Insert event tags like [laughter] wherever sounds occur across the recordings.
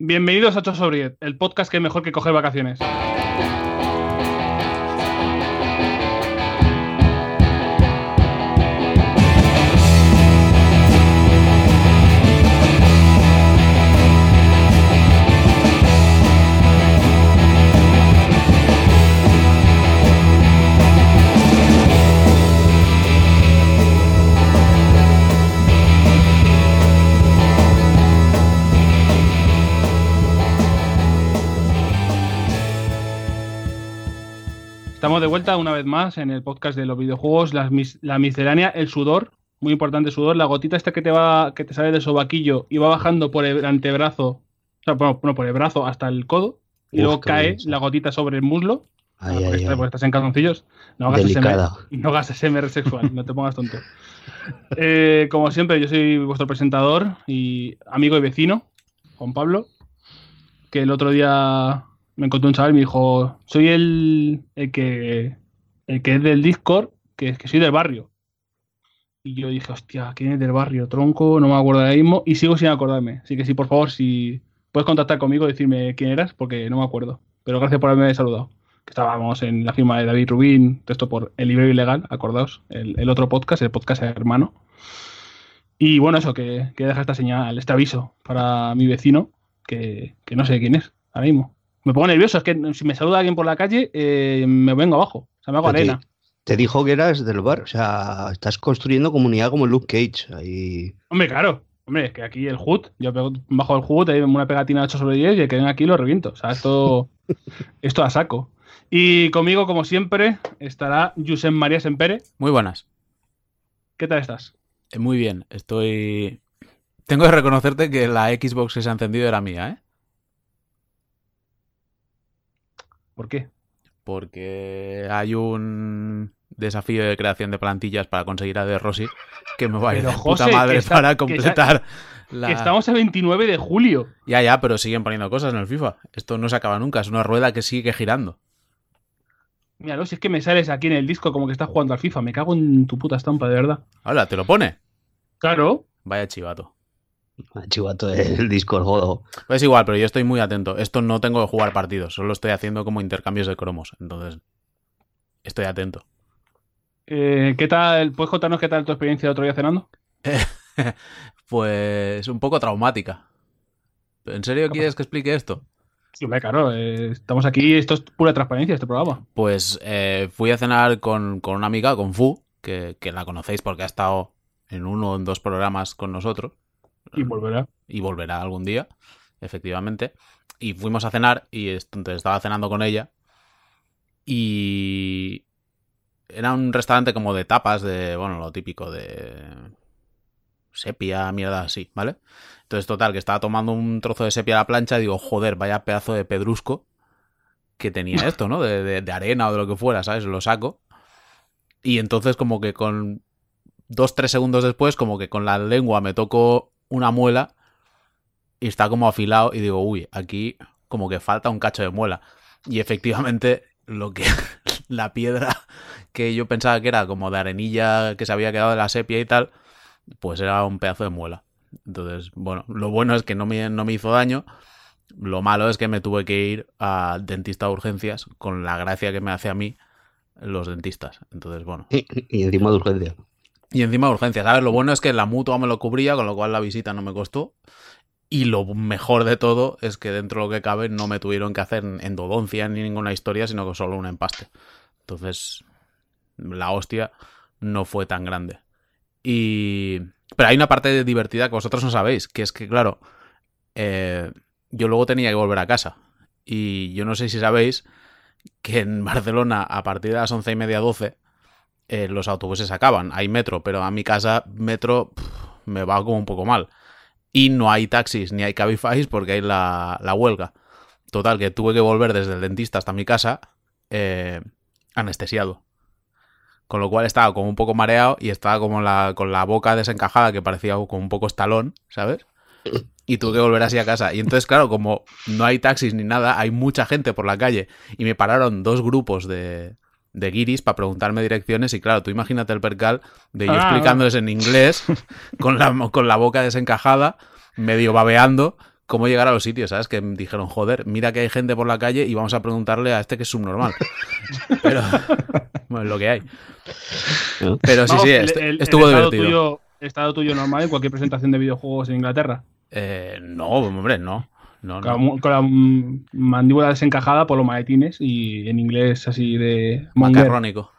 Bienvenidos a Ocho sobre el podcast que es mejor que coger vacaciones. Estamos de vuelta una vez más en el podcast de los videojuegos, la, miscelánea, el sudor, muy importante sudor, la gotita esta que te va, que te sale del sobaquillo y va bajando por el antebrazo, o sea, bueno, por el brazo hasta el codo, y luego cae la gotita sobre el muslo. Ay, ay, porque, estás en calzoncillos. No hagas, SMR, no hagas SMR sexual, no te pongas tonto. Eh, como siempre, yo soy vuestro presentador y amigo y vecino, Juan Pablo, que el otro día me encontré un chaval y me dijo, soy el, el, que, el que es del Discord, que es que soy del barrio. Y yo dije, hostia, ¿quién es del barrio? Tronco, no me acuerdo ahora mismo y sigo sin acordarme. Así que sí, por favor, si puedes contactar conmigo, decirme quién eras, porque no me acuerdo. Pero gracias por haberme saludado. Que estábamos en la firma de David Rubín, esto por El Librero Ilegal, acordaos, el, otro podcast, el podcast hermano. Y bueno, eso, que, que deja esta señal, este aviso para mi vecino, que, que no sé quién es ahora mismo me pongo nervioso. Es que si me saluda alguien por la calle, eh, me vengo abajo. O sea, me hago arena. Te, dijo que eras del bar. O sea, estás construyendo comunidad como Luke Cage. Ahí... Hombre, claro. Hombre, es que aquí el HUD, yo bajo el HUD, hay una pegatina de 8 sobre 10 y el que ven aquí lo reviento. O sea, esto, [laughs] esto a saco. Y conmigo, como siempre, estará Josep María Sempere. Muy buenas. ¿Qué tal estás? Eh, muy bien. Estoy. Tengo que reconocerte que la Xbox que se ha encendido era mía, ¿eh? ¿Por qué? Porque hay un desafío de creación de plantillas para conseguir a De Rossi que me va a ir de puta madre para completar la... estamos a 29 de julio. Ya, ya, pero siguen poniendo cosas en el FIFA. Esto no se acaba nunca, es una rueda que sigue girando. Míralo, si es que me sales aquí en el disco como que estás jugando al FIFA, me cago en tu puta estampa, de verdad. Hola, ¿te lo pone? Claro. Vaya chivato. Chivato [laughs] el Discord jodo. Es igual, pero yo estoy muy atento. Esto no tengo que jugar partidos, solo estoy haciendo como intercambios de cromos. Entonces, estoy atento. Eh, ¿Qué tal? ¿Puedes contarnos qué tal tu experiencia de otro día cenando? [laughs] pues un poco traumática. ¿En serio quieres que explique esto? Sí, claro, eh, estamos aquí, esto es pura transparencia, este programa. Pues eh, fui a cenar con, una amiga, con Fu, que, que la conocéis porque ha estado en uno o en dos programas con nosotros. Y volverá. Y volverá algún día, efectivamente. Y fuimos a cenar y entonces estaba cenando con ella. Y era un restaurante como de tapas, de, bueno, lo típico de sepia, mierda así, ¿vale? Entonces, total, que estaba tomando un trozo de sepia a la plancha y digo, joder, vaya pedazo de pedrusco que tenía esto, ¿no? De, de, arena o de lo que fuera, ¿sabes? Lo saco. Y entonces como que con dos, tres segundos después, como que con la lengua me toco una muela y está como afilado y digo, uy, aquí como que falta un cacho de muela. Y efectivamente lo que [laughs] la piedra que yo pensaba que era como de arenilla que se había quedado de la sepia y tal, pues era un pedazo de muela. Entonces, bueno, lo bueno es que no me, no me hizo daño. Lo malo es que me tuve que ir a dentista de urgencias con la gracia que me hace a mí los dentistas. Entonces, bueno. [laughs] Y, encima de urgencia. Y encima de urgencia, ¿sabes? Lo bueno es que la mutua me lo cubría, con lo cual la visita no me costó. Y lo mejor de todo es que dentro de lo que cabe no me tuvieron que hacer endodoncia ni ninguna historia, sino que solo un empaste. Entonces, la hostia no fue tan grande. Y... Pero hay una parte divertida que vosotros no sabéis, que es que, claro, eh, yo luego tenía que volver a casa. Y yo no sé si sabéis que en Barcelona, a partir de las once y media, doce, eh, los autobuses acaban. Hay metro, pero a mi casa metro me va como un poco mal. Y no hay taxis ni hay cabify porque hay la, huelga. Total, que tuve que volver desde el dentista hasta mi casa eh, anestesiado. Con lo cual estaba como un poco mareado y estaba como la, con la boca desencajada que parecía como un poco estalón, ¿sabes? Y tuve que volver así a casa. Y entonces, claro, como no hay taxis ni nada, hay mucha gente por la calle. Y me pararon dos grupos de, de guiris para preguntarme direcciones y claro, tú imagínate el percal de yo ah, explicándoles en inglés [laughs] con la, con la boca desencajada, medio babeando, cómo llegar a los sitios, ¿sabes? Que dijeron, joder, mira que hay gente por la calle y vamos a preguntarle a este que es subnormal. [laughs] Pero, bueno, es lo que hay. Pero sí, sí, estuvo divertido. ¿El estado tuyo normal en cualquier presentación de videojuegos en Inglaterra? Eh, no, hombre, no. No, con, la mandíbula desencajada por los maletines y en inglés así de... Macarrónico.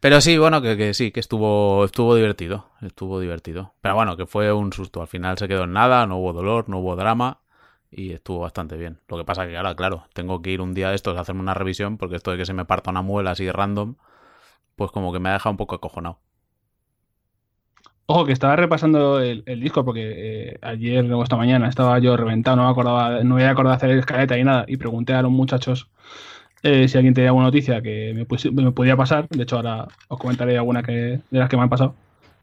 Pero sí, bueno, que, sí, que estuvo, estuvo divertido. Estuvo divertido. Pero bueno, que fue un susto. Al final se quedó en nada, no hubo dolor, no hubo drama. Y estuvo bastante bien. Lo que pasa que ahora, claro, tengo que ir un día de estos a hacerme una revisión, porque esto de que se me parta una muela así random, pues como que me ha dejado un poco acojonado. Ojo, que estaba repasando el, disco porque eh, ayer o esta mañana estaba yo reventado, no me acordaba, no había acordado hacer escaleta y nada, y pregunté a los muchachos eh, si alguien tenía alguna noticia que me, podía pasar. De hecho, ahora os comentaré alguna que, de las que me han pasado.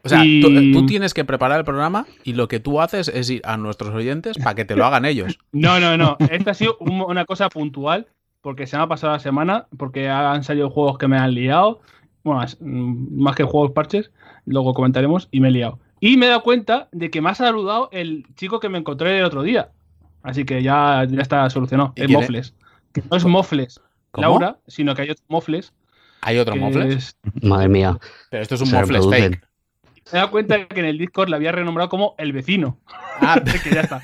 O sea, tú, tienes que preparar el programa y lo que tú haces es ir a nuestros oyentes para que te lo hagan ellos. [laughs] No, no, no. Esta ha sido una cosa puntual porque se me ha pasado la semana, porque han salido juegos que me han liado. Bueno, más, más que juegos parches, luego comentaremos, y me he liado. Y me he dado cuenta de que me ha saludado el chico que me encontré el otro día. Así que ya, ya está solucionado. Es Mofles. no es Mofles. Laura, sino que hay otros mofles. ¿Hay otro mofles? Madre mía. Pero esto es un mofles fake. Me he dado cuenta que en el Discord le había renombrado como el vecino. Ah, [laughs] que ya está.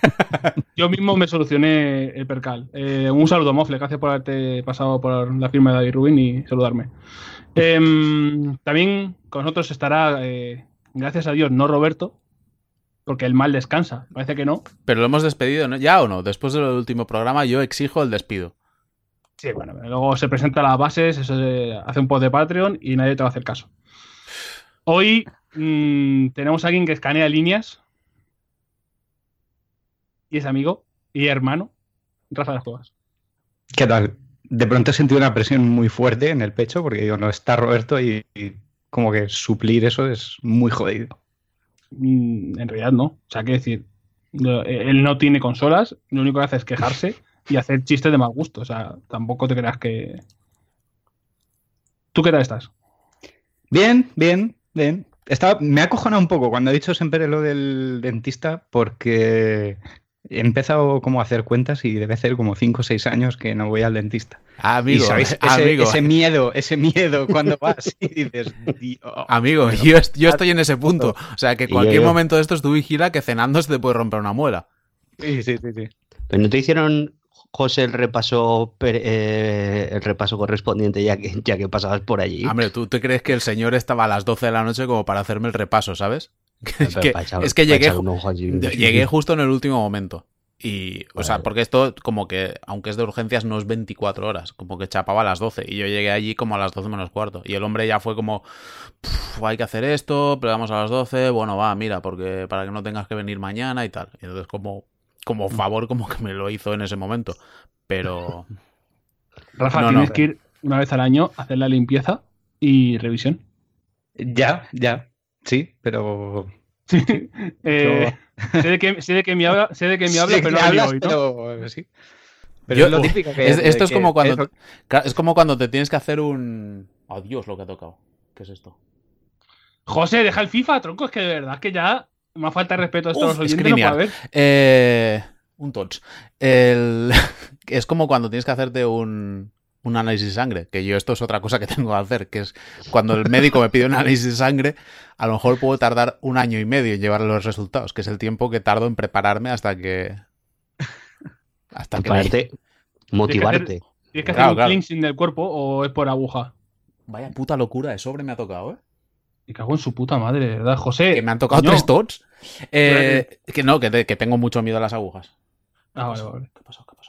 Yo mismo me solucioné el percal. Eh, un saludo, Mofle. Gracias por haberte pasado por la firma de David Rubin y saludarme. Em, también con nosotros estará, eh, gracias a Dios, no Roberto, porque el mal descansa. Parece que no. Pero lo hemos despedido, ¿no? ¿Ya o no? Después del último programa, yo exijo el despido. Sí, bueno, luego se presenta las bases, eso hace un post de Patreon y nadie te va a hacer caso. Hoy mm, tenemos a alguien que escanea líneas y es amigo y hermano. Rafa de Juegas. ¿Qué tal? De pronto he sentido una presión muy fuerte en el pecho porque digo, no está Roberto y, como que suplir eso es muy jodido. Mm, en realidad no. O sea, que decir, él no tiene consolas, lo único que hace es quejarse [laughs] y hacer chistes de mal gusto. O sea, tampoco te creas que. ¿Tú qué tal estás? Bien, bien, bien. Estaba, me ha acojonado un poco cuando he dicho siempre lo del dentista, porque he empezado como a hacer cuentas y debe ser como 5 o 6 años que no voy al dentista. amigo, [laughs] ese, ese, miedo, ese miedo cuando vas y dices, Amigo, yo, yo, estoy en ese punto. O sea, que cualquier momento de estos tú vigila que cenando se te puede romper una muela. Sí, sí, sí, sí. Pero no te hicieron José, el repaso, eh, el repaso correspondiente ya que, ya que pasabas por allí. Hombre, ¿tú te crees que el señor estaba a las 12 de la noche como para hacerme el repaso, ¿sabes? Es, que, llegué, llegué justo en el último momento. Y, o sea, porque esto, como que, aunque es de urgencias, no es 24 horas, como que chapaba a las 12. Y yo llegué allí como a las 12 menos cuarto. Y el hombre ya fue como, hay que hacer esto, plegamos a las 12, bueno, va, mira, porque para que no tengas que venir mañana y tal. Y entonces, como, como mm. favor, como que me lo hizo en ese momento. Pero. [laughs] Rafa, tienes que ir una vez al año a hacer la limpieza y revisión. Ya, ya. Sí, pero. [laughs] Eh, sé, de que, sé de que me habla, sé de que me [laughs] habla, pero no hablas, hoy, ¿no? pero, sí. Pero es lo típico que. esto es como cuando. Es como cuando te tienes que hacer un. Oh, Dios, lo que ha tocado. ¿Qué es esto? José, deja el FIFA, tronco. Es que de verdad que ya más falta de respeto a estos oyentes no. Eh, un touch. [laughs] es como cuando tienes que hacerte un, análisis de sangre, que yo esto es otra cosa que [laughs] tengo que hacer, que es cuando el médico me pide un análisis de sangre, a lo mejor puedo tardar un año y medio en llevar los resultados, que es el tiempo que tardo en prepararme hasta que... Hasta que... motivarte. ¿Tienes que hacer, un cleansing del cuerpo o es por aguja? Vaya puta locura de sobre me ha tocado, ¿eh? Me cago en su puta madre, ¿verdad, José? Que me han tocado tres tots. Eh, que no, que, tengo mucho miedo a las agujas. Ah, vale, vale. ¿Qué pasó? ¿Qué pasó?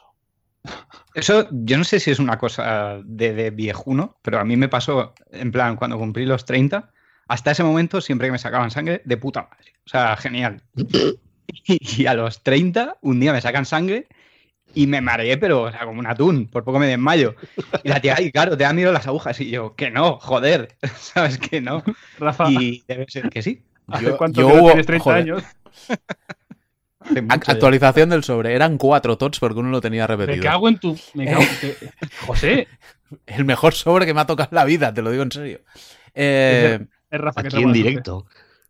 Eso, yo no sé si es una cosa de, viejuno, pero a mí me pasó, en plan, cuando cumplí los 30, hasta ese momento, siempre que me sacaban sangre, de puta madre. O sea, genial. y a los 30, un día me sacan sangre y me mareé, pero o sea, como un atún, por poco me desmayo. Y la tía, y claro, te han miedo las agujas. Y yo, que no, joder, [laughs] ¿sabes que no? Rafa. Y debe ser que sí. yo, cuánto tienes 30 años? [laughs] Actualización del sobre. Eran cuatro tots porque uno lo tenía repetido. Me cago en tu. Me cago en... José. [laughs] El mejor sobre que me ha tocado en la vida, te lo digo en serio. Eh, es Rafa Aquí en directo.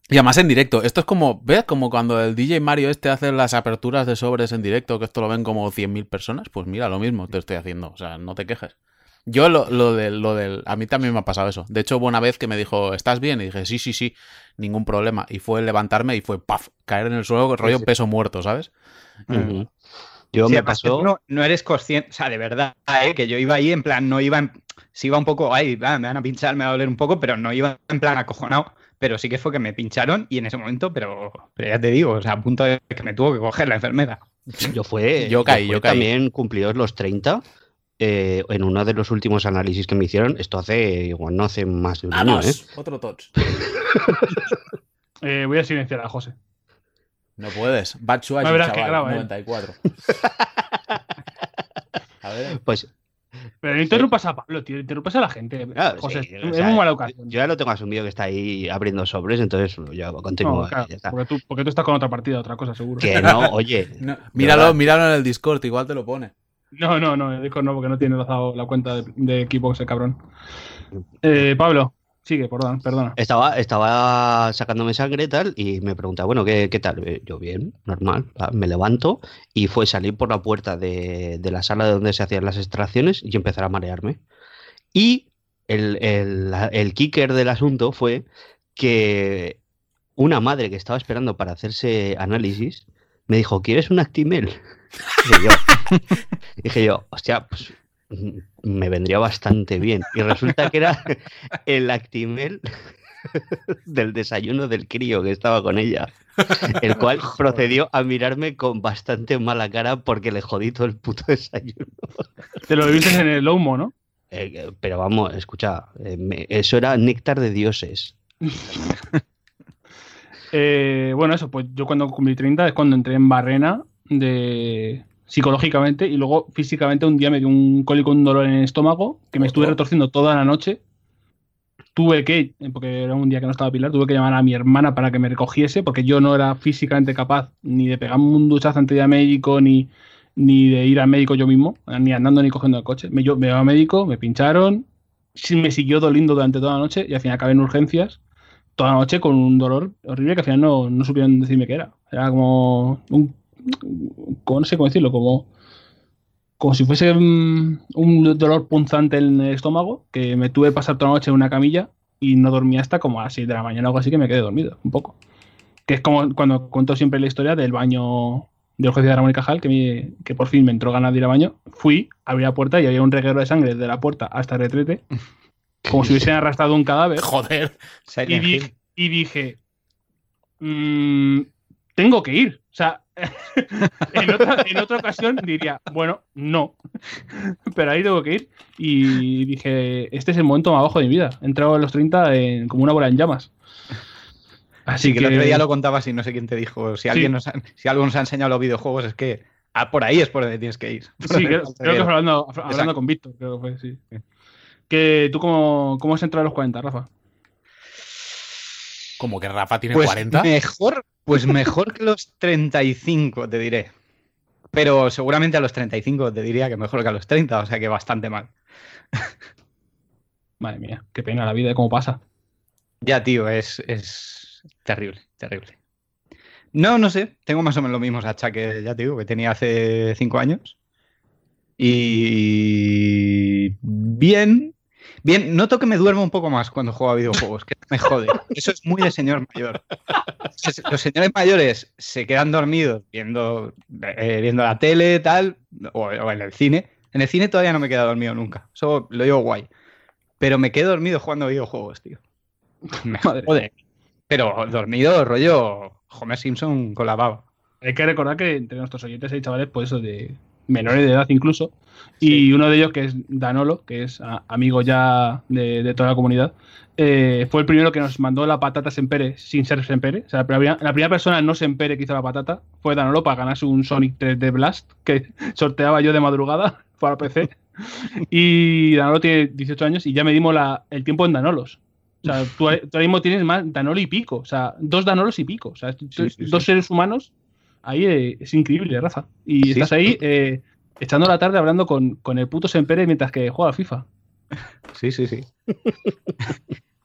Y además en directo. Esto es como, ¿ves? Como cuando el DJ Mario este hace las aperturas de sobres en directo, que esto lo ven como 100.000 personas. Pues mira, lo mismo te estoy haciendo. O sea, no te quejes. Yo lo, lo, del, lo del... A mí también me ha pasado eso. De hecho, hubo una vez que me dijo, ¿estás bien? Y dije, sí, sí, sí, ningún problema. Y fue levantarme y fue, paf, caer en el suelo, rollo peso muerto, ¿sabes? Yo me pasó... No, no, eres consciente, o sea, de verdad, ¿eh? que yo iba ahí en plan, no iba en... Sí iba un poco, ay, me van a pinchar, me va a doler un poco, pero no iba en plan acojonado. Pero sí que fue que me pincharon y en ese momento, pero, pero ya te digo, o sea, a punto de que me tuvo que coger la enfermedad. Yo fue, yo caí, yo, caí. también cumplidos los 30 eh, en uno de los últimos análisis que me hicieron, esto hace, igual no hace más de un año, ¿eh? Otro touch. [laughs] eh, voy a silenciar a José. No puedes. Batsuai, chaval, 94. ¿eh? [laughs] a ver. Pues pero no interrumpas a Pablo, tío, interrumpas a la gente. José, es muy mala ocasión. Yo ya lo tengo asumido que está ahí abriendo sobres, entonces yo continúo. porque, tú, porque, tú, estás con otra partida, otra cosa, seguro. Que no, oye. [laughs] míralo, míralo en el Discord, igual te lo pone. No, no, no, dijo no, porque no tiene la cuenta de, equipo ese cabrón. Eh, Pablo, sigue, perdón, perdona. Estaba, sacándome sangre y tal, y me pregunta, bueno, ¿qué, tal? Eh, yo bien, normal. Me levanto y fue salir por la puerta de, la sala donde se hacían las extracciones y empezar a marearme. Y el, el kicker del asunto fue que una madre que estaba esperando para hacerse análisis me dijo, ¿quieres un Actimel? [laughs] [laughs] dije yo, hostia, pues mm, me vendría bastante bien. Y resulta que era el Actimel [laughs] del desayuno del crío que estaba con ella, el cual [laughs] procedió a mirarme con bastante mala cara porque le jodí todo el puto desayuno. Te lo viste en el lomo, ¿no? Eh, pero vamos, escucha, eh, eso era néctar de dioses. Eh, bueno, eso, pues yo cuando cumplí 30 es cuando entré en barrena de psicológicamente y luego físicamente un día me dio un cólico, un dolor en el estómago que me estuve retorciendo toda la noche. Tuve que, porque era un día que no estaba Pilar, tuve que llamar a mi hermana para que me recogiese porque yo no era físicamente capaz ni de pegarme un duchazo antes de ir a médico ni, ni de ir al médico yo mismo, ni andando ni cogiendo el coche. Me, yo, me iba a médico, me pincharon, me siguió doliendo durante toda la noche y al final acabé en urgencias toda la noche con un dolor horrible que al final no, no supieron decirme qué era. Era como un no sé cómo decirlo, como, como si fuese un, dolor punzante en el estómago, que me tuve que pasar toda la noche en una camilla y no dormía hasta como a las 6 de la mañana o algo así que me quedé dormido, un poco. Que es como cuando cuento siempre la historia del baño de urgencia de Ramón y Cajal, que, que por fin me entró ganas de ir al baño. Fui, abrí la puerta y había un reguero de sangre desde la puerta hasta el retrete, [laughs] como si hubiesen arrastrado un cadáver. Joder. Y, dije, y dije, mmm, tengo que ir. O sea, en, otra, ocasión diría, bueno, no. Pero ahí tengo que ir. Y dije, este es el momento más bajo de mi vida. He entrado a los 30 en, como una bola en llamas. Así que, el otro día lo contabas y no sé quién te dijo. Si, alguien nos si algo nos ha enseñado los videojuegos es que ah, por ahí es por donde tienes que ir. Sí, creo, [laughs] que fue hablando, hablando con Víctor, creo que fue, sí. Que, ¿Tú cómo, cómo has entrado a los 40, Rafa? Como que Rafa tiene 40. Pues mejor, pues mejor que los 35, te diré. Pero seguramente a los 35 te diría que mejor que a los 30, o sea que bastante mal. [laughs] Madre mía, qué pena la vida de cómo pasa. Ya, tío, es, es terrible, terrible. No, no sé, tengo más o menos lo mismo Sacha que ya te digo, que tenía hace 5 años. Y bien, Bien, noto que me duermo un poco más cuando juego a videojuegos, que me jode. Eso es muy de señor mayor. Los señores mayores se quedan dormidos viendo, eh, viendo la tele, tal, o, en el cine. En el cine todavía no me he quedado dormido nunca. Eso lo digo guay. Pero me quedo dormido jugando videojuegos, tío. Me jode. Pero dormido, rollo Homer Simpson con la baba. Hay que recordar que entre nuestros oyentes hay chavales, pues eso de menores de edad incluso, y uno de ellos que es Danolo, que es amigo ya de, toda la comunidad, eh, fue el primero que nos mandó la patata Sempere sin ser Sempere. O sea, la primera, persona no Sempere que hizo la patata fue Danolo para ganarse un Sonic 3D Blast que [laughs] sorteaba yo de madrugada [laughs] para PC. Y Danolo tiene 18 años y ya medimos la, el tiempo en Danolos. O sea, [laughs] tú, ahora mismo tienes más Danolo y pico. O sea, dos Danolos y pico. O sea, dos seres humanos ahí eh, es increíble, Rafa. Y estás ahí eh, echando la tarde hablando con, el puto Sempere mientras que juega FIFA. Sí, sí, sí.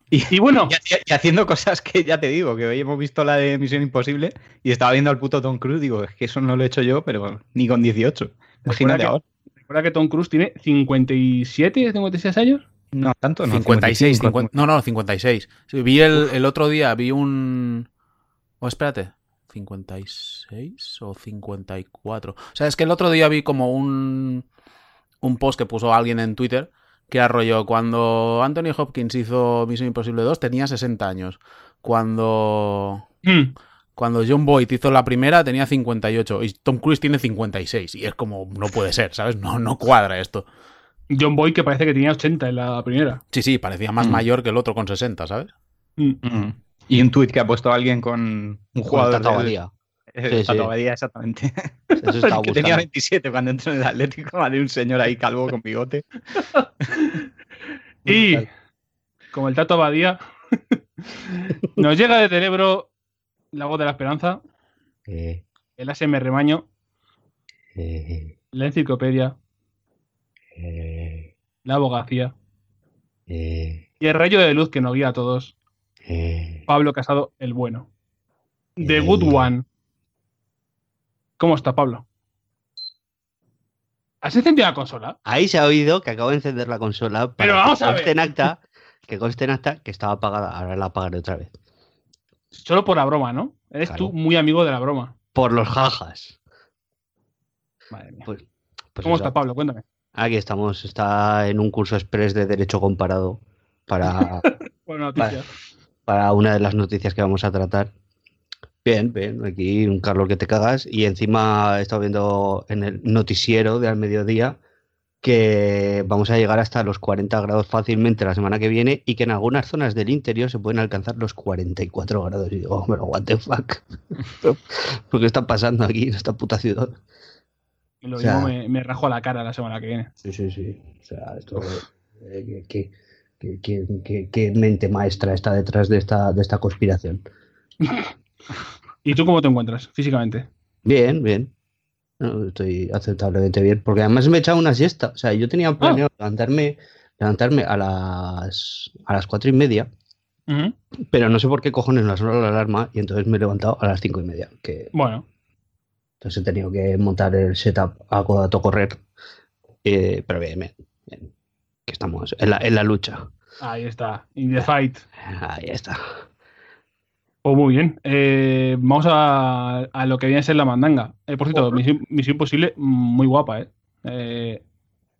Y, bueno. Y, haciendo cosas que ya te digo, que hoy hemos visto la de Misión Imposible y estaba viendo al puto Tom Cruise. Digo, es que eso no lo he hecho yo, pero ni con 18. Imagínate ahora. ¿Recuerda que Tom Cruise tiene 57, 56 años? No, tanto no. 56, no, no, 56. vi el, el, otro día, vi un. Oh, espérate. 56 o 54. O sea, es que el otro día vi como un, un post que puso alguien en Twitter que arrolló cuando Anthony Hopkins hizo Misión Imposible 2 tenía 60 años. Cuando... Hmm. Cuando John Boyd hizo la primera tenía 58 y Tom Cruise tiene 56 y es como no puede ser, ¿sabes? No, no cuadra esto. John Boyd que parece que tenía 80 en la primera. Sí, sí, parecía más hmm. mayor que el otro con 60, ¿sabes? Hmm. Y un tuit que ha puesto alguien con un jugador de Badía. Sí, [laughs] sí. exactamente. Eso que [laughs] tenía 27 cuando entró en el Atlético, vale, un señor ahí calvo con bigote. [laughs] y como el Tato Badía, nos llega de cerebro la voz de la esperanza, eh. el ASMR Remaño, eh. la enciclopedia, eh. la abogacía y el rayo de luz que nos guía a todos. Pablo Casado, el bueno. The. Good One. ¿Cómo está, Pablo? ¿Has encendido la consola? Ahí se ha oído que acabo de encender la consola. Pero vamos a ver. En acta, que conste en acta que estaba apagada. Ahora la apagaré otra vez. Solo por la broma, ¿no? Eres tú muy amigo de la broma. Por los jajas. Madre mía. Pues, pues ¿Cómo está, Pablo? Cuéntame. Aquí estamos. Está en un curso express de Derecho Comparado para, [laughs] para una de las noticias que vamos a tratar. Bien, bien, aquí un Carlos que te cagas. Y encima he estado viendo en el noticiero de al mediodía que vamos a llegar hasta los 40 grados fácilmente la semana que viene y que en algunas zonas del interior se pueden alcanzar los 44 grados. Y digo, pero what the fuck. [laughs] ¿Por qué está pasando aquí en esta puta ciudad? Lo mismo me, me, rajo la cara la semana que viene. Sí, sí, sí. O sea, esto. Eh, ¿Qué, mente maestra está detrás de esta, de esta conspiración? [laughs] ¿Y tú cómo te encuentras físicamente? Bien, bien. estoy aceptablemente bien. Porque además me he echado una siesta. O sea, yo tenía planeado ah. levantarme, levantarme a las a las cuatro y media. Pero no sé por qué cojones no sonó la alarma y entonces me he levantado a las cinco y media. Que... Bueno. Entonces he tenido que montar el setup a codato correr. Eh, pero bien, bien estamos en la, lucha. Ahí está, in the fight. Ahí está. Pues muy bien. Eh, vamos a, lo que viene a ser la mandanga. Eh, por cierto, misión, Imposible, muy guapa, ¿eh? eh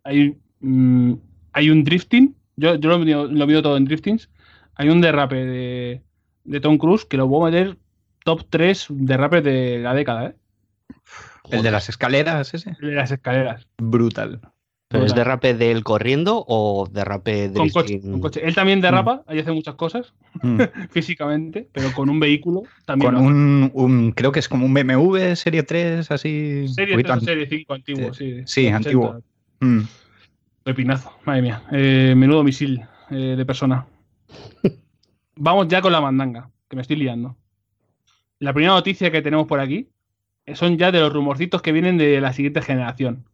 hay, mm, hay un drifting. Yo, yo lo, lo veo todo en driftings. Hay un derrape de, de Tom Cruise que lo voy a meter top 3 derrapes de la década, ¿eh? ¿El de las escaleras ese? El de las escaleras. Brutal. ¿Pero es derrape del corriendo o derrape de con coche, con coche, Él también derrapa, mm. ahí hace muchas cosas mm. [laughs] físicamente, pero con un vehículo también. Con un, creo que es como un BMW Serie 3, así. Serie 3 o Serie 5 antiguo, sí. Sí, antiguo. Mm. Pepinazo, madre mía. Eh, menudo misil eh, de persona. [laughs] Vamos ya con la mandanga, que me estoy liando. La primera noticia que tenemos por aquí son ya de los rumorcitos que vienen de la siguiente generación.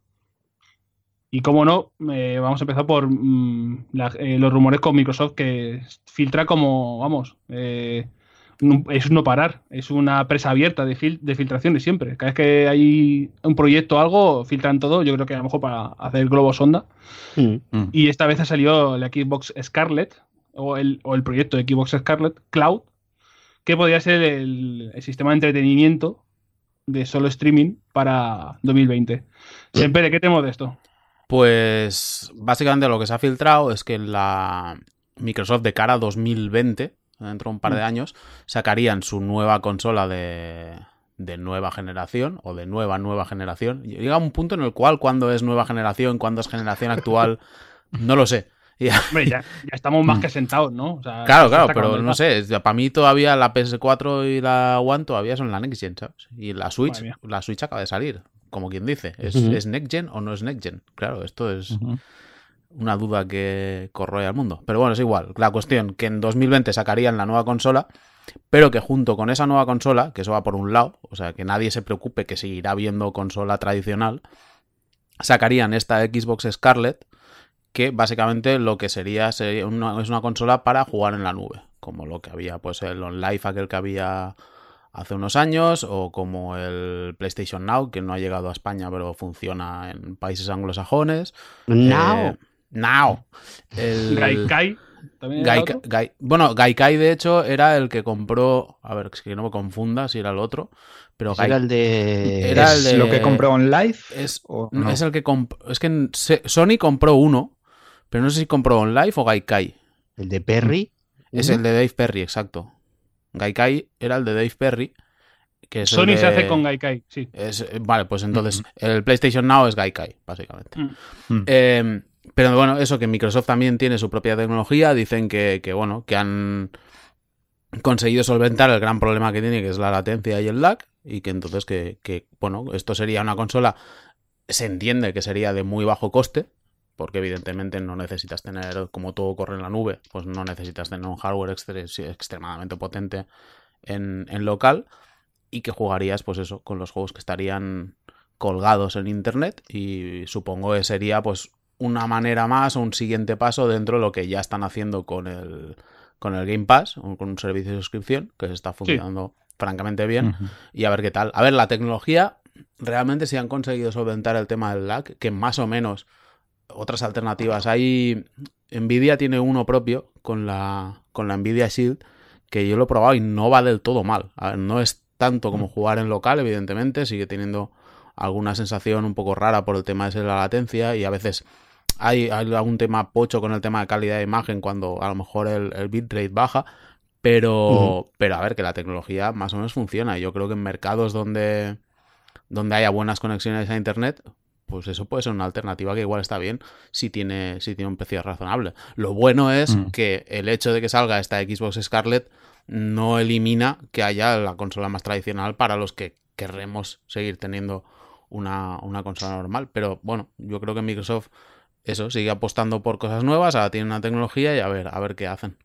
Y como no, eh, vamos a empezar por mm, eh, los rumores con Microsoft que filtra como, vamos, eh, es no parar, es una presa abierta de, de filtraciones siempre. Cada vez que hay un proyecto o algo, filtran todo, yo creo que a lo mejor para hacer globo sonda. Mm. Mm. Y esta vez ha salido la Xbox Scarlet, o el, o el proyecto de Xbox Scarlet Cloud, que podría ser el, el sistema de entretenimiento de solo streaming para 2020. Siempre, ¿qué tenemos de esto? Pues básicamente lo que se ha filtrado es que la Microsoft de cara a 2020, dentro de un par de mm. años, sacarían su nueva consola de, de nueva generación o de nueva nueva generación. Llega un punto en el cual cuando es nueva generación, cuando es generación actual, [laughs] no lo sé. [laughs] Ya, ya, estamos más que sentados, ¿no? claro, claro, pero no sé, para mí todavía la PS4 y la One todavía son la Next Gen, ¿sabes? Y la Switch, la Switch acaba de salir como quien dice. ¿Es, Next Gen o no es Next Gen? Claro, esto es una duda que corroe al mundo. Pero bueno, es igual. La cuestión que en 2020 sacarían la nueva consola, pero que junto con esa nueva consola, que eso va por un lado, o sea, que nadie se preocupe que seguirá viendo consola tradicional, sacarían esta Xbox Scarlett que básicamente lo que sería, es una consola para jugar en la nube, como lo que había, pues el OnLive aquel que había hace unos años, o como el PlayStation Now, que no ha llegado a España, pero funciona en países anglosajones. Now. Eh, now. El... [laughs] Gaikai. bueno, Gaikai de hecho era el que compró, a ver, que no me confunda si era el otro, pero era el de era el de... lo que compró en Live es, es el que es que Sony compró uno, pero no sé si compró on Live o Gaikai. El de Perry es el de Dave Perry, exacto. Gaikai era el de Dave Perry. Que Sony se hace con Gaikai, sí. vale, pues entonces el PlayStation Now es Gaikai, básicamente. Mm. Mm. Em, pero bueno, eso que Microsoft también tiene su propia tecnología. Dicen que, bueno, que han conseguido solventar el gran problema que tiene, que es la latencia y el lag. Y que entonces que, que bueno, esto sería una consola. Se entiende que sería de muy bajo coste, porque evidentemente no necesitas tener, como todo corre en la nube, pues no necesitas tener un hardware extremadamente potente en, local y que jugarías, pues eso, con los juegos que estarían colgados en internet y supongo que sería pues una manera más o un siguiente paso dentro de lo que ya están haciendo con el, con el Game Pass, o con un servicio de suscripción que se está funcionando francamente bien y a ver qué tal. A ver, la tecnología realmente si han conseguido solventar el tema del lag, que más o menos otras alternativas. Hay. Nvidia tiene uno propio con la, con la Nvidia Shield, que yo lo he probado y no va del todo mal. no es tanto como jugar en local, evidentemente, sigue teniendo alguna sensación un poco rara por el tema de la latencia y a veces hay, algún tema pocho con el tema de calidad de imagen cuando a lo mejor el, bitrate baja, pero, pero a ver, que la tecnología más o menos funciona. Yo creo que en mercados donde, donde haya buenas conexiones a Internet, pues eso puede ser una alternativa que igual está bien si tiene, si tiene un precio razonable. Lo bueno es mm. que el hecho de que salga esta Xbox Scarlett no elimina que haya la consola más tradicional para los que querremos seguir teniendo una, consola normal. Pero bueno, yo creo que Microsoft eso sigue apostando por cosas nuevas, ahora tiene una tecnología y a ver, a ver qué hacen.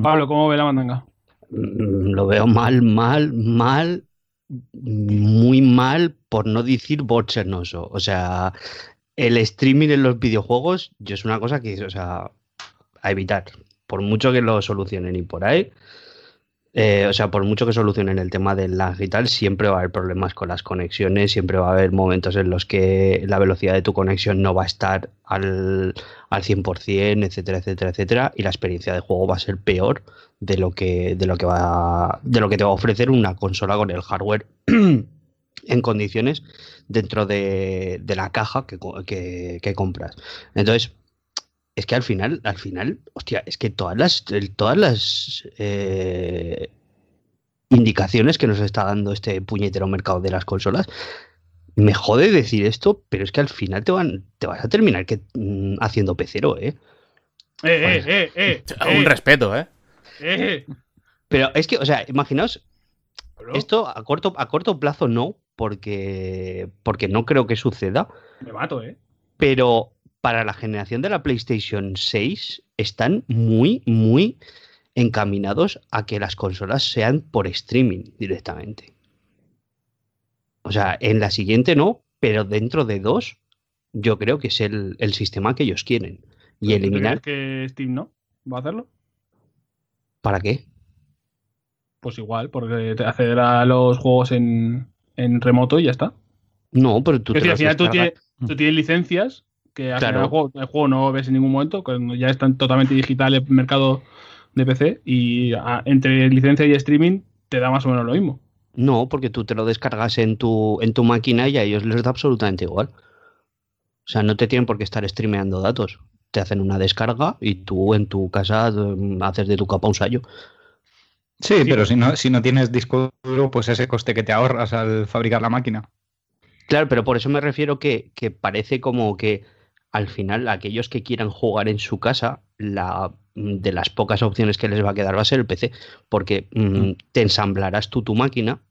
Pablo, ¿cómo ve la mandanga? Mm, lo veo mal, mal, mal muy mal, por no decir bochornoso. O sea, el streaming en los videojuegos yo es una cosa que, o sea, a evitar. Por mucho que lo solucionen y por ahí, eh, o sea, por mucho que solucionen el tema del lag y tal, siempre va a haber problemas con las conexiones, siempre va a haber momentos en los que la velocidad de tu conexión no va a estar al, al 100%, etcétera, etcétera, etcétera, y la experiencia de juego va a ser peor de lo que, de lo que, va, de lo que te va a ofrecer una consola con el hardware [clears throat] en condiciones dentro de, la caja que, compras. Entonces, es que al final, al final, hostia, es que todas las, todas las eh, indicaciones que nos está dando este puñetero mercado de las consolas, me jode decir esto, pero es que al final te van, te vas a terminar que, mm, haciendo pecero, ¿eh? Eh, eh, eh, [laughs] Un respeto, ¿eh? Pero es que, o sea, imaginaos, esto a corto, a corto plazo no, porque, porque no creo que suceda. Me mato, ¿eh? Pero para la generación de la PlayStation 6 están muy, muy encaminados a que las consolas sean por streaming directamente. O sea, en la siguiente no, pero dentro de dos, yo creo que es el, sistema que ellos quieren. Y eliminar. que Steam no? ¿Va a hacerlo? ¿Para qué? Pues igual, porque acceder a los juegos en, remoto y ya está. No, pero tú, al final tú tienes, licencias que al el, juego, no ves en ningún momento, cuando ya están totalmente digital el mercado de PC y entre licencia y streaming te da más o menos lo mismo. No, porque tú te lo descargas en tu, en tu máquina y a ellos les da absolutamente igual. O sea, no te tienen por qué estar streameando datos te hacen una descarga y tú en tu casa mm, haces de tu capa un sallo. Sí, pero si no, si no tienes disco duro, pues ese coste que te ahorras al fabricar la máquina. Claro, pero por eso me refiero que, parece como que al final aquellos que quieran jugar en su casa, la, mm, de las pocas opciones que les va a quedar va a ser el PC, porque mm, te ensamblarás tú tu máquina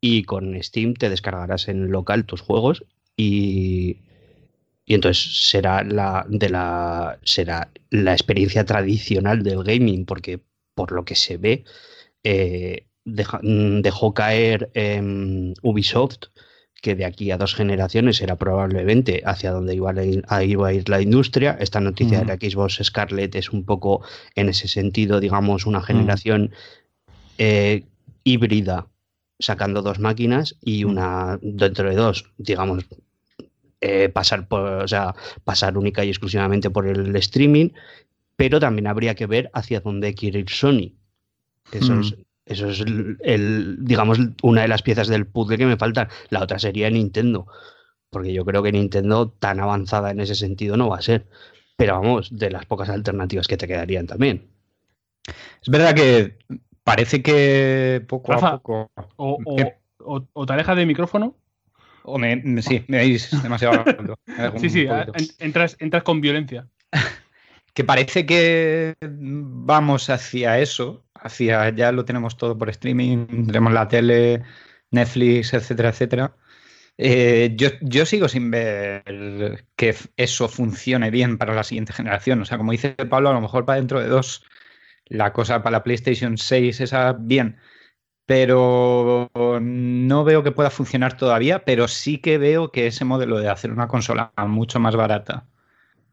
y con Steam te descargarás en local tus juegos y, y entonces será la, de la, será la experiencia tradicional del gaming, porque por lo que se ve, eh, mm, dejó caer em, Ubisoft que de aquí a dos generaciones era probablemente hacia donde iba a ir, a ir la industria. Esta noticia de la Xbox Scarlett es un poco en ese sentido, digamos, una generación eh, híbrida sacando dos máquinas y una dentro de dos, digamos, eh, pasar por, o sea, pasar única y exclusivamente por el streaming, pero también habría que ver hacia dónde quiere ir Sony. Eso es, eso es el, digamos, una de las piezas del puzzle que me faltan. La otra sería Nintendo, porque yo creo que Nintendo tan avanzada en ese sentido no va a ser. Pero vamos, de las pocas alternativas que te quedarían también. Es verdad que parece que poco a poco. O, te alejas de micrófono. O me, sí, me veis demasiado. [laughs] sí, sí, entras, entras con violencia. [laughs] que parece que vamos hacia eso, hacia ya lo tenemos todo por streaming, tenemos la tele, Netflix, etcétera, etcétera. Eh, yo, yo, sigo sin ver que eso funcione bien para la siguiente generación. O sea, como dice Pablo, a lo mejor para dentro de dos la cosa para la PlayStation 6 esa bien, pero no veo que pueda funcionar todavía, pero sí que veo que ese modelo de hacer una consola mucho más barata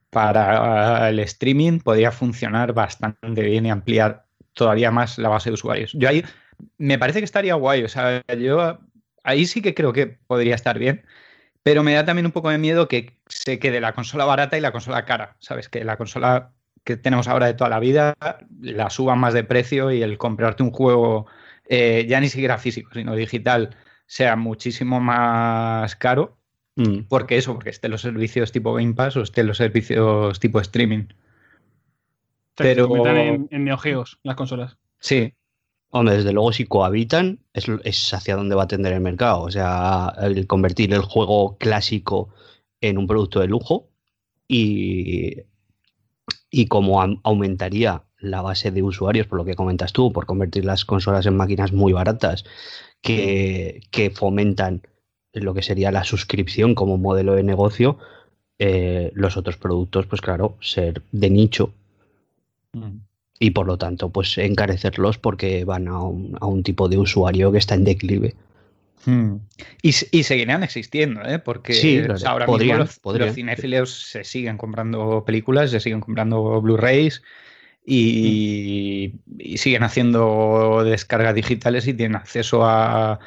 para el streaming podría funcionar bastante bien y ampliar todavía más la base de usuarios. Yo ahí me parece que estaría guay, o sea, yo ahí sí que creo que podría estar bien, pero me da también un poco de miedo que se quede la consola barata y la consola cara, ¿sabes? Que la consola que tenemos ahora de toda la vida la suban más de precio y el comprarte un juego eh, ya ni siquiera físico, sino digital sea muchísimo más caro. Mm. Porque eso, porque estén los servicios tipo Game Pass o estén los servicios tipo streaming. Pero en, en neogeos las consolas. Sí, Hombre, desde luego si cohabitan es, es, hacia donde va a tender el mercado. O sea, el convertir el juego clásico en un producto de lujo y y como aumentaría la base de usuarios, por lo que comentas tú, por convertir las consolas en máquinas muy baratas que, fomentan lo que sería la suscripción como modelo de negocio, eh, los otros productos, pues claro, ser de nicho. Mm. Y por lo tanto, pues encarecerlos porque van a un, a un tipo de usuario que está en declive. Hmm. Y, seguirán existiendo, ¿eh? porque ahora mismo los, cinéfilos se siguen comprando películas, se siguen comprando Blu-rays y, siguen haciendo descargas digitales y tienen acceso a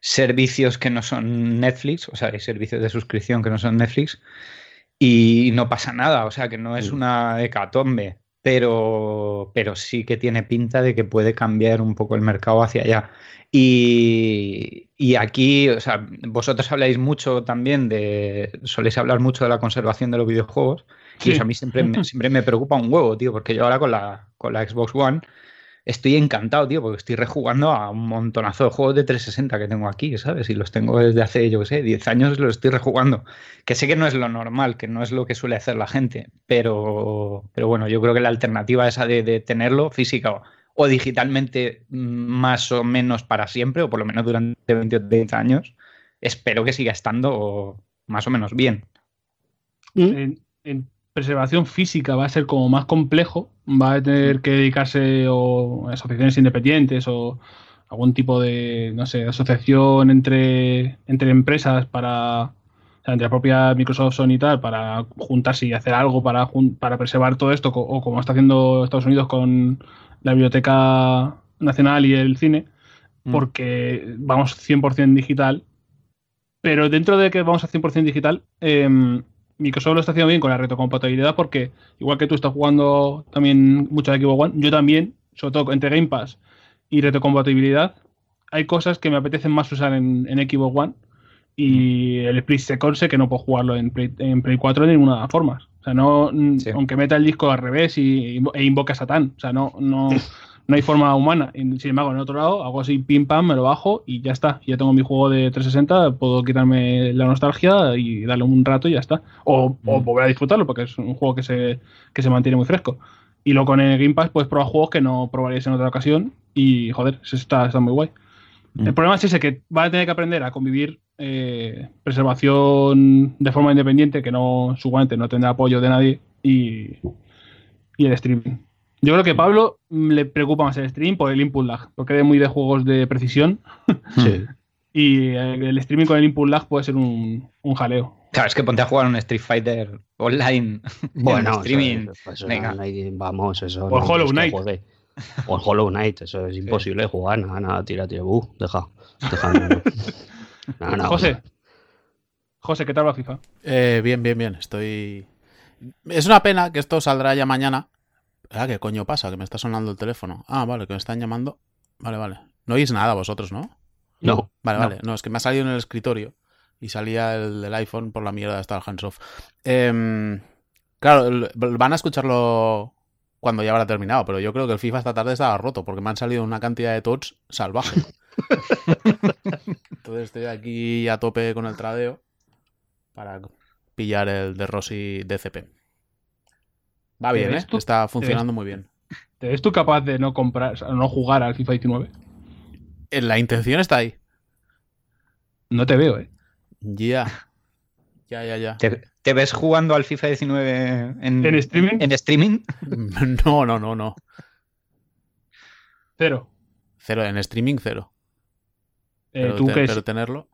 servicios que no son Netflix, o sea, hay servicios de suscripción que no son Netflix y no pasa nada, o sea, que no es una hecatombe, pero, pero sí que tiene pinta de que puede cambiar un poco el mercado hacia allá. Y, aquí, o sea, vosotros habláis mucho también de, soléis hablar mucho de la conservación de los videojuegos. Y eso a mí siempre, siempre me preocupa un huevo, tío, porque yo ahora con la, con la Xbox One estoy encantado, tío, porque estoy rejugando a un montonazo de juegos de 360 que tengo aquí, ¿sabes? Y los tengo desde hace, yo qué sé, 10 años los estoy rejugando. Que sé que no es lo normal, que no es lo que suele hacer la gente, pero, pero bueno, yo creo que la alternativa esa de, de tenerlo física o digitalmente más o menos para siempre, o por lo menos durante 20 o 30 años, espero que siga estando más o menos bien. ¿Mm? En, preservación física va a ser como más complejo, va a tener que dedicarse o a asociaciones independientes o algún tipo de, no sé, asociación entre, entre empresas para, entre la propia Microsoft Sony y tal, para juntarse y hacer algo para, para preservar todo esto, o como está haciendo Estados Unidos con la Biblioteca Nacional y el cine, mm. porque vamos 100% digital. Pero dentro de que vamos a 100% digital, eh, Microsoft lo está haciendo bien con la retrocompatibilidad porque, igual que tú estás jugando también mucho de Xbox One, yo también, sobre todo entre Game Pass y retrocompatibilidad, hay cosas que me apetecen más usar en, en Xbox One y mm. el Split Second sé que no puedo jugarlo en Play, en Play 4 de ninguna forma. O sea, no, aunque meta el disco al revés y, e invoque a Satán. O sea, no, no, [laughs] no hay forma humana. sin embargo, en otro lado, hago así pim pam, me lo bajo y ya está. Ya tengo mi juego de 360, puedo quitarme la nostalgia y darle un rato y ya está. O, o mm. volver a disfrutarlo, porque es un juego que se, que se mantiene muy fresco. Y luego con el Game Pass puedes probar juegos que no probarías en otra ocasión. Y joder, eso está, está muy guay. Mm. El problema es ese, que va a tener que aprender a convivir eh, preservación de forma independiente, que no su guante no tendrá apoyo de nadie, y, el streaming. Yo creo que Pablo le preocupa más el stream por el input lag, porque es muy de juegos de precisión. [laughs] Y el streaming con el input lag puede ser un, un jaleo. Claro, es que ponte a jugar un Street Fighter online. [laughs] Bueno, streaming. eso- eso Venga. no hay- vamos, eso. O no, Hollow es que Knight. O el Hollow Knight, eso es imposible jugar. Nada, nada, tira, tira. Uh, deja. deja no, no. [laughs] Nada, nada, José. José, ¿qué tal la FIFA? Eh, bien, bien, bien. Estoy. Es una pena que esto saldrá ya mañana. Ah, ¿qué coño pasa? Que me está sonando el teléfono. Ah, vale, que me están llamando. Vale, vale. No oís nada vosotros, ¿no? No, Vale, No. vale. No, es que me ha salido en el escritorio y salía el del iPhone por la mierda de estar hands off. Em, claro, el- van a escucharlo cuando ya habrá terminado, pero yo creo que el FIFA esta tarde estaba roto porque me han salido una cantidad de tots salvaje. [laughs] Entonces estoy aquí a tope con el tradeo para pillar el de Rossi DCP. Va bien, ¿eh? tú? Está funcionando muy bien. ¿Te ves tú capaz de no comprar, o sea, no jugar al FIFA 19? Eh, La intención está ahí. No te veo, ¿eh? Ya. [laughs] Ya, ya, ya. ¿Te, te ves jugando al FIFA 19 en, ¿En streaming? en streaming? [laughs] No, no, no, no. Cero. Cero, en streaming cero. Eh, Pero, tú te- pero tenerlo.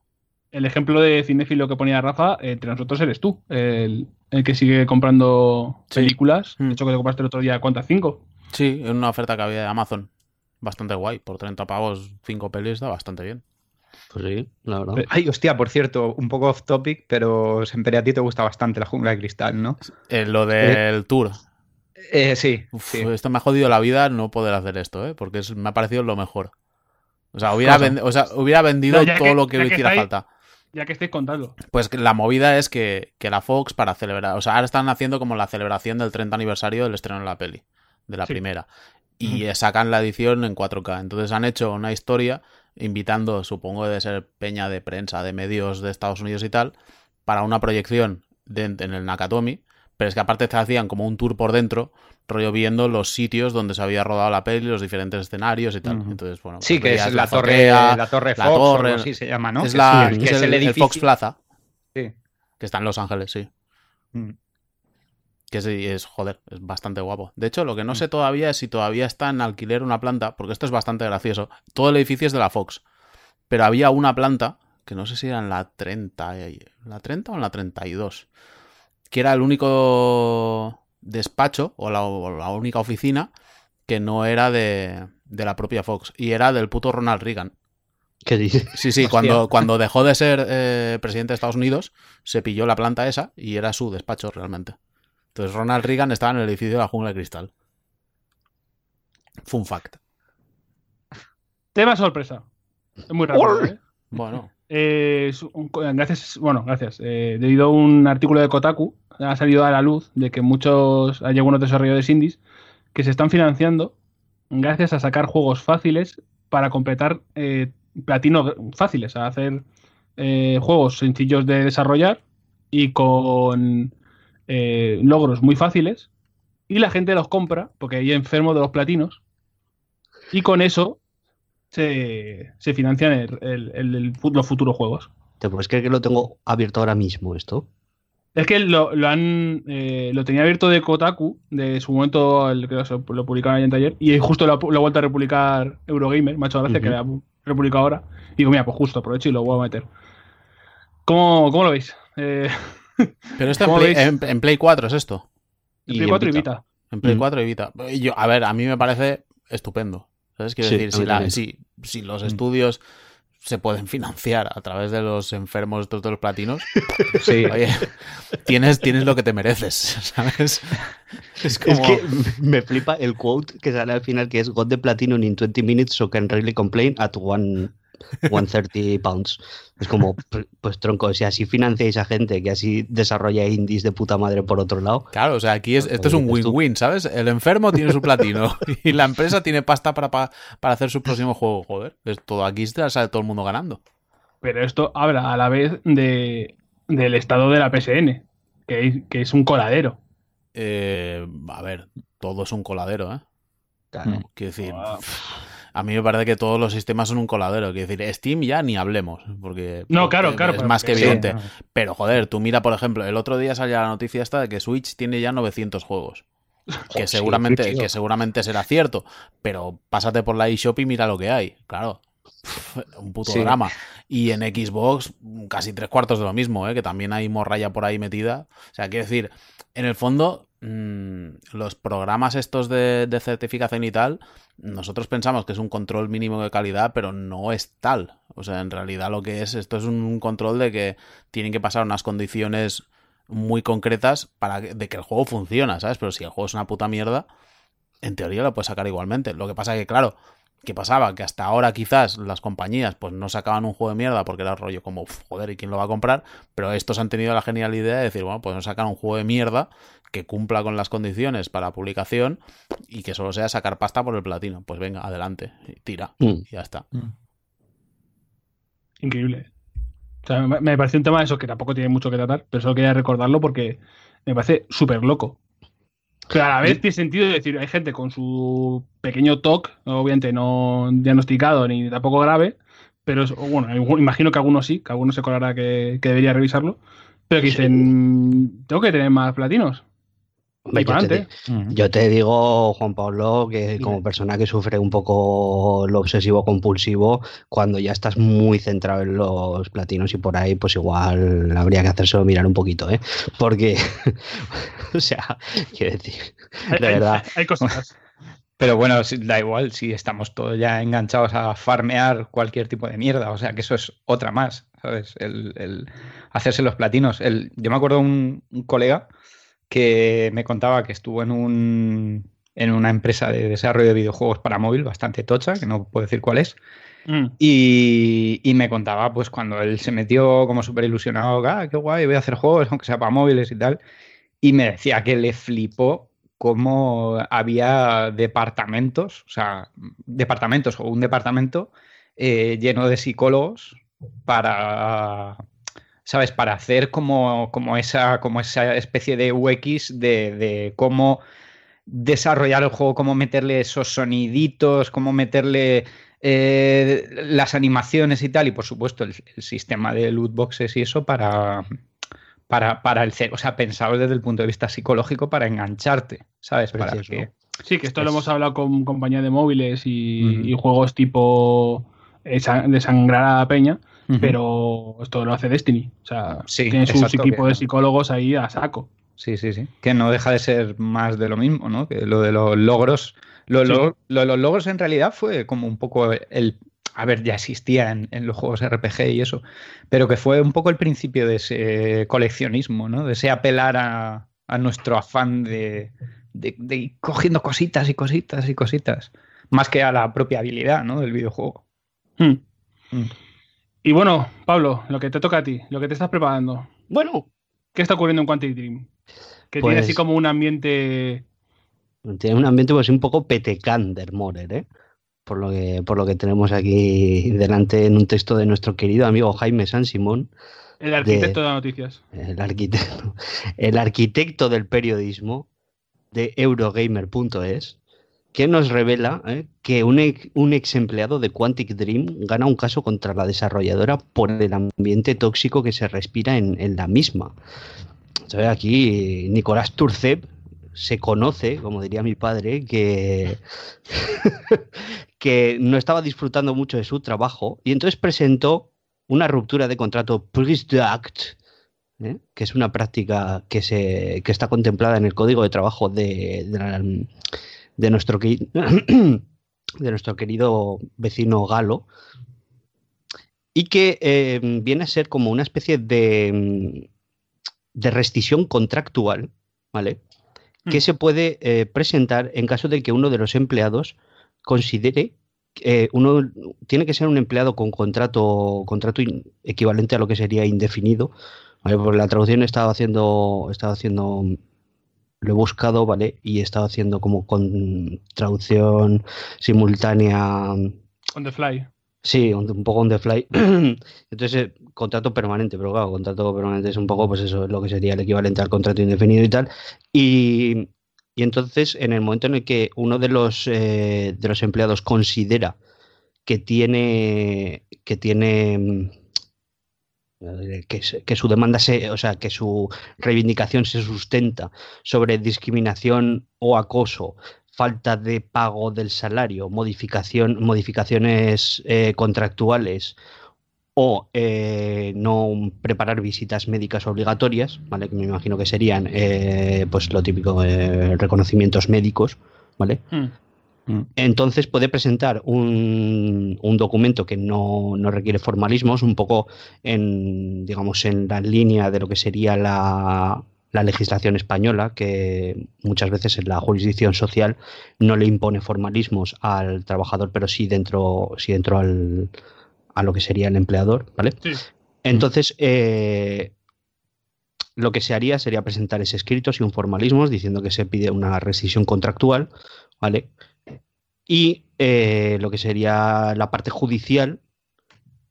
El ejemplo de cinéfilo que ponía Rafa, eh, entre nosotros eres tú, el, el que sigue comprando Sí. películas. Mm. De hecho, que te compraste el otro día, ¿cuántas? ¿Cinco? Sí, en una oferta que había de Amazon. Bastante guay. Por 30 pavos, 5 pelis está bastante bien. pues sí, la verdad. Ay, hostia, por cierto, un poco off topic, pero siempre a ti te gusta bastante la jungla de cristal, ¿no? Eh, lo del tour. Eh, sí, Uf, sí. Esto me ha jodido la vida no poder hacer esto, ¿eh? Porque es- me ha parecido lo mejor. O sea, hubiera, Cosa. vendi- o sea, hubiera vendido No, todo que- lo que que hiciera falta. Ya que estáis contando. Pues la movida es que, que la Fox para celebrar, o sea, ahora están haciendo como la celebración del 30 aniversario del estreno de la peli, de la Sí. primera. Y sacan la edición en 4K. Entonces han hecho una historia invitando, supongo de ser peña de prensa, de medios de Estados Unidos y tal, para una proyección de- en el Nakatomi. Pero es que aparte te hacían como un tour por dentro, rollo viendo los sitios donde se había rodado la peli, los diferentes escenarios y tal. Entonces, bueno, Sí, pues que es la, torre, la torre la Fox, torre, algo así se llama, ¿no? es, la, sí, que es el, el edificio. Fox Plaza, Sí. que está en Los Ángeles, sí. Mm. Que sí, es, joder, es bastante guapo. De hecho, lo que no Mm. sé todavía es si todavía está en alquiler una planta, porque esto es bastante gracioso. Todo el edificio es de la Fox, pero había una planta, que no sé si era en la 30, eh, ¿la 30 o en la 32, que era el único despacho o la, o la única oficina que no era de, de la propia Fox, y era del puto Ronald Reagan. ¿Qué dices? Sí, sí, [laughs] Hostia. cuando, cuando dejó de ser eh, presidente de Estados Unidos, se pilló la planta esa y era su despacho realmente. Entonces Ronald Reagan estaba en el edificio de la jungla de cristal. Fun fact. Tema sorpresa. Es muy rápido, ¿eh? Bueno, Eh, un- gracias, bueno, gracias. Eh, debido a un artículo de Kotaku, ha salido a la luz de que muchos, hay algunos desarrolladores indies que se están financiando gracias a sacar juegos fáciles para completar eh, platino fáciles, a hacer eh, juegos sencillos de desarrollar y con eh, logros muy fáciles. Y la gente los compra porque hay enfermo de los platinos. Y con eso se, se financian el- el- los futuros juegos. ¿Te puedes creer que lo tengo abierto ahora mismo esto? Es que lo, lo han eh, lo tenía abierto de Kotaku, de su momento el, que lo, lo publicaron ayer, ayer, y justo lo, lo ha vuelto a republicar Eurogamer, me ha hecho gracia que lo ha republicado ahora. Y digo, mira, pues justo aprovecho y lo voy a meter. ¿Cómo, cómo lo veis? Eh, [laughs] pero esto en ¿Cómo Play, en- en Play 4 es esto. en Play en 4 y Vita. En Play Mm. 4 y Vita. Yo, a ver, a mí me parece estupendo. ¿Sabes? Quiero Sí, decir, la- si, si los Mm. estudios se pueden [laughs] financiar a través de los enfermos estos de los platinos, Sí. oye, tienes, tienes lo que te mereces, [laughs] ¿sabes? Es como... Es que me flipa el quote que sale al final que es Got the platinum in 20 minutes so can really complain at one, 130 pounds. Es como, p- pues tronco, si así financiáis a gente que así desarrolla indies de puta madre por otro lado. Claro, o sea, aquí es, esto es un Joder, esto- win-win, ¿sabes? El enfermo tiene su platino [laughs] y la empresa tiene pasta para, pa- para hacer su próximo juego. Joder, es todo aquí sale todo el mundo ganando. Pero esto habla a la vez de, del estado de la PSN, que, que es un coladero. Eh, a ver, todo es un coladero, ¿eh? Claro. Quiero decir, a mí me parece que todos los sistemas son un coladero. Quiero decir, Steam ya ni hablemos, porque No, claro, porque claro, es pero más que evidente. no. Pero joder, tú mira, por ejemplo, el otro día salía la noticia esta de que Switch tiene ya 900 juegos. [laughs] Que seguramente, que seguramente será cierto, pero pásate por la eShop y mira lo que hay. Claro, un puto drama. Y en Xbox, casi tres cuartos de lo mismo, ¿eh? que también hay morralla por ahí metida. O sea, quiero decir, en el fondo, mm, los programas estos de, de, certificación y tal, nosotros pensamos que es un control mínimo de calidad, pero no es tal. O sea, en realidad lo que es, esto es un control de que tienen que pasar unas condiciones muy concretas para que, de que el juego funciona, ¿sabes? Pero si el juego es una puta mierda, en teoría lo puedes sacar igualmente. Lo que pasa que, claro, ¿qué pasaba? Que hasta ahora quizás las compañías pues no sacaban un juego de mierda porque era rollo como, joder, ¿y quién lo va a comprar? Pero estos han tenido la genial idea de decir, bueno, pues no sacar un juego de mierda que cumpla con las condiciones para publicación y que solo sea sacar pasta por el platino. Pues venga, adelante, tira, mm. y ya está. Mm. Increíble. O sea, me, parece un tema de eso que tampoco tiene mucho que tratar, pero solo quería recordarlo porque me parece súper loco. Pero a la vez tiene sentido decir, hay gente con su pequeño TOC, obviamente no diagnosticado ni tampoco grave, pero bueno, imagino que algunos sí, que algunos se colará que, debería revisarlo, pero que dicen, tengo que tener más platinos. Yo te, digo, Juan Pablo, que como persona que sufre un poco lo obsesivo compulsivo, cuando ya estás muy centrado en los platinos y por ahí, pues igual habría que hacérselo mirar un poquito, ¿eh? Porque, [laughs] o sea, quiero decir, de verdad. Hay, cosas. [laughs] Pero bueno, da igual si estamos todos ya enganchados a farmear cualquier tipo de mierda. O sea, que eso es otra más, ¿sabes? El, hacerse los platinos. El, yo me acuerdo un, un colega que me contaba que estuvo en, un, en una empresa de desarrollo de videojuegos para móvil bastante tocha, que no puedo decir cuál es. Mm. Y, y, me contaba, pues, cuando él se metió como súper ilusionado, ah, qué guay, voy a hacer juegos, aunque sea para móviles y tal. Y me decía que le flipó cómo había departamentos, o sea, departamentos o un departamento eh, lleno de psicólogos para, ¿sabes? Para hacer como, como, esa, como esa especie de UX de, cómo desarrollar el juego, cómo meterle esos soniditos, cómo meterle eh, las animaciones y tal, y por supuesto el, sistema de loot boxes y eso para, para, para el o sea, pensado desde el punto de vista psicológico para engancharte, ¿sabes? Para que, sí, que esto lo hemos hablado con compañía de móviles y, y juegos tipo de sangrar a la peña, pero esto lo hace Destiny. O sea, tiene su equipo de psicólogos ahí a saco. Sí, sí, sí. Que no deja de ser más de lo mismo, ¿no? Que lo de los logros. Lo, lo, de los logros en realidad fue como un poco el. A ver, ya existía en, los juegos RPG y eso, pero que fue un poco el principio de ese coleccionismo, ¿no? De ese apelar a, nuestro afán de, de, ir cogiendo cositas y cositas y cositas, más que a la propia habilidad, ¿no? Del videojuego. Hmm. Mm. Y bueno, Pablo, lo que te toca a ti, lo que te estás preparando. Bueno. ¿Qué está ocurriendo en Quantic Dream? Que tiene así pues como un ambiente. Tiene un ambiente pues un poco petecán de Morer, ¿eh? Por lo, que, por lo que tenemos aquí delante en un texto de nuestro querido amigo Jaime San Simón. El arquitecto de, las noticias. El arquitecto. [laughs] El arquitecto del periodismo de Eurogamer.es que nos revela eh, que un ex, empleado de Quantic Dream gana un caso contra la desarrolladora por el ambiente tóxico que se respira en, la misma. aquí Nicolás Turcep se conoce, como diría mi padre, que, [laughs] que no estaba disfrutando mucho de su trabajo y entonces presentó una ruptura de contrato Act, ¿eh? que es una práctica que, se, que está contemplada en el código de trabajo de, de la de nuestro, [clears throat] de nuestro querido vecino Galo, y que eh, viene a ser como una especie de, de rescisión contractual, ¿vale? Que mm. se puede eh, presentar en caso de que uno de los empleados considere que uno tiene que ser un empleado con contrato, contrato equivalente a lo que sería indefinido. ¿vale? Porque la traducción he estado haciendo, he estado haciendo lo he buscado, ¿vale? Y he estado haciendo como con traducción simultánea. On the fly. Sí, un, poco on the fly. [clears throat] Entonces, eh, contrato permanente, pero claro, contrato permanente es un poco, pues eso, es lo que sería el equivalente al contrato indefinido y tal. Y, entonces, en el momento en el que uno de los, eh, de los empleados considera que tiene, que tiene eh, que, su demanda se, o sea, que su reivindicación se sustenta sobre discriminación o acoso falta de pago del salario, modificaciones eh, contractuales o eh, no preparar visitas médicas obligatorias, ¿vale? Que me imagino que serían pues lo típico, reconocimientos médicos, ¿vale? Hmm. Mm. Entonces puede presentar un, documento que no, requiere formalismos, un poco en, digamos, en la línea de lo que sería la, legislación española, que muchas veces en la jurisdicción social no le impone formalismos al trabajador, pero sí dentro, sí dentro al, a lo que sería el empleador, ¿vale? Entonces, eh, lo que se haría sería presentar ese escrito sin formalismos, diciendo que se pide una rescisión contractual, ¿vale? Y eh, lo que sería la parte judicial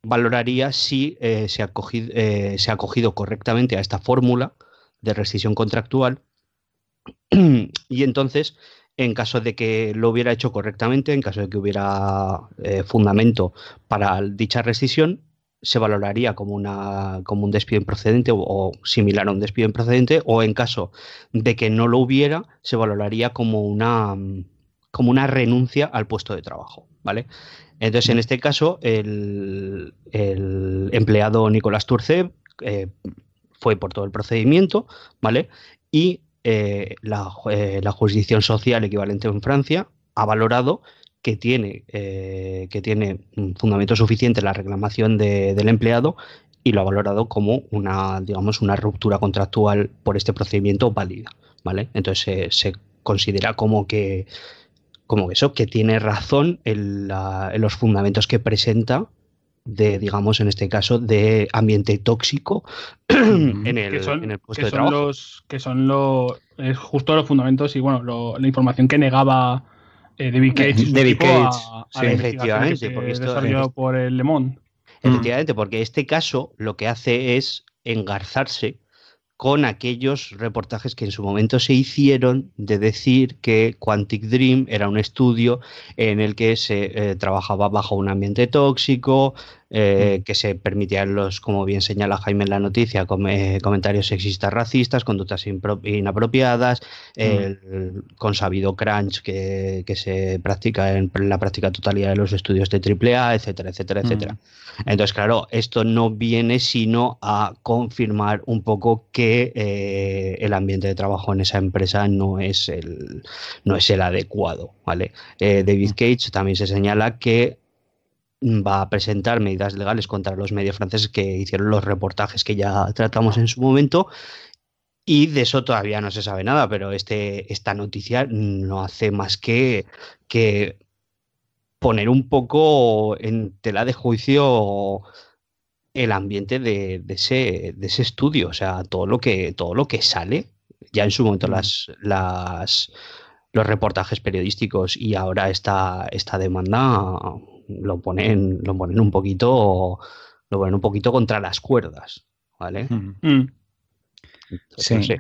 valoraría si eh, se, ha acogido, eh, se, ha acogido, correctamente a esta fórmula de rescisión contractual. [clears throat] Y entonces en caso de que lo hubiera hecho correctamente, en caso de que hubiera fundamento para dicha rescisión, se valoraría como, una, como un despido improcedente o, o, similar a un despido improcedente, o en caso de que no lo hubiera, se valoraría como una, como una renuncia al puesto de trabajo, ¿vale? Entonces, en este caso, el, empleado Nicolás Turce eh, fue por todo el procedimiento, ¿vale? Y eh, eh, la, jurisdicción social equivalente en Francia ha valorado que tiene, que tiene fundamento suficiente la reclamación del empleado y lo ha valorado como una, digamos, una ruptura contractual por este procedimiento válida, ¿vale? Entonces se considera como que como eso, que tiene razón en, los fundamentos que presenta de, digamos, en este caso, de ambiente tóxico [clears throat] en, el, puesto de trabajo. que son los, justo los fundamentos y, bueno, la información que negaba eh, David Cage, David Cage sí, efectivamente, porque esto por el Le Monde. Efectivamente, porque este caso lo que hace es engarzarse con aquellos reportajes que en su momento se hicieron de decir que Quantic Dream era un estudio en el que se eh, trabajaba bajo un ambiente tóxico, eh, que se permitían los, como bien señala Jaime en la noticia, comentarios sexistas, racistas, conductas inapropiadas, el consabido crunch que, se practica en la práctica totalidad de los estudios de AAA, etcétera, etcétera, etcétera. Entonces, claro, esto no viene sino a confirmar un poco que eh, el ambiente de trabajo en esa empresa no es el, no es el adecuado, ¿vale? Eh, David Cage también se señala que va a presentar medidas legales contra los medios franceses que hicieron los reportajes que ya tratamos en su momento. Y de eso todavía no se sabe nada, pero este, esta noticia no hace más que, que poner un poco en tela de juicio el ambiente de, ese, de ese estudio. O sea, todo lo que, todo lo que sale, ya en su momento las, las, los reportajes periodísticos y ahora esta, esta demanda lo ponen, lo ponen un poquito, lo ponen un poquito contra las cuerdas, ¿vale? Mm. sí.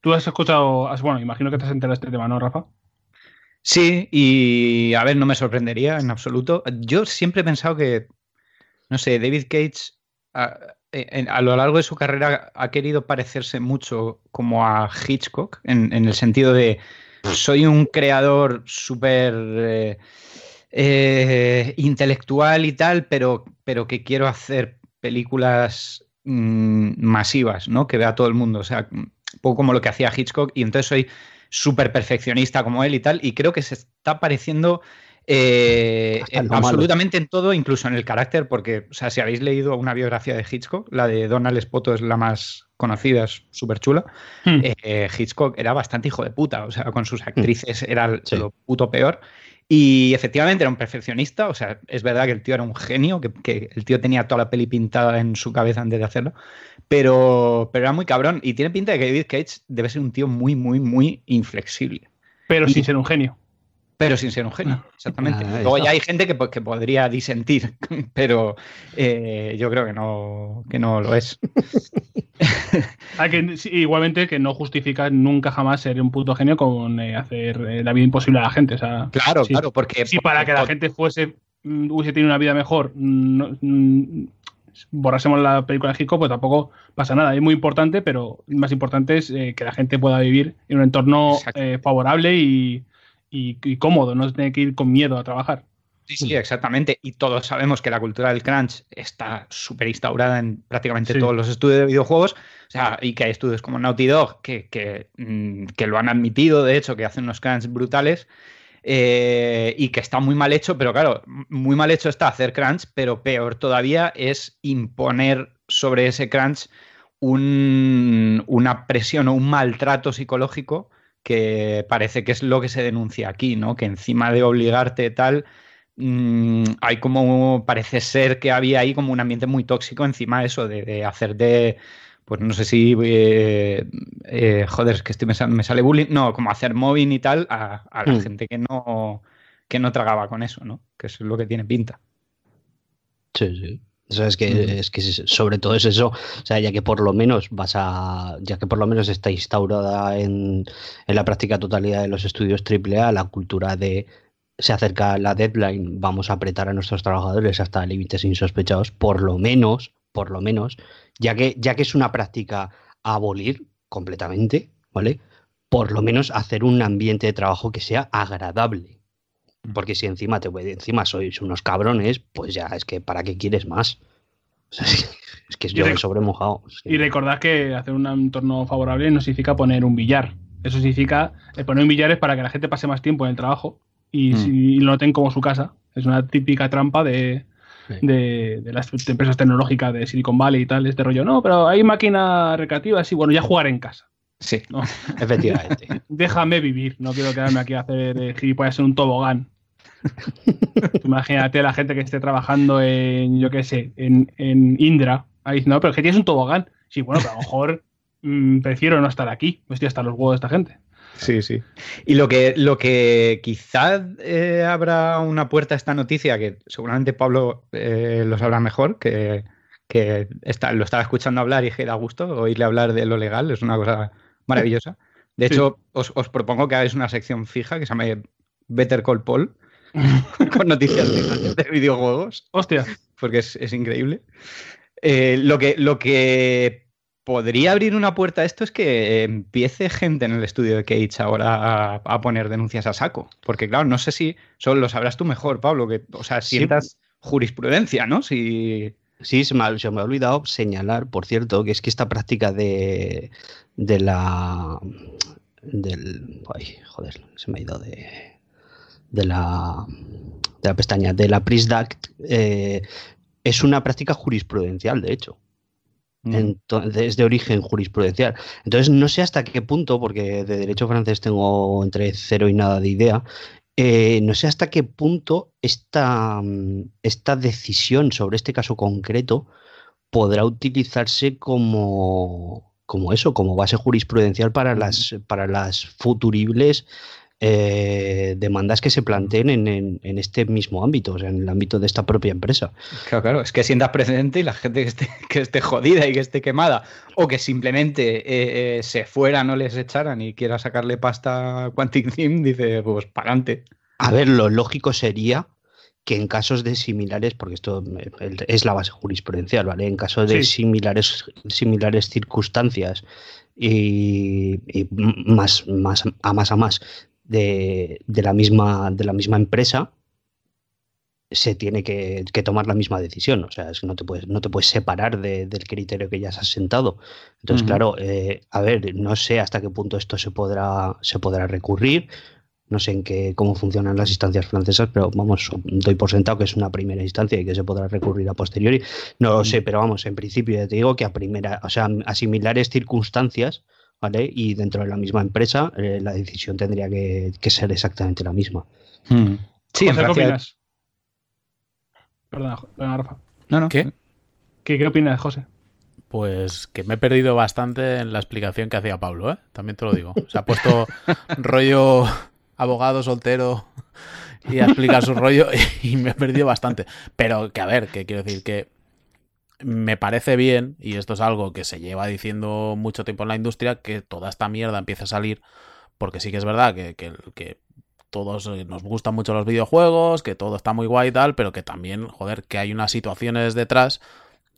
Tú has escuchado, bueno, imagino que te has enterado de este tema, ¿no, Rafa? Sí, y a ver, no me sorprendería en absoluto. Yo siempre he pensado que, no sé, David Cage a, a lo largo de su carrera ha querido parecerse mucho como a Hitchcock, en, el sentido de soy un creador súper eh, eh, intelectual y tal, pero, pero que quiero hacer películas mm, masivas, ¿no? Que vea todo el mundo. O sea, un poco como lo que hacía Hitchcock, y entonces soy súper perfeccionista como él y tal, y creo que se está pareciendo eh, absolutamente en todo, incluso en el carácter, porque, o sea, si habéis leído una biografía de Hitchcock, la de Donald Spoto es la más conocida, es súper chula. Hmm. Eh, Hitchcock era bastante hijo de puta, o sea, con sus actrices era lo puto peor. Y efectivamente era un perfeccionista, o sea, es verdad que el tío era un genio, que, el tío tenía toda la peli pintada en su cabeza antes de hacerlo, pero, pero era muy cabrón y tiene pinta de que David Cage debe ser un tío muy, muy, muy inflexible. Pero sin ser un genio pero sin ser un genio, ah. exactamente. Ah, Luego ya hay gente que, que podría disentir, [laughs] pero eh, yo creo que no, que no lo es. [laughs] Ah, que, igualmente que no justifica nunca jamás ser un puto genio con eh, hacer eh, la vida imposible a la gente. O sea, claro, claro, porque... Si para que la gente fuese mm, hubiese tenido una vida mejor, mm, mm, borrásemos la película de Hitchcock, pues tampoco pasa nada. Es muy importante, pero más importante es que la gente pueda vivir en un entorno favorable y y, cómodo, no tener que ir con miedo a trabajar. Sí, sí, exactamente. Y todos sabemos que la cultura del crunch está súper instaurada en prácticamente todos los estudios de videojuegos. O sea, y que hay estudios como Naughty Dog que, que, mm, que lo han admitido, de hecho, que hacen unos crunch brutales. Eh, y que está muy mal hecho, pero claro, muy mal hecho está hacer crunch, pero peor todavía es imponer sobre ese crunch una presión o un maltrato psicológico que parece que es lo que se denuncia aquí, ¿no? Que encima de obligarte tal, mm, hay como, parece ser que había ahí como un ambiente muy tóxico encima de eso, de, de hacerte pues no sé si, eh, eh, joder, es que estoy, me, sale, bullying, no, como hacer mobbing y tal a, la hmm. gente que no, que no tragaba con eso, ¿no? Que es lo que tiene pinta. Sí, sí. O es que, hmm. es que sobre todo es eso, o sea, ya que por lo menos vas a, ya que por lo menos está instaurada en, en la práctica totalidad de los estudios AAA la cultura de se acerca la deadline, vamos a apretar a nuestros trabajadores hasta límites insospechados, por lo menos, por lo menos, ya que, ya que es una práctica a abolir completamente, ¿vale? Por lo menos hacer un ambiente de trabajo que sea agradable. Porque si encima te encima sois unos cabrones, pues ya es que ¿para qué quieres más? [laughs] es que yo me sobre mojado. Y recordad que hacer un entorno favorable no significa poner un billar. Eso significa eh, poner un billar es para que la gente pase más tiempo en el trabajo y, mm. lo noten como su casa. Es una típica trampa de, de, las empresas tecnológicas de Silicon Valley y tal, este rollo. No, pero hay máquinas recreativas y bueno, ya jugar en casa. Sí, [laughs] efectivamente. [laughs] Déjame vivir, no quiero quedarme aquí a hacer de gilipollas en un tobogán. [laughs] Imagínate la gente que esté trabajando en, yo qué sé, en, Indra. Ahí no, pero que tienes un tobogán. Sí, bueno, pero a lo mejor mm, prefiero no estar aquí. Estoy hasta los huevos de esta gente. Sí, sí. Y lo que, lo que quizás eh, habrá una puerta a esta noticia, que seguramente Pablo eh, lo sabrá mejor, que, está, lo estaba escuchando hablar y que da gusto oírle hablar de lo legal, es una cosa maravillosa. De hecho, os, propongo que hagáis una sección fija que se llame Better Call Paul, [laughs] con noticias de, videojuegos. Hostia. Porque es, increíble. Eh, lo, que, lo que podría abrir una puerta a esto es que empiece gente en el estudio de Cage ahora a, poner denuncias a saco. Porque, claro, no sé si solo lo sabrás tú mejor, Pablo, que, o sea, sientas jurisprudencia, ¿no? Si. Sí, se me, ha, se me, ha, olvidado señalar, por cierto, que es que esta práctica de, de la. del. Ay, joder, se me ha ido de. de la. de la pestaña, de la PRISDAC, eh, es una práctica jurisprudencial, de hecho. Entonces, es de origen jurisprudencial. Entonces, no sé hasta qué punto, porque de derecho francés tengo entre cero y nada de idea, eh, no sé hasta qué punto esta, mm, esta decisión sobre este caso concreto podrá utilizarse como, como eso, como base jurisprudencial para las, para las futuribles eh, demandas que se planteen en, este mismo ámbito, o sea, en el ámbito de esta propia empresa. Claro, claro, es que sientas precedente y la gente que esté, [laughs] que esté jodida y que esté quemada, o que simplemente eh, eh, se fuera, no les echaran y quiera sacarle pasta a Quantic Dream, dice, pues para adelante. A ver, lo lógico sería que en casos de similares, porque esto es la base jurisprudencial, ¿vale? En casos de similares, similares circunstancias y, y, más, más a más a más de, la, misma, de la misma empresa, se tiene que, tomar la misma decisión. O sea, es que no te puedes, no te puedes separar del criterio que ya has sentado. Entonces, claro, eh, a ver, no sé hasta qué punto esto se podrá, se podrá recurrir. No sé en qué, cómo funcionan las instancias francesas, pero vamos, doy por sentado que es una primera instancia y que se podrá recurrir a posteriori. No lo sé, pero vamos, en principio ya te digo que a primera, o sea, a similares circunstancias, ¿vale? Y dentro de la misma empresa eh, la decisión tendría que, ser exactamente la misma. Hmm. Sí, ¿qué opinas? Perdón, Rafa. No, no. ¿Qué? ¿Qué, opinas, José? Pues que me he perdido bastante en la explicación que hacía Pablo, ¿eh? También te lo digo. Se ha puesto [laughs] rollo abogado soltero y a explicar su rollo y me he perdido bastante. Pero que a ver, que quiero decir que me parece bien, y esto es algo que se lleva diciendo mucho tiempo en la industria, que toda esta mierda empiece a salir, porque sí que es verdad que, que, todos eh, nos gustan mucho los videojuegos, que todo está muy guay y tal, pero que también, joder, que hay unas situaciones detrás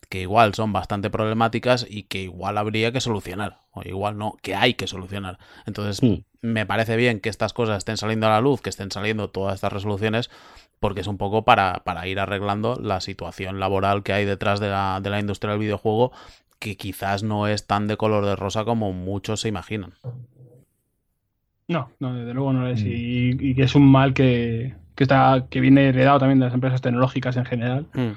que igual son bastante problemáticas y que igual habría que solucionar, o igual no, que hay que solucionar. Entonces, Mm. me parece bien que estas cosas estén saliendo a la luz, que estén saliendo todas estas resoluciones, porque es un poco para, para ir arreglando la situación laboral que hay detrás de la, de la industria del videojuego, que quizás no es tan de color de rosa como muchos se imaginan. No, no, desde luego no lo es. Mm. Y, y que es un mal que, que está, que viene heredado también de las empresas tecnológicas en general. Mm.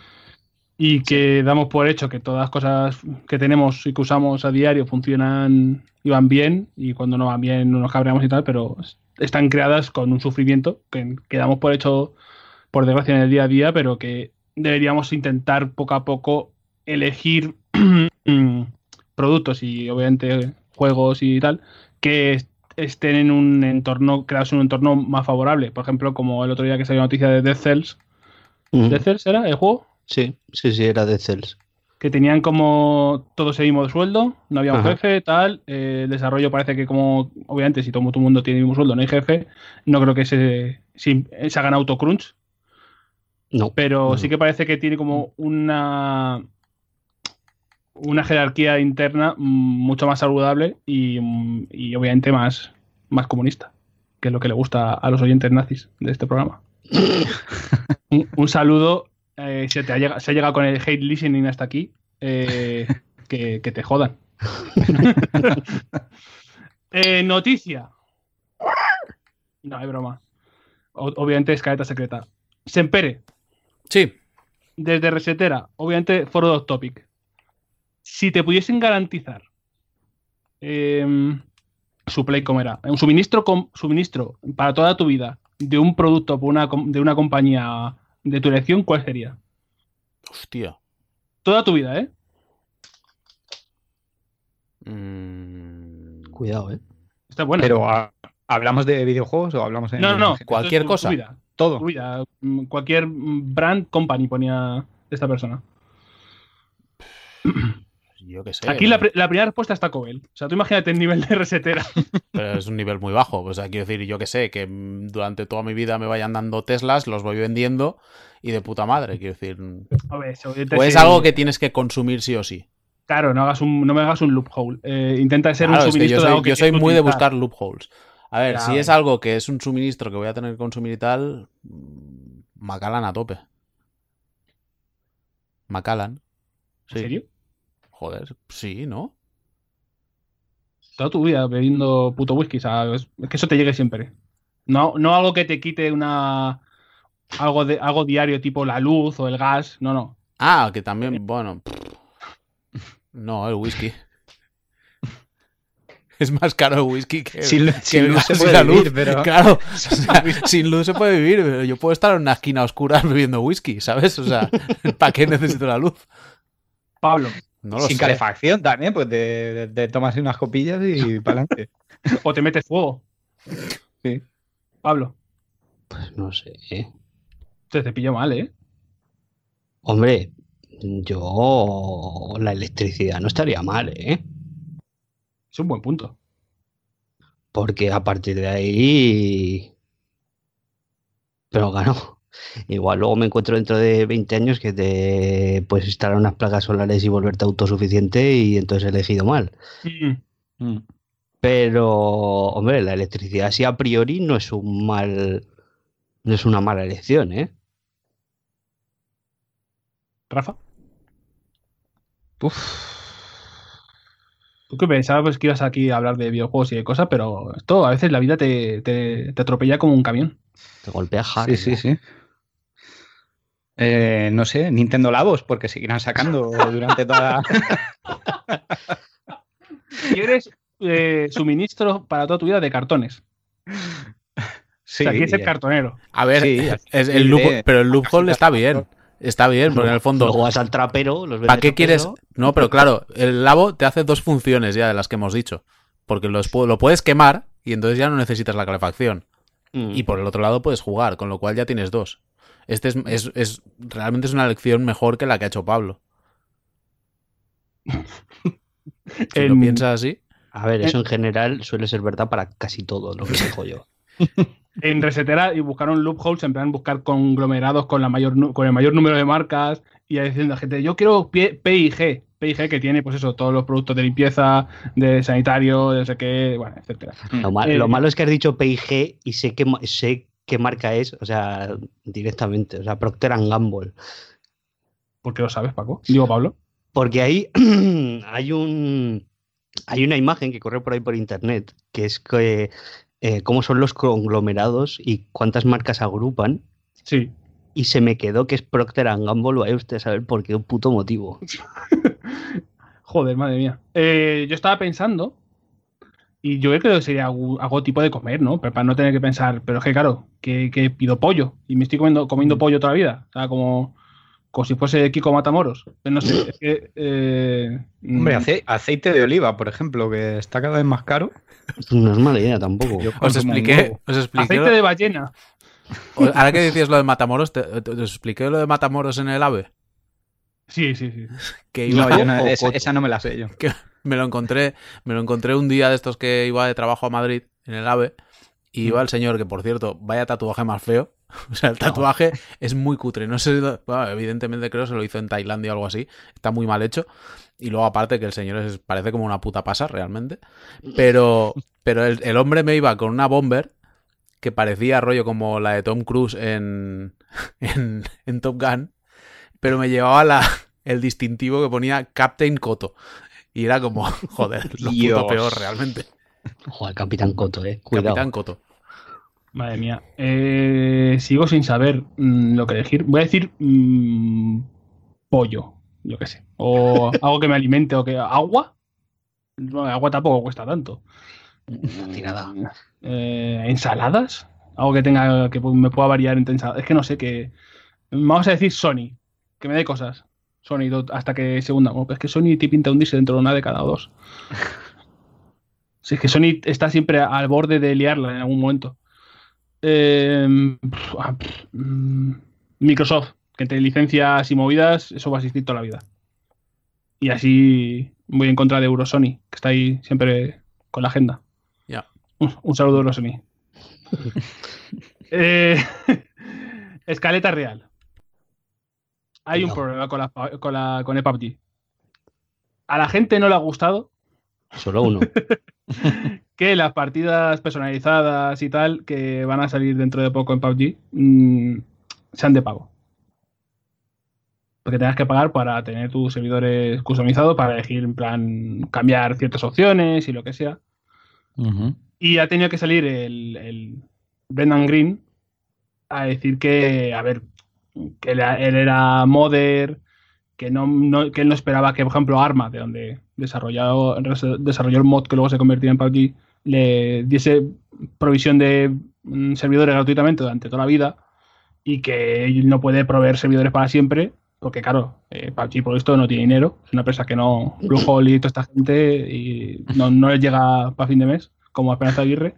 Y que damos por hecho que todas las cosas que tenemos y que usamos a diario funcionan y van bien. Y cuando no van bien no nos cabreamos y tal, pero están creadas con un sufrimiento que, que damos por hecho, por desgracia, en el día a día, pero que deberíamos intentar poco a poco elegir [clears throat] productos y obviamente juegos y tal que est- estén en un entorno, creados en un entorno más favorable. Por ejemplo, como el otro día que salió noticia de Dead Cells. ¿Dead Cells era el juego? Sí, sí, sí, era de Cells. Que tenían como todos el mismo sueldo, no había un Ajá. jefe, tal. eh, el desarrollo parece que como, obviamente, si todo, todo el mundo tiene el mismo sueldo, no hay jefe, no creo que se, se, se hagan autocrunch, No. pero no. sí que parece que tiene como una una jerarquía interna mucho más saludable y, y obviamente más, más comunista, que es lo que le gusta a los oyentes nazis de este programa. [laughs] un, un saludo, eh, si te ha llegado, se ha llegado con el hate listening hasta aquí, eh, que, que te jodan. [laughs] Eh, noticia. No, hay broma. O- obviamente escaleta secreta. Sempere, Sí, desde Resetera, obviamente foro de topic. Si te pudiesen garantizar em, su play como era, un suministro, com- suministro para toda tu vida de un producto por una, com- de una compañía de tu elección, ¿cuál sería? hostia. Toda tu vida, ¿eh? Mm, Cuidado, ¿eh? Está buena. Pero ¿a- ¿hablamos de videojuegos o hablamos de... no, no, no. Cualquier Esto es tu- cosa. tu vida, Todo. tu vida. Mm, Cualquier mm, brand company ponía esta persona. [clears throat] yo qué sé. Aquí la, la primera respuesta está Cobel. O sea, tú imagínate el nivel de resetera. [laughs] Pero es un nivel muy bajo. O sea, quiero decir, yo que sé, que mm, durante toda mi vida me vayan dando Teslas, los voy vendiendo y de puta madre. Quiero decir, A ver, o es algo que tienes que consumir sí o sí. Claro, no, hagas un, no me hagas un loophole. Eh, intenta ser Claro, un es que yo suministro de soy, algo que yo soy muy de buscar loopholes. A ver, si es algo que es un suministro que voy a tener que consumir y tal, mm, Macallan a tope. Macallan. Sí. ¿En serio? Joder, sí, ¿no? Toda tu vida bebiendo puto whisky, ¿sabes? Es que eso te llegue siempre. No, no algo que te quite una. Algo, de, algo diario, tipo la luz o el gas. No, no. Ah, que también, bueno. No, el whisky. [laughs] Es más caro el whisky que, Sin, que sin luz se puede la vivir, luz. pero... Claro, [laughs] o sea, [laughs] sin luz se puede vivir, pero yo puedo estar en una esquina oscura bebiendo whisky, ¿sabes? O sea, ¿para qué necesito la luz? Pablo, No lo Sin sé. calefacción también, pues de, de, de tomarse unas copillas y para adelante. o te metes fuego. Sí. Pablo, Pues no sé. te, te pillo mal, ¿eh? Hombre, yo la electricidad no estaría mal, ¿eh? Es un buen punto. Porque a partir de ahí... Pero claro, [laughs] igual luego me encuentro dentro de 20 años que te puedes instalar unas placas solares y volverte autosuficiente y entonces he elegido mal. Mm. Pero, hombre, la electricidad sí a priori no es un mal... No es una mala elección, ¿eh? Rafa, Uf. Tú que pensabas pues, que ibas aquí a hablar de videojuegos y de cosas, pero esto a veces la vida te, te, te atropella como un camión. Te golpea Sí, hard. sí, sí. Eh, no sé, Nintendo Labos, porque seguirán sacando [laughs] durante toda. Quieres eh, suministro para toda tu vida de cartones. Sí, o sea, quieres ser cartonero. A ver, Sí, es el loop- pero el loophole está bien. Está bien, porque en el fondo, Luego vas al trapero, los ¿para qué quieres? No, pero claro, el labo te hace dos funciones ya de las que hemos dicho. Porque los lo puedes quemar y entonces ya no necesitas la calefacción. Mm. Y por el otro lado puedes jugar, con lo cual ya tienes dos. Este es, es- es- realmente es una elección mejor que la que ha hecho Pablo. [laughs] Si lo En- piensas así. A ver, eso en general suele ser verdad para casi todo lo que dijo yo. [laughs] en Resetera y buscaron loopholes, en plan buscar conglomerados con, la mayor, con el mayor número de marcas y diciendo a gente, yo quiero PIG, PIG que tiene pues eso, todos los productos de limpieza, de sanitario, de sé qué, bueno, etcétera. Lo, Eh, lo malo es que has dicho PIG y sé sé qué marca es, o sea, directamente, o sea, Procter and Gamble. ¿Por qué lo sabes, Paco? Digo, Pablo. Porque ahí [clears throat] hay un hay una imagen que corre por ahí por internet, que es que eh, cómo son los conglomerados y cuántas marcas agrupan. Sí. Y se me quedó que es Procter and Gamble, vaya usted a saber por qué puto motivo. [laughs] Joder, madre mía. Eh, yo estaba pensando, y yo creo que sería algún, algún tipo de comer, ¿no? Pero para no tener que pensar, pero es que claro, que, que pido pollo y me estoy comiendo, comiendo pollo toda la vida. O sea, como, como si fuese Kiko Matamoros. No sé, [laughs] es que. eh, Hombre, mm, ace- aceite de oliva, por ejemplo, que está cada vez más caro. No es mala idea tampoco. Yo Os expliqué, huevo. os expliqué. Aceite de ballena. Ahora que decías lo de Matamoros, te, te- expliqué lo de Matamoros en el AVE. Sí, sí, sí. Que iba No, yo- no- esa, no me la sé yo. que [laughs] me lo encontré, me lo encontré un día de estos que iba de trabajo a Madrid en el AVE y iba el señor que por cierto, vaya tatuaje más feo. [laughs] O sea, el tatuaje es muy cutre. No sé, bueno, evidentemente creo que se lo hizo en Tailandia o algo así. Está muy mal hecho. Y luego aparte que el señor es- parece como una puta pasa realmente. Pero, pero el, el hombre me iba con una bomber que parecía rollo como la de Tom Cruise en, [laughs] en, en Top Gun. Pero me llevaba la, el distintivo que ponía Captain Coto. Y era como, [laughs] joder, lo puto peor realmente. Joder, Capitán Coto, eh. Cuidado. Capitán Coto. Madre mía. Eh, sigo sin saber mm, lo que elegir. Voy a decir mm, pollo, yo qué sé. O [laughs] algo que me alimente o que. ¿Agua? No, agua tampoco cuesta tanto. Tirada. Eh, ¿Ensaladas? Algo que tenga. que me pueda variar entre ensaladas. Es que no sé qué. Vamos a decir Sony. Que me dé cosas. Sony hasta que se hunda. Bueno, es que Sony te pinta hundirse dentro de una década o dos. [laughs] Si es que Sony está siempre al borde de liarla en algún momento. Eh, pf, ah, mm, Microsoft, que entre licencias y movidas, eso va a existir toda la vida. Y así voy en contra de Eurosony, que está ahí siempre con la agenda. Ya. Un, un saludo, Eurosony. [laughs] Eh, [laughs] escaleta real. Hay un problema con, la, con, la- con el PUBG. A la gente no le ha gustado Solo uno. [laughs] que las partidas personalizadas y tal que van a salir dentro de poco en PUBG mm, sean de pago. Porque tengas que pagar para tener tus servidores customizados, para elegir, en plan, cambiar ciertas opciones y lo que sea. Y ha tenido que salir el, el Brendan Green a decir que, a ver, que él, él era modder, que, no, no- que él no esperaba que, por ejemplo, Arma, de donde desarrolló, desarrolló el mod que luego se convirtió en PUBG, le diese provisión de mm, servidores gratuitamente durante toda la vida y que no puede proveer servidores para siempre, porque claro, eh, PUBG por esto no tiene dinero, es una empresa que no, Bluehole y toda esta gente, y no, no les llega para fin de mes, como Esperanza Aguirre,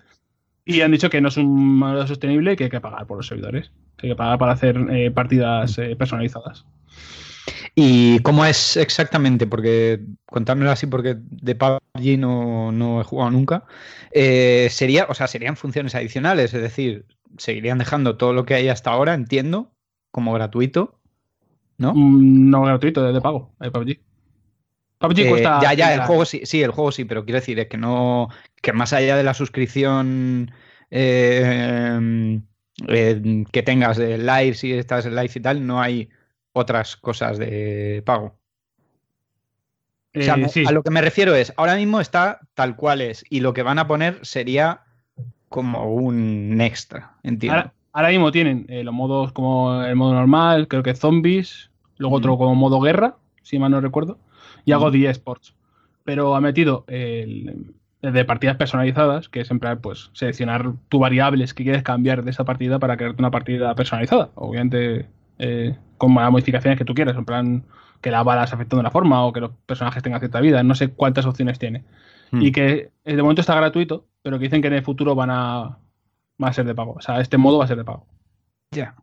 y han dicho que no es un modelo sostenible y que hay que pagar por los servidores, que hay que pagar para hacer eh, partidas eh, personalizadas. ¿Y cómo es exactamente? Porque contármelo así, porque de PUBG no, no he jugado nunca. Eh, sería, o sea, serían funciones adicionales, es decir, seguirían dejando todo lo que hay hasta ahora, entiendo, como gratuito, ¿no? Mm, No gratuito, es de pago, el PUBG. PUBG Eh, cuesta. ya, ya, el 30. juego sí, sí, el juego sí, pero quiero decir, es que no, que más allá de la suscripción eh, eh, que tengas de live, si estás en live y tal, no hay otras cosas de pago. O sea, Eh, sí. a lo que me refiero es, ahora mismo está tal cual es, y lo que van a poner sería como un extra, entiendo. Ahora, ahora mismo tienen eh, los modos como el modo normal, creo que zombies, luego otro como modo guerra, si mal no recuerdo, y algo de eSports. Pero ha metido el, el de partidas personalizadas, que es en plan, pues, seleccionar tus variables que quieres cambiar de esa partida para crearte una partida personalizada. Obviamente, eh, con las modificaciones que tú quieras, en plan, que las balas afecten de una forma o que los personajes tengan cierta vida. No sé cuántas opciones tiene. Hmm. Y que eh, de momento está gratuito, pero que dicen que en el futuro van a, van a ser de pago. O sea, este modo va a ser de pago. Ya.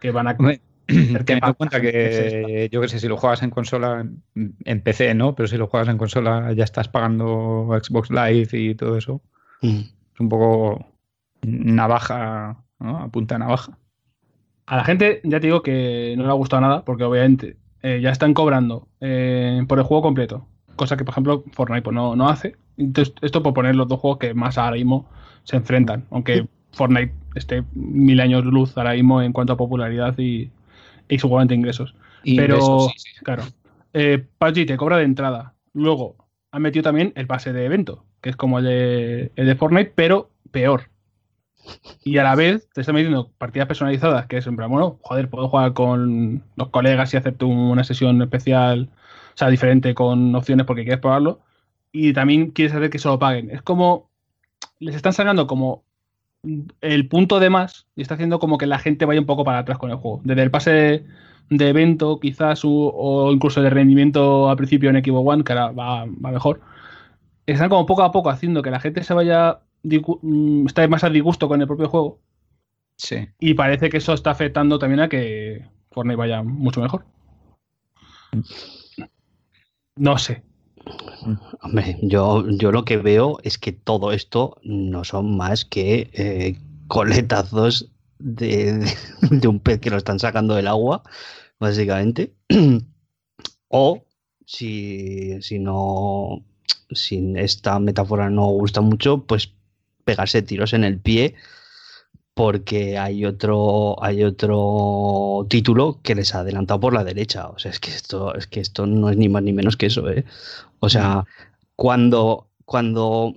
Que van a. Hombre, [clears throat] [clears throat] que Teniendo en cuenta que yo que sé, si lo juegas en consola, en PC no, pero si lo juegas en consola ya estás pagando Xbox Live y todo eso. Mm. Es un poco navaja, ¿no? A punta de navaja. A la gente ya te digo que no le ha gustado nada, porque obviamente eh, ya están cobrando eh, por el juego completo, cosa que por ejemplo Fortnite pues, no, no hace. Entonces, esto por poner los dos juegos que más ahora mismo se enfrentan, aunque Fortnite esté mil años luz ahora mismo en cuanto a popularidad y, y seguramente ingresos. Pero, claro, eh, PUBG te cobra de entrada. Luego, han metido también el pase de evento, que es como el de, el de Fortnite, pero peor. Y a la vez te están metiendo partidas personalizadas, que es en plan, bueno, joder, puedo jugar con los colegas y hacerte una sesión especial, o sea, diferente con opciones porque quieres probarlo. Y también quieres hacer que se lo paguen. Es como, les están sacando como el punto de más y está haciendo como que la gente vaya un poco para atrás con el juego. Desde el pase de evento, quizás, o incluso de rendimiento al principio en Equipo One, que ahora va, mejor, están como poco a poco haciendo que la gente se vaya, mm, esté más a disgusto con el propio juego. Sí. Y parece que eso está afectando también a que Fortnite vaya mucho mejor. No sé. Hombre, yo, yo lo que veo es que todo esto no son más que eh, coletazos de, [laughs] un pez que lo están sacando del agua, básicamente. [clears throat] o si, si no, si esta metáfora no gusta mucho, pues pegarse tiros en el pie porque hay otro hay otro título que les ha adelantado por la derecha. O sea, es que esto es que esto no es ni más ni menos que eso, ¿eh? O sea, cuando cuando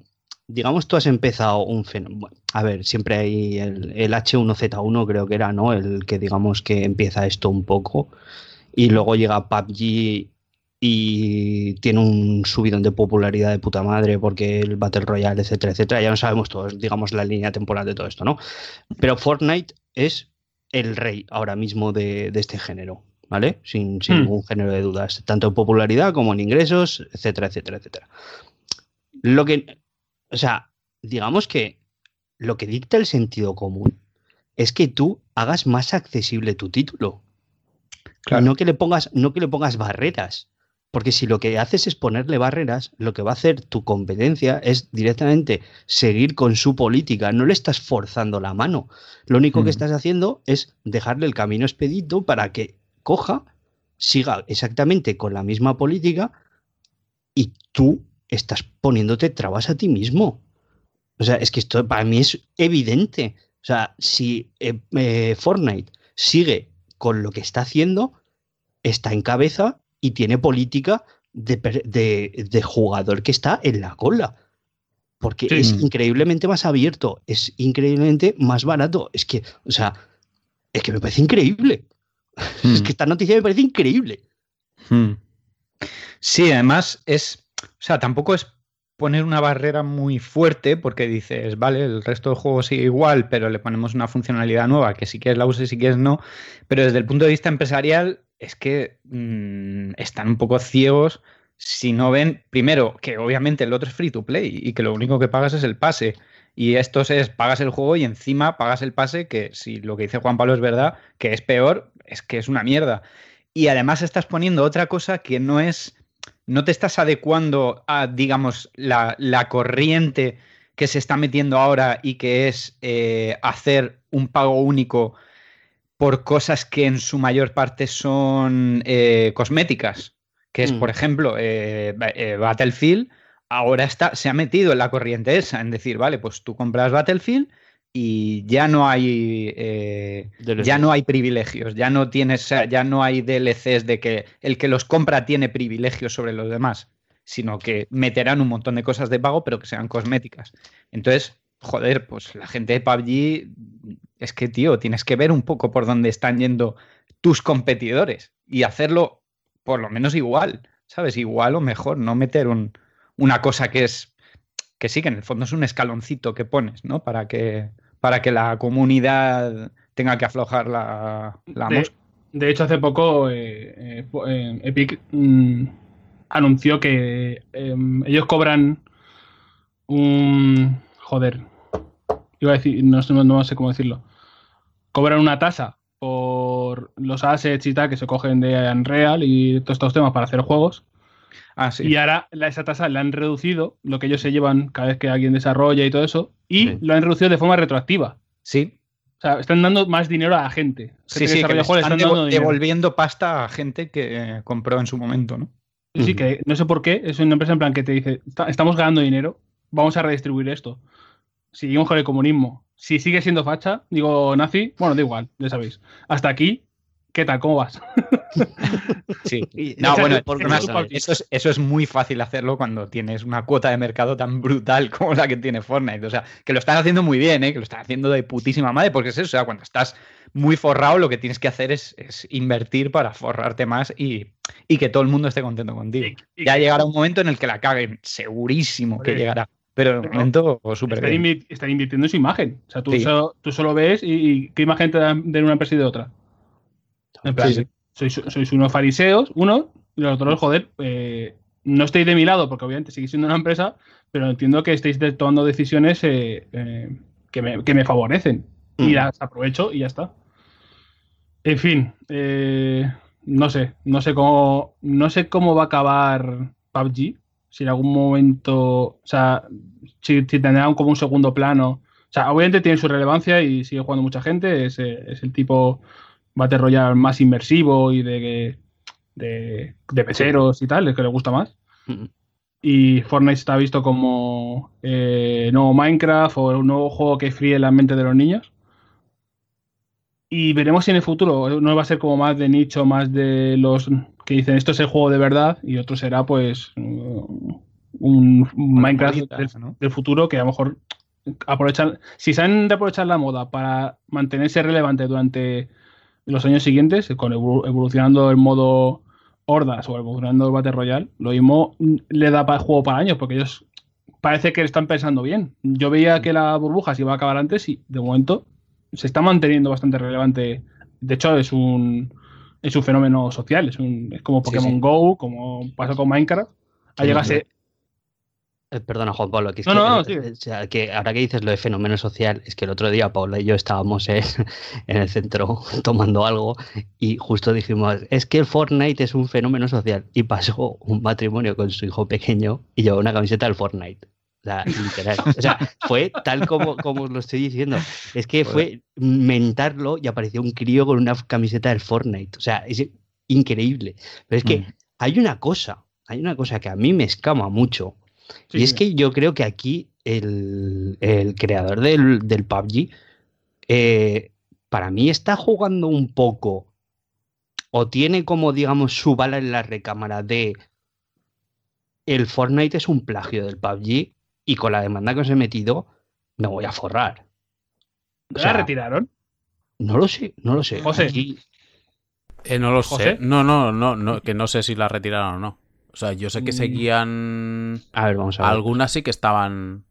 digamos tú has empezado un fenómeno, a ver, siempre hay el, el, H1Z1 creo que era, ¿no? El que digamos que empieza esto un poco y luego llega PUBG y tiene un subidón de popularidad de puta madre porque el Battle Royale, etcétera, etcétera. Ya no sabemos todos, digamos, la línea temporal de todo esto, ¿no? Pero Fortnite es el rey ahora mismo de, este género, ¿vale? Sin, sin hmm. ningún género de dudas, tanto en popularidad como en ingresos, etcétera, etcétera, etcétera. Lo que, o sea, digamos que lo que dicta el sentido común es que tú hagas más accesible tu título. No que le pongas, no que le pongas barreras. Porque si lo que haces es ponerle barreras, lo que va a hacer tu competencia es directamente seguir con su política. No le estás forzando la mano. Lo único que mm. estás haciendo es dejarle el camino expedito para que coja, siga exactamente con la misma política y tú estás poniéndote trabas a ti mismo. O sea, es que esto para mí es evidente. O sea, si eh, eh, Fortnite sigue con lo que está haciendo, está en cabeza y tiene política de, jugador que está en la cola. Porque es increíblemente más abierto, es increíblemente más barato. Es que, o sea, es que me parece increíble. [laughs] Es que hmm. esta noticia me parece increíble. Hmm. Sí, además es, o sea, tampoco es poner una barrera muy fuerte porque dices, vale, el resto del juego sigue igual, pero le ponemos una funcionalidad nueva que si quieres la uses, si quieres no. Pero desde el punto de vista empresarial, es que mm, están un poco ciegos si no ven, primero, que obviamente el otro es free to play y que lo único que pagas es el pase. Y esto es, pagas el juego y encima pagas el pase, que si lo que dice Juan Pablo es verdad, que es peor, es que es una mierda. Y además estás poniendo otra cosa que no es, no te estás adecuando a, digamos, la, corriente que se está metiendo ahora y que es eh, hacer un pago único por cosas que en su mayor parte son eh, cosméticas, que es, por mm. ejemplo, eh, eh, Battlefield, ahora está, se ha metido en la corriente esa, en decir, vale, pues tú compras Battlefield y ya no hay ya no hay privilegios, ya no tienes, ya no hay DLCs de que el que los compra tiene privilegios sobre los demás, sino que meterán un montón de cosas de pago, pero que sean cosméticas. Entonces, joder, pues la gente de PUBG es que, tío, tienes que ver un poco por dónde están yendo tus competidores y hacerlo por lo menos igual, ¿sabes? Igual o mejor, no meter una cosa que es, que sí, que en el fondo es un escaloncito que pones, ¿no? Para que, para que la comunidad tenga que aflojar la, la de, de, hecho, hace poco eh, eh, Epic mm, anunció que em, ellos cobran un... Joder, iba a decir, no, no, sé cómo decirlo, cobran una tasa por los assets y tal que se cogen de Unreal y todos estos temas para hacer juegos. Ah, sí. Y ahora la- esa tasa la han reducido, lo que ellos se llevan cada vez que alguien desarrolla y todo eso, y Sí. lo han reducido de forma retroactiva. Sí, O sea, están dando más dinero a la gente. Gente sí, sí, que están le están devo- dando dinero. devolviendo pasta a gente que eh, compró en su momento, ¿no? Sí, Ujú. que no sé por qué, es una empresa en plan que te dice, "Está- estamos ganando dinero, vamos a redistribuir esto. Seguimos con el comunismo. Si sigue siendo facha, digo nazi, bueno, da igual, ya sabéis. Hasta aquí, ¿qué tal? ¿Cómo vas? [laughs] Sí. No, bueno, esa- eso es, eso es muy fácil hacerlo cuando tienes una cuota de mercado tan brutal como la que tiene Fortnite. O sea, que lo están haciendo muy bien, ¿eh? que lo están haciendo de putísima madre, porque es eso. O sea, cuando estás muy forrado, lo que tienes que hacer es, es invertir para forrarte más y, y que todo el mundo esté contento contigo. Y- y ya llegará un momento en el que la caguen, segurísimo que llegará. Pero de pero momento, súper están, bien. invi- están invirtiendo en su imagen. O sea, tú, Sí. solo, tú solo ves y, y qué imagen te dan de una empresa y de otra. En plan, Sí, sí. Sois, sois unos fariseos, uno, y los otros, joder, eh, no estáis de mi lado, porque obviamente seguís siendo una empresa, pero entiendo que estáis tomando decisiones eh, eh, que, me, que me favorecen. Y Mm. las aprovecho y ya está. En fin, no sé, no sé cómo, no sé cómo va a acabar PUBG. Si en algún momento, o sea, si, si tendrá un- como un segundo plano. O sea, obviamente tiene su relevancia y sigue jugando mucha gente. Es, es el tipo Battle Royale más inmersivo y de, de, de peceros y tal, el que le gusta más. Ujú. Y Fortnite está visto como eh, nuevo Minecraft o un nuevo juego que fríe la mente de los niños. Y veremos si en el futuro no va a ser como más de nicho, más de los que dicen esto es el juego de verdad y otro será pues un, Minecraft del, ¿no? del futuro que a lo mejor aprovechan, si saben de aprovechar la moda para mantenerse relevante durante los años siguientes, con evolu- evolucionando el modo hordas o evolucionando el Battle Royale, lo mismo le da para juego para años, porque ellos parece que están pensando bien. Yo veía que la burbuja se iba a acabar antes y de momento se está manteniendo bastante relevante. De hecho, es un es un fenómeno social, es, un, es como Pokémon sí. Go, como pasó con Minecraft. Ha llegado a no, ser- Eh, Perdona, Juan Pablo, que es No, que, no, no, sí. o sea, que ahora que dices lo de fenómeno social, es que el otro día Paula y yo estábamos en, [laughs] en el centro [laughs] tomando algo y justo dijimos, es que el Fortnite es un fenómeno social. Y pasó un matrimonio con su hijo pequeño y llevó una camiseta del Fortnite. O sea, literal. O sea, fue tal como, como lo estoy diciendo. Es que fue mentarlo y apareció un crío con una camiseta del Fortnite. O sea, es increíble. Pero es que Mm. hay una cosa, hay una cosa que a mí me escama mucho. Sí, y es que yo creo que aquí el, el creador del, del PUBG, eh, para mí está jugando un poco, o tiene como, digamos, su bala en la recámara de el Fortnite es un plagio del PUBG y con la demanda que os he metido me voy a forrar. ¿La o sea, retiraron? No lo sé, no lo sé. José. Aquí- Eh, no lo ¿José? sé. No, no, no, no, que no sé si la retiraron o no. O sea, yo sé que Mm. seguían. a ver, vamos a ver. Algunas sí que estaban.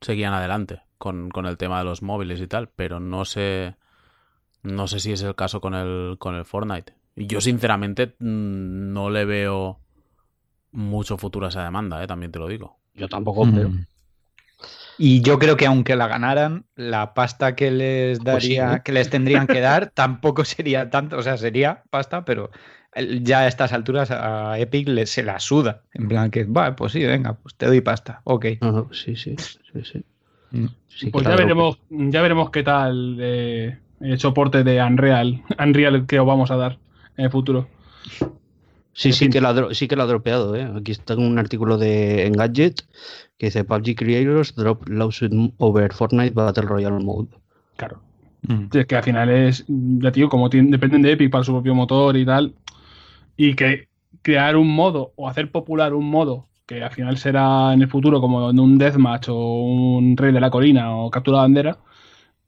Seguían adelante con, con el tema de los móviles y tal, pero no sé. No sé si es el caso con el, con el Fortnite. Y yo, sinceramente, mm, no le veo mucho futuro a esa demanda, eh, también te lo digo. Yo tampoco, pero... Mm. Y yo creo que aunque la ganaran, la pasta que les Pues sí, daría, ¿eh? que les tendrían que dar, tampoco [laughs] sería tanto, o sea, sería pasta, pero ya a estas alturas a Epic le, se la suda. En plan que, va, pues sí, venga, pues te doy pasta. Ok. Sí, sí, sí, sí. Mm. Sí, Pues ya veremos, ya veremos qué tal eh, el soporte de Unreal, Unreal que os vamos a dar en el futuro. Sí, sí que, lo ha, dro- sí que lo ha dropeado, ¿eh? Aquí está un artículo de Engadget que dice PUBG Creators drop lawsuit over Fortnite Battle Royale Mode. Claro. Mm. Es que al final es, ya tío, como dependen de Epic para su propio motor y tal. Y que crear un modo o hacer popular un modo que al final será en el futuro como en un deathmatch o un rey de la colina o captura de bandera,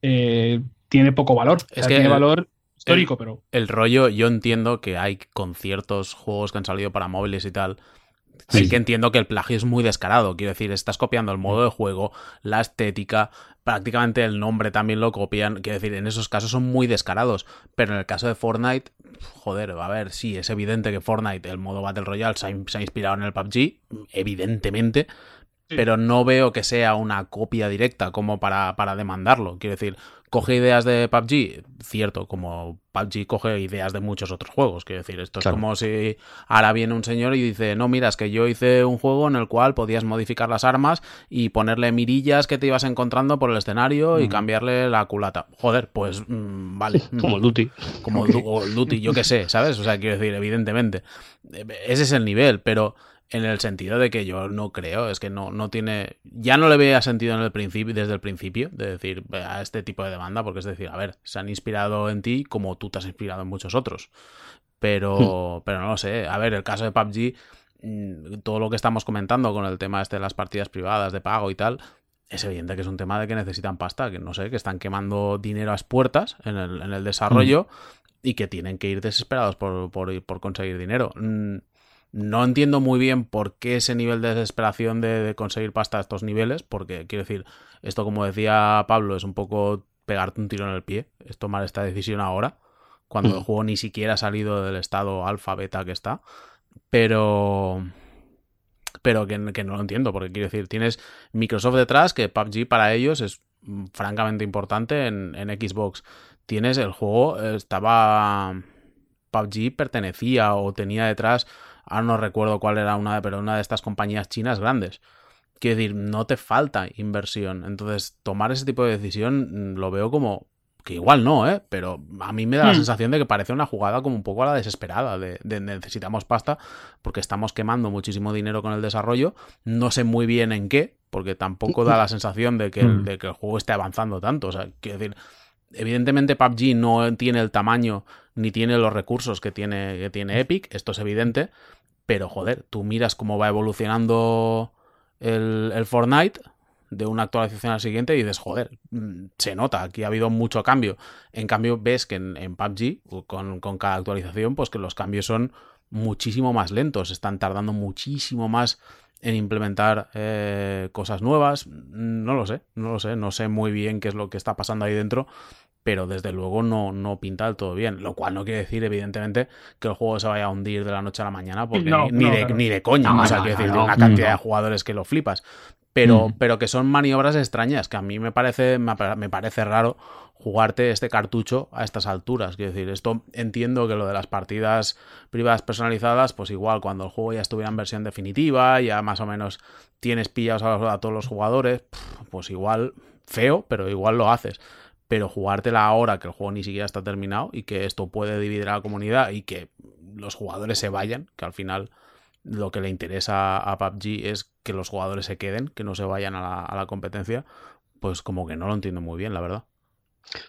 eh, tiene poco valor. O Es sea, que tiene el- valor histórico, pero El rollo, yo entiendo que hay con ciertos juegos que han salido para móviles y tal. Sí, Sí. que entiendo que el plagio es muy descarado. Quiero decir, estás copiando el modo de juego, la estética, prácticamente el nombre también lo copian. Quiero decir, en esos casos son muy descarados. Pero en el caso de Fortnite, joder, a ver, sí, es evidente que Fortnite, el modo Battle Royale, se ha, se ha inspirado en el PUBG, evidentemente. Sí. Pero no veo que sea una copia directa como para, para demandarlo. Quiero decir, coge ideas de PUBG, cierto, como PUBG coge ideas de muchos otros juegos. Quiero decir, esto es como si ahora viene un señor y dice, no, mira, es que yo hice un juego en el cual podías modificar las armas y ponerle mirillas que te ibas encontrando por el escenario y cambiarle la culata. Joder, pues mm, vale. [laughs] como el Duty. [laughs] Como el Duty, yo qué sé, ¿sabes? O sea, quiero decir, evidentemente. Ese es el nivel, pero en el sentido de que yo no creo, es que no, no tiene, ya no le veía sentido en el principio, desde el principio, de decir a este tipo de demanda, porque es decir, a ver, se han inspirado en ti como tú te has inspirado en muchos otros, pero, hmm. pero no lo sé, a ver, el caso de PUBG, mm, todo lo que estamos comentando con el tema este de las partidas privadas de pago y tal, es evidente que es un tema de que necesitan pasta, que no sé, que están quemando dinero a las puertas en el, en el desarrollo hmm. y que tienen que ir desesperados por, por, por conseguir dinero. Mm, no entiendo muy bien por qué ese nivel de desesperación de, conseguir pasta a estos niveles, porque quiero decir, esto como decía Pablo, es un poco pegarte un tiro en el pie, es tomar esta decisión ahora, cuando el mm. juego ni siquiera ha salido del estado alfa, beta que está, pero... Pero que, no lo entiendo, porque quiero decir, tienes Microsoft detrás, que PUBG para ellos es francamente importante en, en Xbox. Tienes el juego, estaba... PUBG pertenecía o tenía detrás ahora no recuerdo cuál era una, pero una de estas compañías chinas grandes. Quiero decir, no te falta inversión. Entonces, tomar ese tipo de decisión mm, lo veo como que igual no, ¿eh? Pero a mí me da la hmm. sensación de que parece una jugada como un poco a la desesperada, de, necesitamos pasta porque estamos quemando muchísimo dinero con el desarrollo, no sé muy bien en qué, porque tampoco da la sensación de que, el, hmm. de que el juego esté avanzando tanto, o sea, quiero decir, evidentemente PUBG no tiene el tamaño ni tiene los recursos que tiene, que tiene Epic, esto es evidente, pero joder, tú miras cómo va evolucionando el, el Fortnite de una actualización a la siguiente y dices, joder, mm, se nota, aquí ha habido mucho cambio. En cambio, ves que en, en PUBG, con, con, cada actualización, pues que los cambios son muchísimo más lentos, están tardando muchísimo más en implementar eh, cosas nuevas. No lo sé, no lo sé, no sé muy bien qué es lo que está pasando ahí dentro, pero desde luego no, no pinta del todo bien. Lo cual no quiere decir, evidentemente, que el juego se vaya a hundir de la noche a la mañana, porque ni, de, ni, de, coña. o sea, quiero decir, de una cantidad de jugadores que lo flipas. Pero, pero que son maniobras extrañas, que a mí me parece, me parece raro jugarte este cartucho a estas alturas. Quiero decir, esto entiendo que lo de las partidas privadas personalizadas, pues igual cuando el juego ya estuviera en versión definitiva, ya más o menos tienes pillados a, todos los jugadores, pues igual feo, pero igual lo haces pero jugártela ahora que el juego ni siquiera está terminado y que esto puede dividir a la comunidad y que los jugadores se vayan, que al final lo que le interesa a PUBG es que los jugadores se queden, que no se vayan a la, competencia, pues como que no lo entiendo muy bien, la verdad.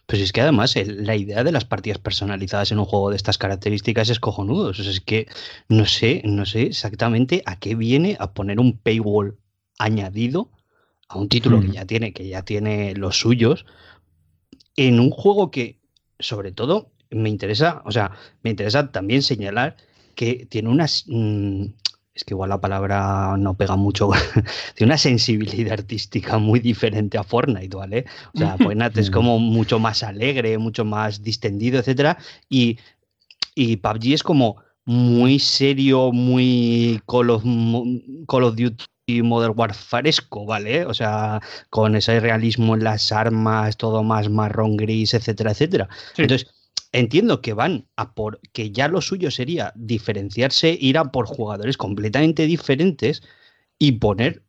Pues es que además la idea de las partidas personalizadas en un juego de estas características es cojonudo. O sea, es que no sé, no sé exactamente a qué viene a poner un paywall añadido a un título que hmm. ya tiene, que ya tiene los suyos, en un juego que, sobre todo, me interesa, o sea, me interesa también señalar que tiene unas. Mm, es que igual la palabra no pega mucho. [laughs] tiene una sensibilidad artística muy diferente a Fortnite, ¿vale? O sea, [laughs] Fortnite es como mucho más alegre, mucho más distendido, etcétera. Y, y PUBG es como muy serio, muy Call of, Call of Duty y Modern Warfaresco, ¿vale? O sea, con ese realismo en las armas, todo más marrón gris, etcétera, etcétera. Entonces, entiendo que van a por que ya lo suyo sería diferenciarse, ir a por jugadores completamente diferentes y poner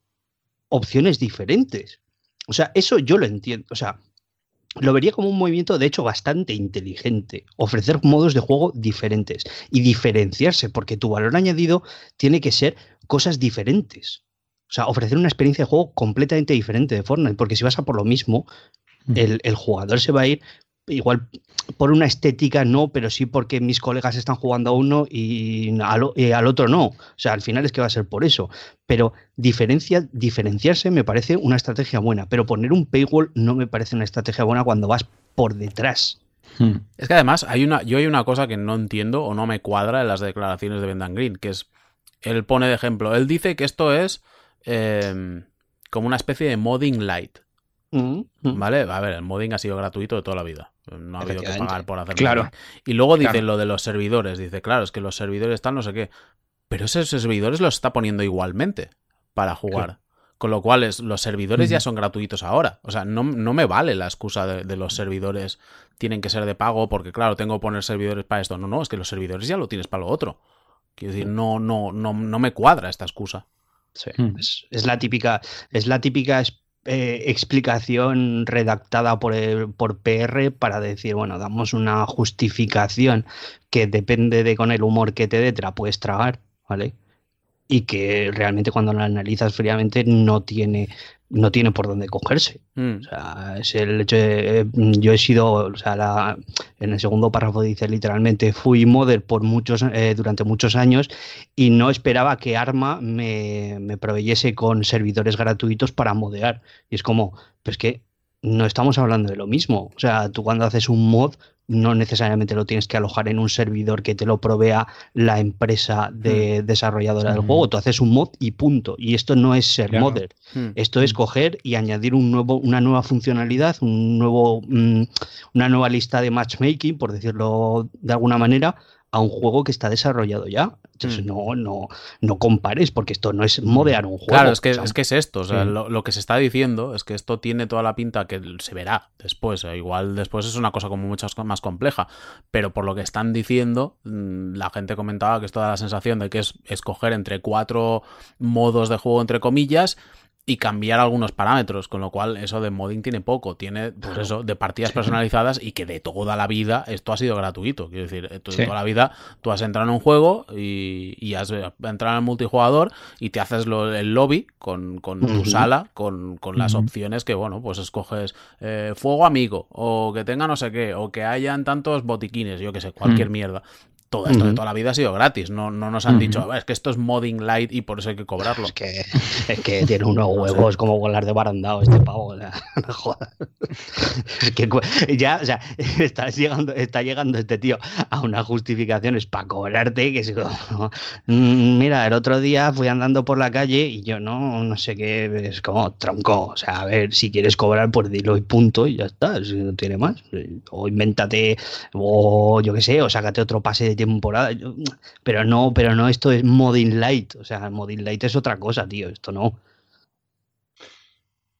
opciones diferentes. O sea, eso yo lo entiendo. O sea, lo vería como un movimiento, de hecho, bastante inteligente. Ofrecer modos de juego diferentes y diferenciarse, porque tu valor añadido tiene que ser cosas diferentes. O sea, ofrecer una experiencia de juego completamente diferente de Fortnite, porque si vas a por lo mismo, el, jugador se va a ir igual por una estética no, pero sí porque mis colegas están jugando a uno y al, otro no. O sea, al final es que va a ser por eso. Pero diferencia, diferenciarse me parece una estrategia buena, pero poner un paywall no me parece una estrategia buena cuando vas por detrás. Hmm. Es que además hay una, yo hay una cosa que no entiendo o no me cuadra en las declaraciones de Bendan Green, que es, él pone de ejemplo, él dice que esto es Em, como una especie de modding light. Mm, mm. ¿Vale? A ver, el modding ha sido gratuito de toda la vida. No ha habido que pagar por hacerlo. Claro. Y luego dice lo de los servidores. Dice, claro, es que los servidores están no sé qué. Pero esos servidores los está poniendo igualmente para jugar. Con lo cual, los servidores ya son gratuitos ahora. O sea, no, me vale la excusa de, los servidores tienen que ser de pago porque, claro, tengo que poner servidores para esto. No, no, es que los servidores ya lo tienes para lo otro. Quiero decir, no, no, no, no me cuadra esta excusa. Sí, es, la típica, es la típica eh, explicación redactada por, el, por PR para decir, bueno, damos una justificación que depende de con el humor que te dé, te la puedes tragar, ¿vale? y que realmente cuando lo analizas fríamente no tiene no tiene por dónde cogerse. Mm. O sea, es el hecho de, eh, yo he sido, o sea, en el segundo párrafo dice literalmente, fui modder por muchos, eh, durante muchos años y no esperaba que Arma me, me proveyese con servidores gratuitos para modear. Y es como, pues que no estamos hablando de lo mismo. O sea, tú cuando haces un mod no necesariamente lo tienes que alojar en un servidor que te lo provea la empresa de hmm. desarrolladora del juego. Tú haces un mod y punto. Y esto no es ser modder. Hmm. Esto es hmm. coger y añadir un nuevo, una nueva funcionalidad, un nuevo, mm, una nueva lista de matchmaking, por decirlo de alguna manera, a un juego que está desarrollado ya. Entonces, mm. no, no, no compares, porque esto no es modear un juego. Claro, es que, es, que es esto. lo, que se está diciendo es que esto tiene toda la pinta que se verá después. Igual después es una cosa como mucho más compleja. Pero por lo que están diciendo, mm, la gente comentaba que esto da la sensación de que es escoger entre cuatro modos de juego, entre comillas, y cambiar algunos parámetros, con lo cual eso de modding tiene poco, tiene pues eso, de partidas personalizadas y que de toda la vida esto ha sido gratuito, quiero decir, de toda la vida tú has entrado en un juego y, has entrado en el multijugador y te haces el lobby con, tu sala, con, las opciones que, bueno, pues escoges eh, fuego amigo o que tenga no sé qué, o que hayan tantos botiquines, yo que sé, cualquier mierda todo esto de toda la vida ha sido gratis. No, no nos han dicho, es que esto es modding light y por eso hay que cobrarlo. Es que, [laughs] es que tiene [laughs] unos huevos como volar de barandado este pavo. [laughs] ya, o sea, está llegando, está llegando este tío a unas justificaciones para cobrarte que es como, mm, mira, el otro día fui andando por la calle y yo no, no sé qué, es como tronco. O sea, a ver, si quieres cobrar, pues dilo y punto y ya está, si no tiene más. O invéntate, o yo qué sé, o sácate otro pase de temporada. pero no, pero no, esto es Modding Light. O sea, Modding Light es otra cosa, tío. Esto no.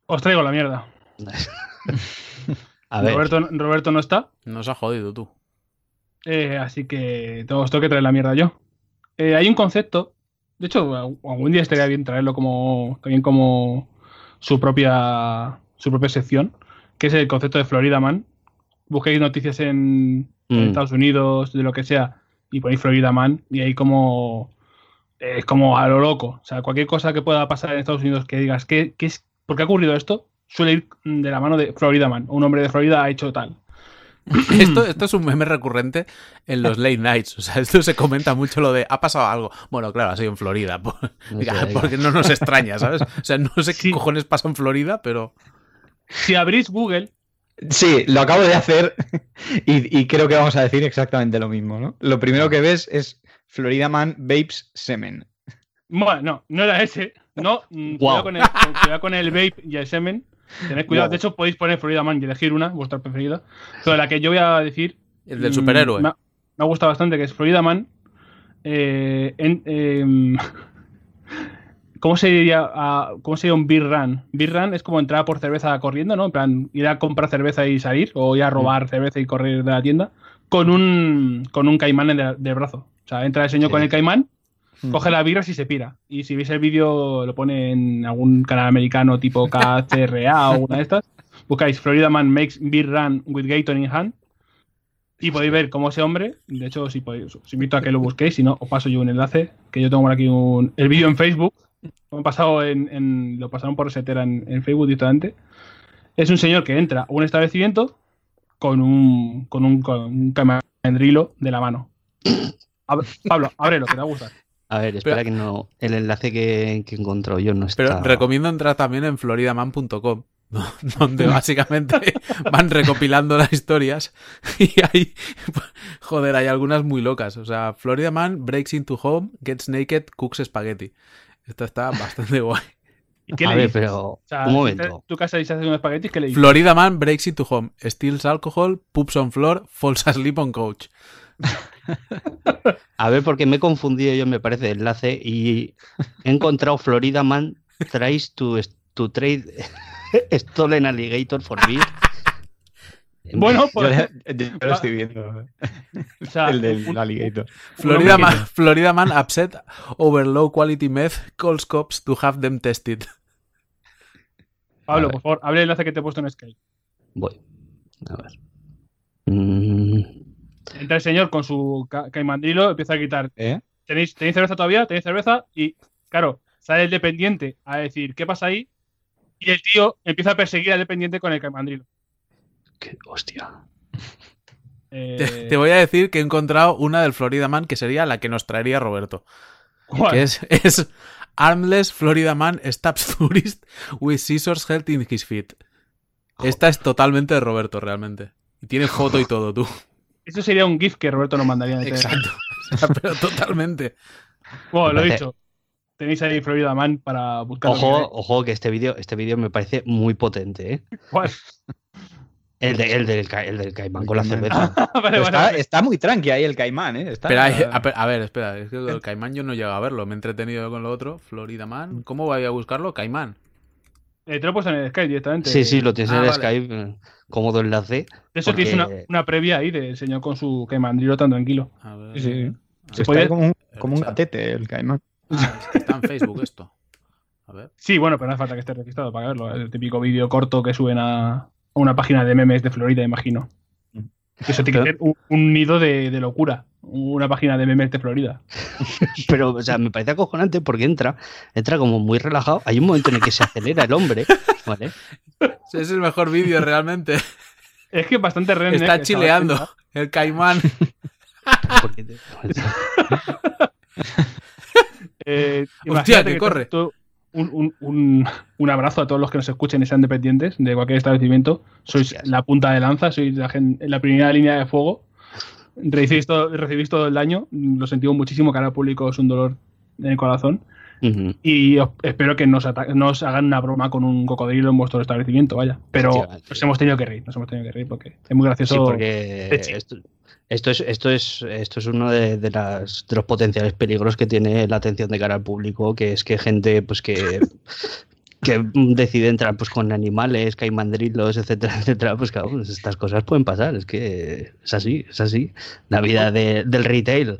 Os traigo la mierda. [laughs] A ver. Roberto, no está. Nos ha jodido tú. Eh, así que os tengo que traer la mierda yo. Eh, hay un concepto. De hecho, algún día estaría bien traerlo como. también como su propia. su propia sección. Que es el concepto de Florida Man. Busquéis noticias en, en mm. Estados Unidos, de lo que sea y ponéis Florida Man y ahí como es como a lo loco. O sea, cualquier cosa que pueda pasar en Estados Unidos que digas, ¿qué, qué es, ¿por qué ha ocurrido esto? Suele ir de la mano de Florida Man. Un hombre de Florida ha hecho tal. [clears throat] Esto, esto es un meme recurrente en los late nights. O sea, esto se comenta mucho lo de ha pasado algo. Bueno, claro, ha sido en Florida. [laughs] porque no nos extraña, ¿sabes? O sea, no sé qué cojones pasa en Florida, pero. Si abrís Google Sí, lo acabo de hacer [laughs] y, creo que vamos a decir exactamente lo mismo, ¿no? Lo primero que ves es Florida Man Vapes Semen. Bueno, no, no era ese. No, mm, cuidado, con el, [laughs] con el vape y el semen. Tened cuidado. De hecho, podéis poner Florida Man y elegir una, vuestra preferida. Pero la que yo voy a decir. El del superhéroe. Me ha, gustado bastante, que es Florida Man. Eh, en, em, [laughs] ¿Cómo se diría, ¿Cómo sería un beer run? Beer run es como entrar por cerveza corriendo, ¿no? En plan, ir a comprar cerveza y salir, o ir a robar mm. cerveza y correr de la tienda, con un, con un caimán en el, brazo. O sea, entra el señor con el caimán, mm. coge la birra y se pira. Y si veis el vídeo, lo pone en algún canal americano tipo [laughs] KCRA o una de estas. Buscáis Florida Man makes beer run with Gator in hand. Y podéis ver cómo ese hombre, de hecho, si podéis, os invito a que lo busquéis, si no, os paso yo un enlace, que yo tengo por aquí un, el vídeo en Facebook, lo, pasado en, lo pasaron por resetera en, en, Facebook directamente. Es un señor que entra a un establecimiento con un, con un, con un de la mano. Pablo, ábrelo, que te va a gustar. A ver, espera que no. El enlace que, que encontró yo no está. Pero recomiendo entrar también en floridaman.com, [laughs] donde básicamente van recopilando las historias y hay. Joder, hay algunas muy locas. O sea, Florida Man breaks into home, gets naked, cooks spaghetti. Esta está bastante [laughs] guay. ¿Y qué a ver, pero un momento. ¿Tu casa dice un espaguetis? ¿Qué le dices? Florida Man breaks into home, steals alcohol, poops on floor, falls asleep on coach. [laughs] a ver, porque me he confundido yo, me parece, el enlace y he encontrado Florida Man tries to, to trade [laughs] stolen alligator for beer. Bueno, pues. Yo, yo lo estoy viendo. o sea, el del un- alligator. Florida man, Florida man upset over low quality meth calls cops to have them tested. Pablo, por favor, abre el enlace que te he puesto en Skype. Voy. A ver. Mm, Entra el señor con su ca- caimandrilo, empieza a gritar: ¿Eh? ¿Tenéis, ¿Tenéis cerveza todavía? ¿Tenéis cerveza? Y claro, sale el dependiente a decir: ¿Qué pasa ahí? Y el tío empieza a perseguir al dependiente con el caimandrilo. Qué hostia. Eh, Te, te voy a decir que he encontrado una del Florida Man que sería la que nos traería Roberto. ¿cuál? Que es, [laughs] es Armless Florida Man stabs tourist with scissors held in his feet. Esta es totalmente de Roberto, realmente. Y tiene foto y todo, tú. Eso sería un GIF que Roberto nos mandaría. en el Exacto. [laughs] O sea, pero totalmente. Bueno, lo he dicho. Tenéis ahí Florida Man para buscar. Ojo, ojo que este vídeo este vídeo me parece muy potente, ¿eh? ¿Cuál? El, de- el, del, el del caimán con la cerveza. [laughs] vale, está, vale. está muy tranqui ahí el caimán, ¿eh? Está- Pero hay- a, ver- a ver, espera, es que el [laughs] Caimán yo no llego a verlo, me he entretenido con lo otro. Florida Man, ¿cómo voy a buscarlo? Caimán. Eh, te lo he puesto en el Skype directamente. Sí, sí, lo tienes Ah, en el vale. Skype, eh, cómodo enlace. De eso porque- tienes una, una previa ahí del señor con su caimandrilo tan tranquilo. A ver. Sí, sí. A Se puede- como un, como un gatete el caimán. Ah, [laughs] está en Facebook esto. A ver. Sí, bueno, pero no hace falta que esté registrado para verlo. Es el típico vídeo corto que suben a, a una página de memes de Florida, imagino. Eso tiene que ser un, un nido de, de locura. Una página de memes de Florida. [laughs] Pero, o sea, me parece acojonante porque entra, entra como muy relajado. Hay un momento en el que se acelera el hombre, ¿vale? Es el mejor vídeo realmente. Es que es bastante redneck, Está chaval. chileando. El Caimán. [laughs] Te- [laughs] Eh, Hostia, imagínate que corre. tú- Un, un- un- un abrazo a todos los que nos escuchen y sean dependientes de cualquier establecimiento. Sois la punta de lanza, sois la, gen- la primera línea de fuego. Recibís todo, recibís todo el daño. Lo sentimos muchísimo, cara al público es un dolor en el corazón. Y os- espero que nos, ata- no os hagan una broma con un cocodrilo en vuestro establecimiento, vaya. Pero nos hemos tenido que reír, nos hemos tenido que reír porque es muy gracioso. Sí, porque Echi. Esto, es, esto es, esto es uno de, de las, de los potenciales peligros que tiene la atención de cara al público, que es que gente pues que, [laughs] que decide entrar pues con animales, caimandrilos, etcétera, etcétera, pues claro, pues, estas cosas pueden pasar, es que es así, es así. La vida de- del retail.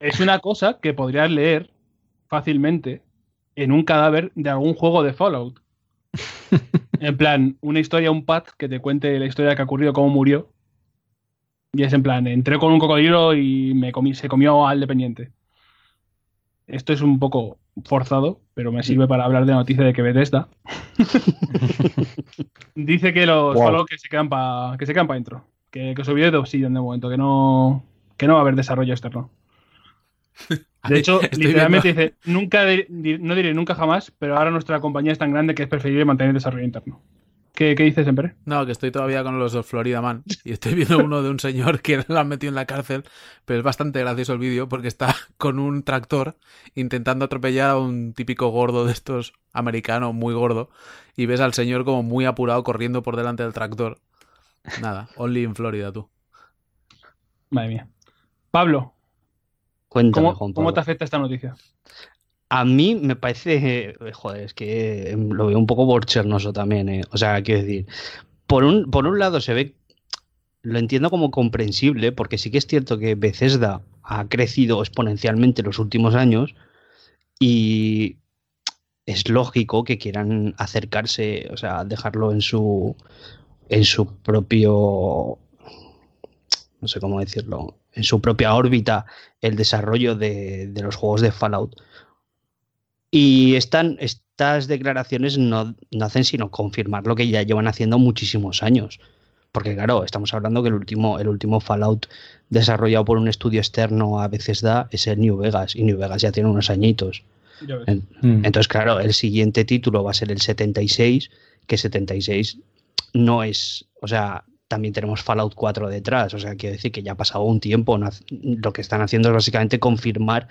Es una cosa que podrías leer fácilmente en un cadáver de algún juego de Fallout. [laughs] En plan, una historia, un pad que te cuente la historia que ha ocurrido, cómo murió. Y es en plan, entré con un cocodrilo y me comí, se comió al dependiente. Esto es un poco forzado, pero me sirve para hablar de la noticia de que Bethesda [laughs] dice que los Wow. Fallout que se quedan para que se quedan para dentro, que, que se olvide de Obsidian de momento, que no que no va a haber desarrollo externo. [laughs] De hecho, Estoy literalmente dice, nunca no diré nunca jamás, pero ahora nuestra compañía es tan grande que es preferible mantener desarrollo interno. ¿Qué, qué dices, Emperé? No, que estoy todavía con los Florida Man y estoy viendo uno de un señor que lo han metido en la cárcel, pero es bastante gracioso el vídeo porque está con un tractor intentando atropellar a un típico gordo de estos americano muy gordo y ves al señor como muy apurado corriendo por delante del tractor. Nada, only in Florida tú. Madre mía. Pablo, Cuéntame, ¿cómo, Juan cómo Pablo. te afecta esta noticia? A mí me parece, eh, joder, es que em, lo veo un poco borchernoso también, eh. O sea, quiero decir, por un, por un lado se ve, lo entiendo como comprensible, porque sí que es cierto que Bethesda ha crecido exponencialmente en los últimos años y es lógico que quieran acercarse, o sea, dejarlo en su, en su propio, no sé cómo decirlo, en su propia órbita el desarrollo de, de los juegos de Fallout. Y están, estas declaraciones no, no hacen sino confirmar lo que ya llevan haciendo muchísimos años. Porque claro, estamos hablando que el último, el último Fallout desarrollado por un estudio externo a veces da es el New Vegas. Y New Vegas ya tiene unos añitos. Mm. entonces, claro, el siguiente título va a ser el 76, que 76 no es, o sea, también tenemos Fallout 4 detrás, o sea, quiero decir que ya ha pasado un tiempo, lo que están haciendo es básicamente confirmar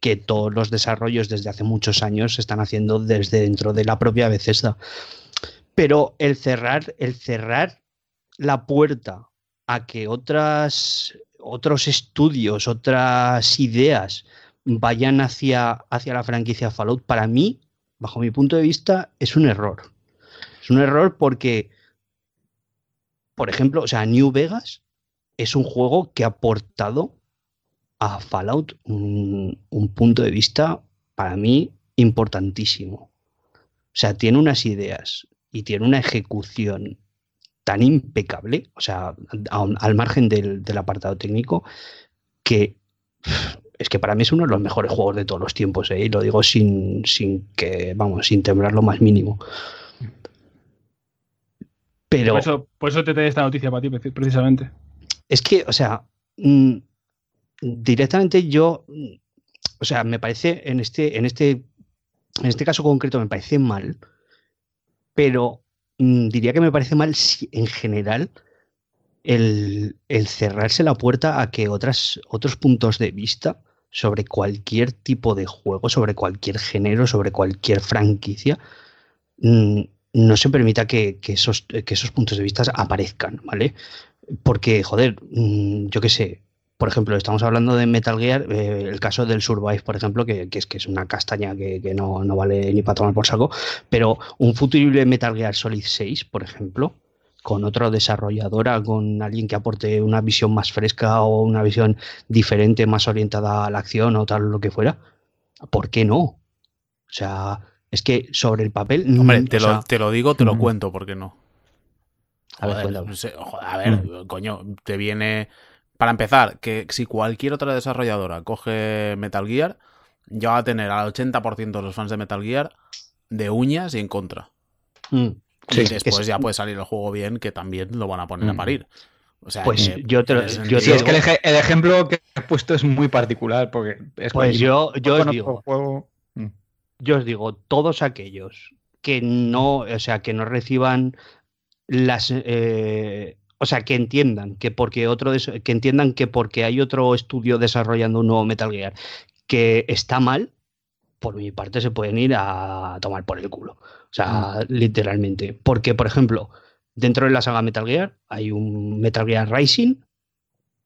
que todos los desarrollos desde hace muchos años se están haciendo desde dentro de la propia Bethesda. Pero el cerrar, el cerrar la puerta a que otras, otros estudios, otras ideas vayan hacia, hacia la franquicia Fallout, para mí bajo mi punto de vista, es un error. Es un error porque, por ejemplo, o sea, New Vegas es un juego que ha aportado a Fallout un, un punto de vista para mí importantísimo. O sea, tiene unas ideas y tiene una ejecución tan impecable, o sea, al margen del, apartado técnico, que es que para mí es uno de los mejores juegos de todos los tiempos, ¿eh? y lo digo sin, sin que, vamos, sin temblar lo más mínimo. Pero. Por eso, por eso te trae esta noticia para ti, precisamente. Es que, o sea, mm, directamente yo. O sea, me parece en este, en este. En este caso concreto me parece mal. Pero Mm, diría que me parece mal si, en general el, cerrarse la puerta a que otras, otros puntos de vista sobre cualquier tipo de juego, sobre cualquier género, sobre cualquier franquicia, mm, no se permita que, esos, puntos de vista aparezcan, ¿vale? Porque, joder, mm, yo qué sé, por ejemplo, estamos hablando de Metal Gear, eh, el caso del Survive, por ejemplo, que, es que es una castaña que, no, vale ni para tomar por saco, pero un futurible Metal Gear Solid 6, por ejemplo, con otra desarrolladora, con alguien que aporte una visión más fresca o una visión diferente, más orientada a la acción o tal, lo que fuera, ¿por qué no? O sea, es que sobre el papel... Hombre, te, lo, te lo digo, te lo mm. cuento, ¿por qué no? A ver, a ver mm. coño, te viene para empezar, que si cualquier otra desarrolladora coge Metal Gear, ya va a tener al 80% de los fans de Metal Gear de uñas y en contra. Mm. y después ya puede salir el juego bien, que también lo van a poner a mm. parir. O sea, pues yo te, yo es que el, ejemplo que he puesto es muy particular porque es pues yo, yo os digo, juego... Yo os digo, todos aquellos que no, o sea, que no reciban las eh, o sea, que entiendan que porque otro que entiendan que porque hay otro estudio desarrollando un nuevo Metal Gear que está mal, por mi parte se pueden ir a tomar por el culo. O sea, mm. literalmente. Porque, por ejemplo, dentro de la saga Metal Gear hay un Metal Gear Rising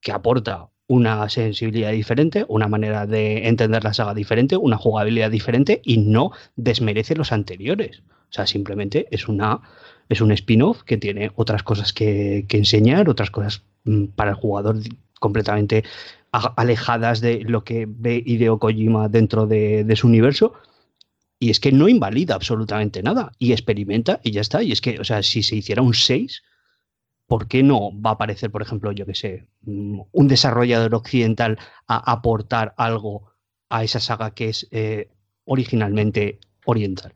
que aporta una sensibilidad diferente, una manera de entender la saga diferente, una jugabilidad diferente y no desmerece los anteriores. O sea, simplemente es una es un spin-off que tiene otras cosas que, enseñar, otras cosas mm, para el jugador completamente alejadas de lo que ve Hideo Kojima dentro de, su universo. Y es que no invalida absolutamente nada. Y experimenta y ya está. Y es que, o sea, si se hiciera un 6, ¿por qué no va a aparecer, por ejemplo, yo que sé, mm, un desarrollador occidental a aportar algo a esa saga que es eh, originalmente oriental?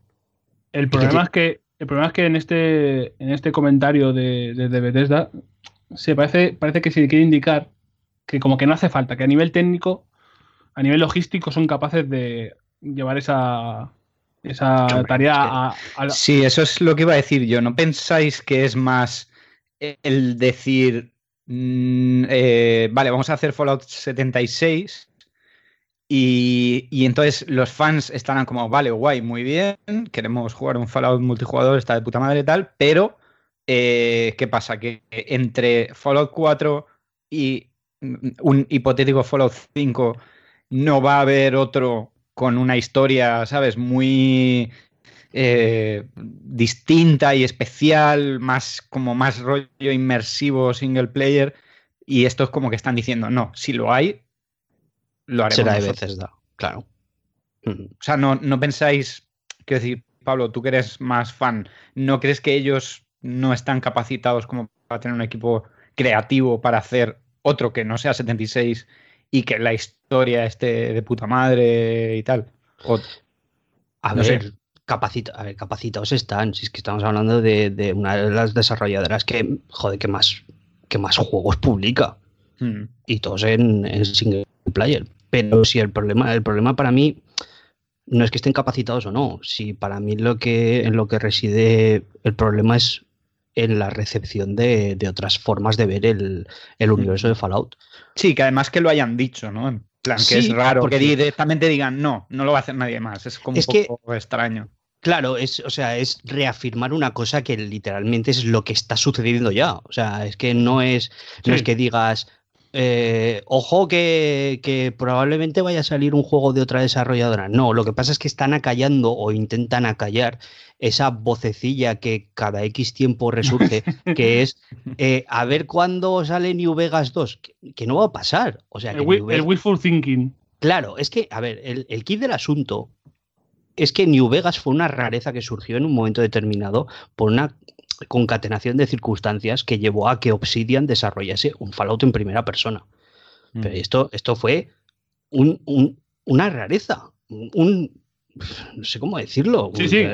El problema es que el problema es que en este, en este comentario de, de, Bethesda se parece, parece que se quiere indicar que como que no hace falta, que a nivel técnico, a nivel logístico son capaces de llevar esa, esa tarea a, Sí, eso es lo que iba a decir yo. ¿No pensáis que es más el decir, mm, eh, vale, vamos a hacer Fallout 76 y, entonces los fans estarán como, vale, guay, muy bien, queremos jugar un Fallout multijugador, está de puta madre y tal, pero eh, ¿qué pasa? Que entre Fallout 4 y un hipotético Fallout 5 no va a haber otro con una historia, ¿sabes? Muy eh, distinta y especial, más como más rollo inmersivo single player. Y esto es como que están diciendo, no, si lo hay, lo haremos. Será de veces da, claro. O sea, no, no pensáis, quiero decir, Pablo, tú que eres más fan, ¿no crees que ellos no están capacitados como para tener un equipo creativo para hacer otro que no sea 76 y que la historia esté de puta madre y tal? a, ver, a ver, capacitados están. Si es que estamos hablando de, una de las desarrolladoras que, joder, que más, que más juegos publica. Hmm. Y todos en, en single player. Pero si el problema, el problema para mí no es que estén capacitados o no. Si para mí lo que, en lo que reside el problema es en la recepción de, otras formas de ver el, universo de Fallout. Sí, que además que lo hayan dicho, ¿no? Plan, que es raro porque... que directamente digan no, no lo va a hacer nadie más. Es como un poco extraño. Claro, es, o sea, es reafirmar una cosa que literalmente es lo que está sucediendo ya. O sea, es que no es, no es que digas, eh, ojo que, probablemente vaya a salir un juego de otra desarrolladora. No, lo que pasa es que están acallando o intentan acallar esa vocecilla que cada X tiempo resurge, [laughs] que es eh, a ver cuándo sale New Vegas 2, que, no va a pasar. O sea, el, wishful thinking. Claro, es que, a ver, el, el kit del asunto es que New Vegas fue una rareza que surgió en un momento determinado por una concatenación de circunstancias que llevó a que Obsidian desarrollase un Fallout en primera persona. Pero mm. esto, esto fue una rareza, un, no sé cómo decirlo. Sí, sí,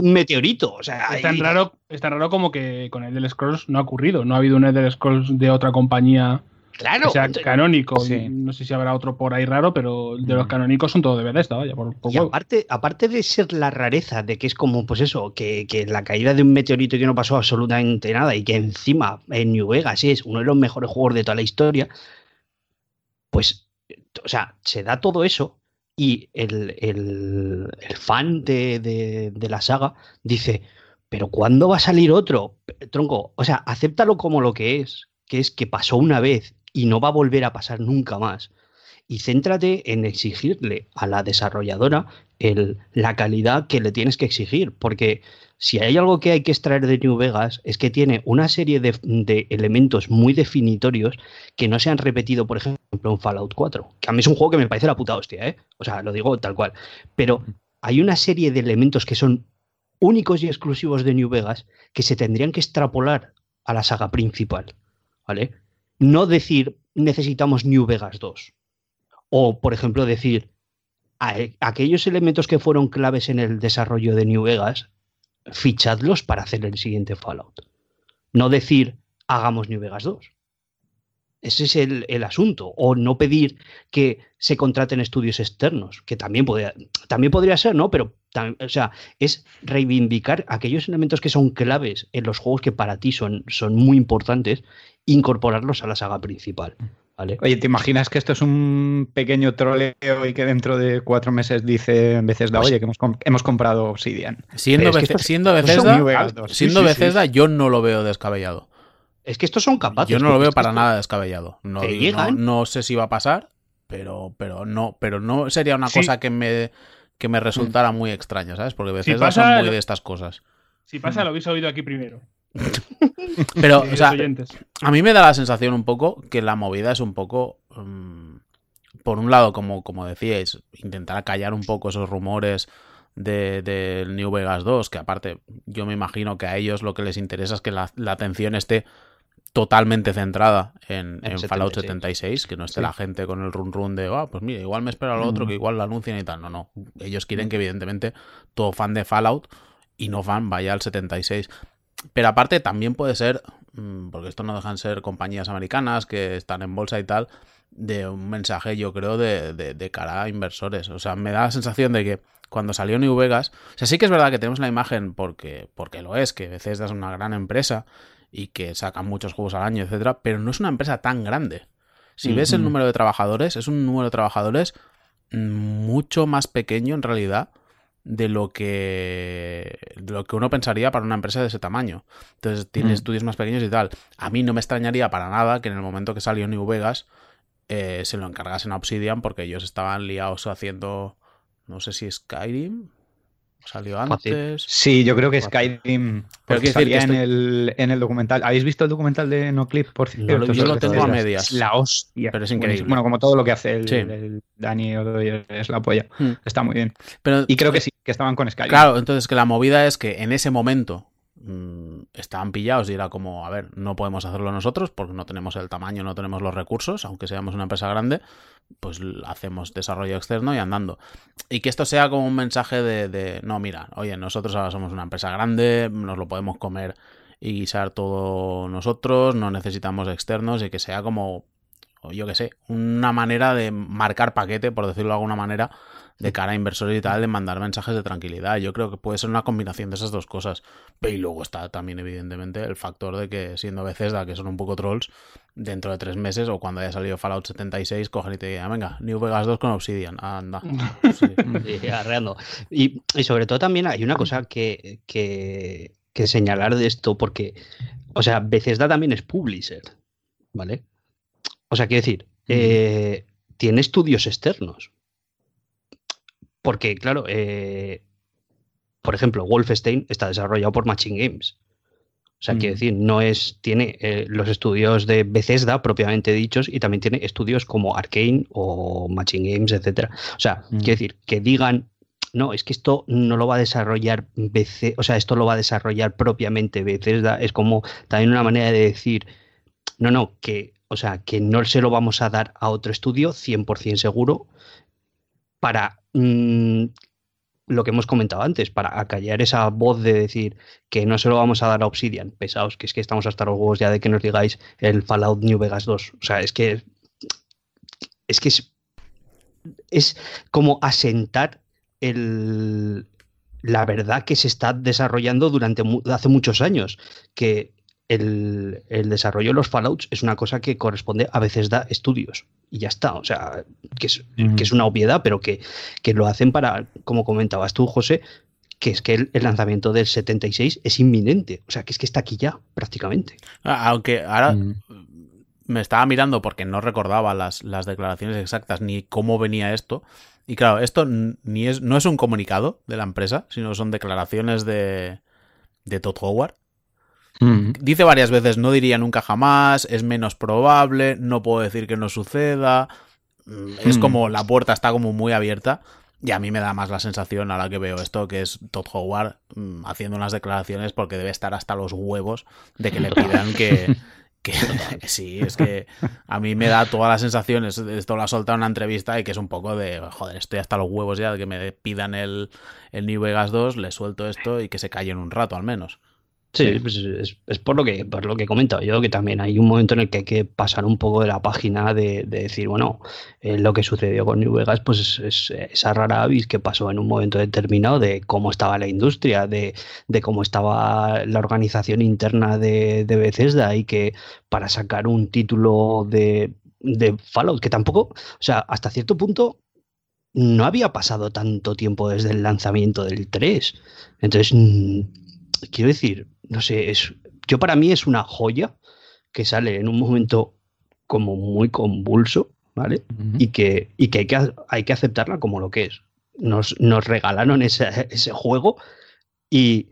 un meteorito. O sea, es, tan raro, es tan raro como que con el del Scrolls no ha ocurrido. No ha habido un Elder Scrolls de otra compañía Claro. O sea, canónico. No sé si habrá otro por ahí raro, pero de los mm. canónicos son todos de Bethesda, vaya, por, y aparte, aparte de ser la rareza de que es como, pues eso, que, la caída de un meteorito que no pasó absolutamente nada y que encima en New Vegas es uno de los mejores juegos de toda la historia, pues, o sea, se da todo eso y el, fan de, de la saga dice, pero ¿cuándo va a salir otro? Tronco, o sea, acéptalo como lo que es, que es que pasó una vez y no va a volver a pasar nunca más. Y céntrate en exigirle a la desarrolladora el, la calidad que le tienes que exigir, porque si hay algo que hay que extraer de New Vegas es que tiene una serie de, elementos muy definitorios que no se han repetido, por ejemplo, en Fallout 4, que a mí es un juego que me parece la puta hostia, ¿eh? O sea, lo digo tal cual. Pero hay una serie de elementos que son únicos y exclusivos de New Vegas que se tendrían que extrapolar a la saga principal, ¿vale? No decir necesitamos New Vegas 2. O, por ejemplo, decir aquellos elementos que fueron claves en el desarrollo de New Vegas, fichadlos para hacer el siguiente Fallout. No decir hagamos New Vegas 2. Ese es el, asunto. O no pedir que se contraten estudios externos, que también podría, también podría ser, ¿no? Pero, o sea, es reivindicar aquellos elementos que son claves en los juegos que para ti son, son muy importantes incorporarlos a la saga principal. ¿vale? Oye, ¿te imaginas que esto es un pequeño troleo y que dentro de cuatro meses dice en Bethesda, pues oye, que hemos, comprado Obsidian? Siendo, siendo Bethesda, siendo Bethesda yo no lo veo descabellado. Es que estos son capaces. Yo no lo veo para nada descabellado. No, no, sé si va a pasar, pero, pero no, pero no sería una cosa que me, que me resultara muy extraña, ¿sabes? Porque Bethesda son muy de estas cosas. Si pasa, lo habéis oído aquí primero. [laughs] Pero, o sea, a mí me da la sensación un poco que la movida es un poco. Mm, por un lado, como, como decíais, intentar callar un poco esos rumores del de, New Vegas 2, que aparte yo me imagino que a ellos lo que les interesa es que la, atención esté totalmente centrada en, Fallout 76, que no esté la gente con el run run de, ah, pues mira, igual me espero lo otro, que igual lo anuncian y tal. No, no. Ellos quieren que evidentemente todo fan de Fallout y no fan vaya al 76. Pero aparte también puede ser, mm, porque esto no dejan ser compañías americanas que están en bolsa y tal, de un mensaje, yo creo, de, de, cara a inversores. O sea, me da la sensación de que cuando salió New Vegas, o sea, sí que es verdad que tenemos la imagen porque, porque lo es, que Bethesda es una gran empresa y que sacan muchos juegos al año, etcétera, pero no es una empresa tan grande. Si ves el número de trabajadores, es un número de trabajadores mucho más pequeño en realidad de lo que lo que uno pensaría para una empresa de ese tamaño. Entonces tiene mm. estudios más pequeños y tal. A mí no me extrañaría para nada que en el momento que salió New Vegas eh, se lo encargasen a Obsidian porque ellos estaban liados haciendo no sé si Skyrim ¿Salió antes? Sí, yo creo que Skyrim pero salía en, el, en el documental. ¿Habéis visto el documental de NoClip, por cierto? yo lo tengo a medias. La hostia. Pero es increíble. Bueno, como todo lo que hace el, Dani es la polla. Hmm. Está muy bien. Pero, y creo que sí, que estaban con Skyrim. Claro, entonces que la movida es que en ese momento Mm, estaban pillados y era como, a ver, no podemos hacerlo nosotros porque no tenemos el tamaño, no tenemos los recursos, aunque seamos una empresa grande, pues hacemos desarrollo externo y andando. Y que esto sea como un mensaje de, no, mira, oye, nosotros ahora somos una empresa grande, nos lo podemos comer y guisar todo nosotros, no necesitamos externos y que sea como, yo que sé, una manera de marcar paquete, por decirlo de alguna manera, de cara a inversores y tal, de mandar mensajes de tranquilidad. Yo creo que puede ser una combinación de esas dos cosas. Y luego está también, evidentemente, el factor de que siendo Bethesda, que son un poco trolls, dentro de tres meses o cuando haya salido Fallout 76, cogen y te digan, venga, New Vegas 2 con Obsidian, anda. [laughs] Y, y, sobre todo también hay una cosa que, que, que señalar de esto, porque, o sea, Bethesda también es publisher, ¿vale? O sea, quiero decir, eh, tiene estudios externos. Porque, claro, eh, por ejemplo, Wolfenstein está desarrollado por Machine Games. O sea, quiero decir, no es. Tiene eh, los estudios de Bethesda propiamente dichos y también tiene estudios como Arkane o Machine Games, etcétera. O sea, quiero decir, que digan. No, es que esto no lo va a desarrollar BC, o sea, esto lo va a desarrollar propiamente Bethesda. Es como también una manera de decir, no, no, que, o sea, que no se lo vamos a dar a otro estudio, 100% seguro, para mm, lo que hemos comentado antes, para acallar esa voz de decir que no se lo vamos a dar a Obsidian, pesados, que es que estamos hasta los huevos ya de que nos digáis el Fallout New Vegas 2. O sea, es que es que es, es como asentar el, la verdad que se está desarrollando durante hace muchos años, que el, desarrollo de los Fallouts es una cosa que corresponde a veces da estudios y ya está. O sea, que es, que es una obviedad, pero que, lo hacen para, como comentabas tú, José, que es que el, lanzamiento del 76 es inminente. O sea, que es que está aquí ya, prácticamente. Ah, aunque ahora me estaba mirando porque no recordaba las, las, declaraciones exactas ni cómo venía esto. Y claro, esto ni es, no es un comunicado de la empresa, sino son declaraciones de, de Todd Howard Dice varias veces, no diría nunca jamás, es menos probable, no puedo decir que no suceda. Mm, es como la puerta está como muy abierta. Y a mí me da más la sensación a la que veo esto, que es Todd Howard mm, haciendo unas declaraciones porque debe estar hasta los huevos de que le pidan [laughs] que, que, sí, es que a mí me da todas las sensaciones, esto lo ha soltado en una entrevista y que es un poco de, joder, estoy hasta los huevos ya de que me pidan el, el New Vegas 2, le suelto esto y que se callen un rato al menos. Sí, pues es, por lo que por lo que he comentado yo, que también hay un momento en el que hay que pasar un poco de la página de, decir, bueno, eh, lo que sucedió con New Vegas, pues es, es, esa rara avis que pasó en un momento determinado de cómo estaba la industria, de, cómo estaba la organización interna de, de Bethesda y que para sacar un título de, de Fallout, que tampoco, o sea, hasta cierto punto no había pasado tanto tiempo desde el lanzamiento del 3. Entonces, quiero decir, no sé, es, yo para mí es una joya que sale en un momento como muy convulso, ¿vale? y, que, y que, hay que hay que aceptarla como lo que es. Nos, nos regalaron ese, ese juego y,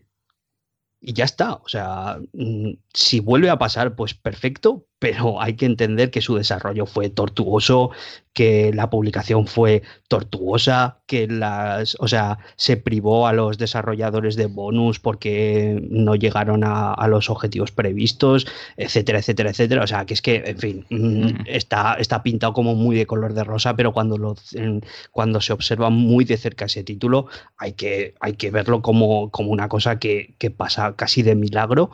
y ya está. O sea, mm, si vuelve a pasar, pues perfecto, pero hay que entender que su desarrollo fue tortuoso, que la publicación fue tortuosa, que las, o sea, se privó a los desarrolladores de bonus porque no llegaron a, los objetivos previstos, etcétera, etcétera, etcétera. O sea, que es que, en fin, mm, está, está pintado como muy de color de rosa, pero cuando, lo, cuando se observa muy de cerca ese título, hay que, hay que verlo como, como una cosa que, que pasa casi de milagro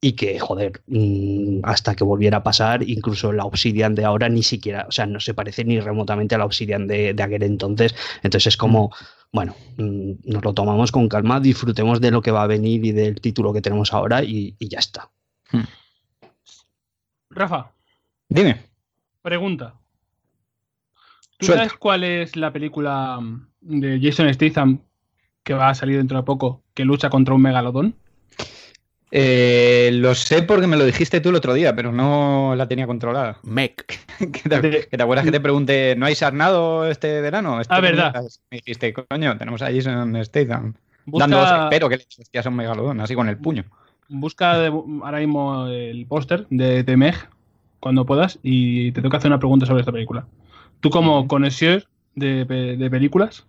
y que, joder, mm, hasta que volviera a pasar, incluso la Obsidian de ahora ni siquiera, o sea, no se parece ni remotamente a la Obsidian de, aquel entonces. Entonces es como, bueno, mm, nos lo tomamos con calma, disfrutemos de lo que va a venir y del título que tenemos ahora y, ya está. Hmm. Rafa. Dime. Pregunta. ¿Tú sabes cuál es la película de Jason Statham que va a salir dentro de poco que lucha contra un megalodón? Eh, lo sé porque me lo dijiste tú el otro día, pero no la tenía controlada. Mec. [laughs] ¿Que te, acuerdas que te pregunté, ¿no hay sarnado este verano? Este ah, verdad. Me dijiste, coño, tenemos a Jason Statham. Busca... espero que le hostias a un megalodón, así con el puño. Busca ahora mismo el póster de, de Meg cuando puedas y te tengo que hacer una pregunta sobre esta película. Tú como de, de películas,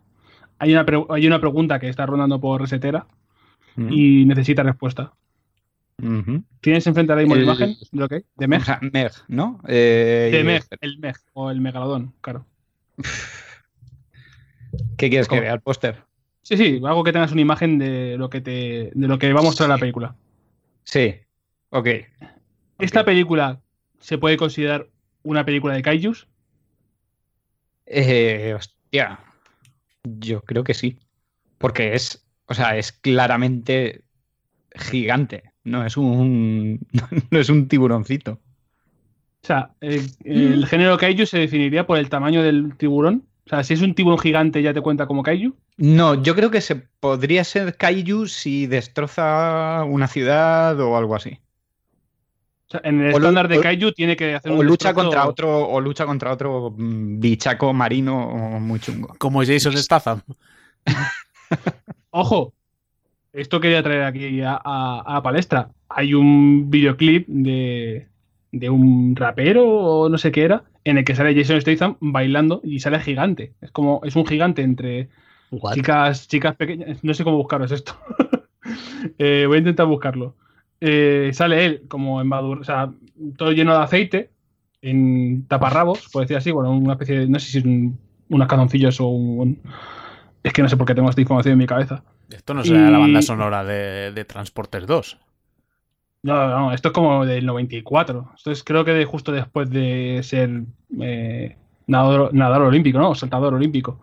hay una, hay una pregunta que está rondando por resetera y necesita respuesta. ¿Tienes enfrente ahora mismo la imagen de, de Meg? Meg, ¿no? Eh, de Meg, el Meg o el Megalodón, claro. ¿Qué quieres que vea? ¿El póster? Sí, sí, algo que tengas una imagen de lo que te, de lo que va a mostrar la película. Sí, ok. ¿Esta película se puede considerar una película de kaijus? Eh, hostia, yo creo que sí. Porque es, o sea, es claramente gigante. No es un, [laughs] no es un tiburoncito. O sea, el, género kaiju se definiría por el tamaño del tiburón. O sea, si es un tiburón gigante ya te cuenta como kaiju. No, yo creo que se podría ser kaiju si destroza una ciudad o algo así. en el estándar de Kaiju tiene que hacer un. O lucha contra otro, o lucha contra otro mm, bichaco marino muy chungo. Como Jason Statham. Ojo, esto quería traer aquí a, a, palestra. Hay un videoclip de, de un rapero o no sé qué era, en el que sale Jason Statham bailando y sale gigante. Es como, es un gigante entre chicas, chicas pequeñas. No sé cómo buscaros esto. [laughs] Eh, voy a intentar buscarlo. Eh, sale él como en o sea, todo lleno de aceite, en taparrabos, por decir así, bueno, una especie de, no sé si es un, unos o un, Es que no sé por qué tengo esta información en mi cabeza. Esto no será la banda sonora de, de Transporter 2. No, no, esto es como del 94. Esto es creo que de justo después de ser eh, nadador, olímpico, ¿no? Saltador olímpico.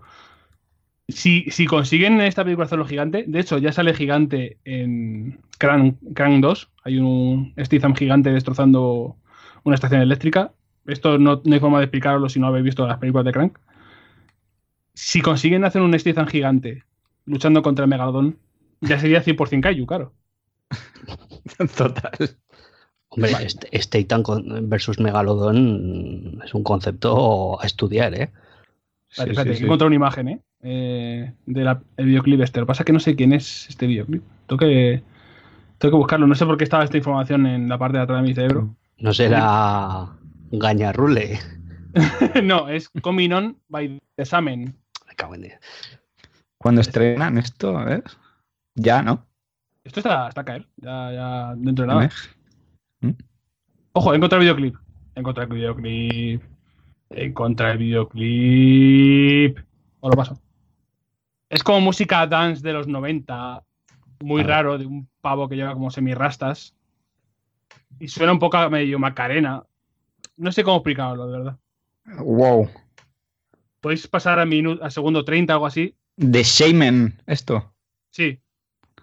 Si, si, consiguen esta película hacerlo gigante, de hecho ya sale gigante en Crank, 2, hay un Stitham gigante destrozando una estación eléctrica. Esto no, hay forma de explicarlo si no habéis visto las películas de Crank. Si consiguen hacer un Stitham gigante luchando contra el Megalodon, ya sería 100% Kaiju, claro. [laughs] Total. Hombre, este, versus Megalodon es un concepto a estudiar, ¿eh? Espérate, he encontrado una imagen, ¿eh? eh del videoclip este. Lo que pasa es que no sé quién es este videoclip. Tengo que, tengo que buscarlo. No sé por qué estaba esta información en la parte de atrás de mi cerebro. No será Gañarrule. [laughs] no, es Coming On by the Samen. Cuando estrenan esto, a ver. Ya, ¿no? Esto está, está a caer, ya, ya dentro de nada. ¿Mm? Ojo, encontré el videoclip. Encontré el videoclip. Encontré el videoclip. Os lo paso. Es como música dance de los 90. Muy raro, de un pavo que lleva como semirrastas. Y suena un poco medio macarena. No sé cómo explicarlo, de verdad. Wow. Podéis pasar a, minuto, a segundo 30 o algo así. De Shaman, esto. Sí,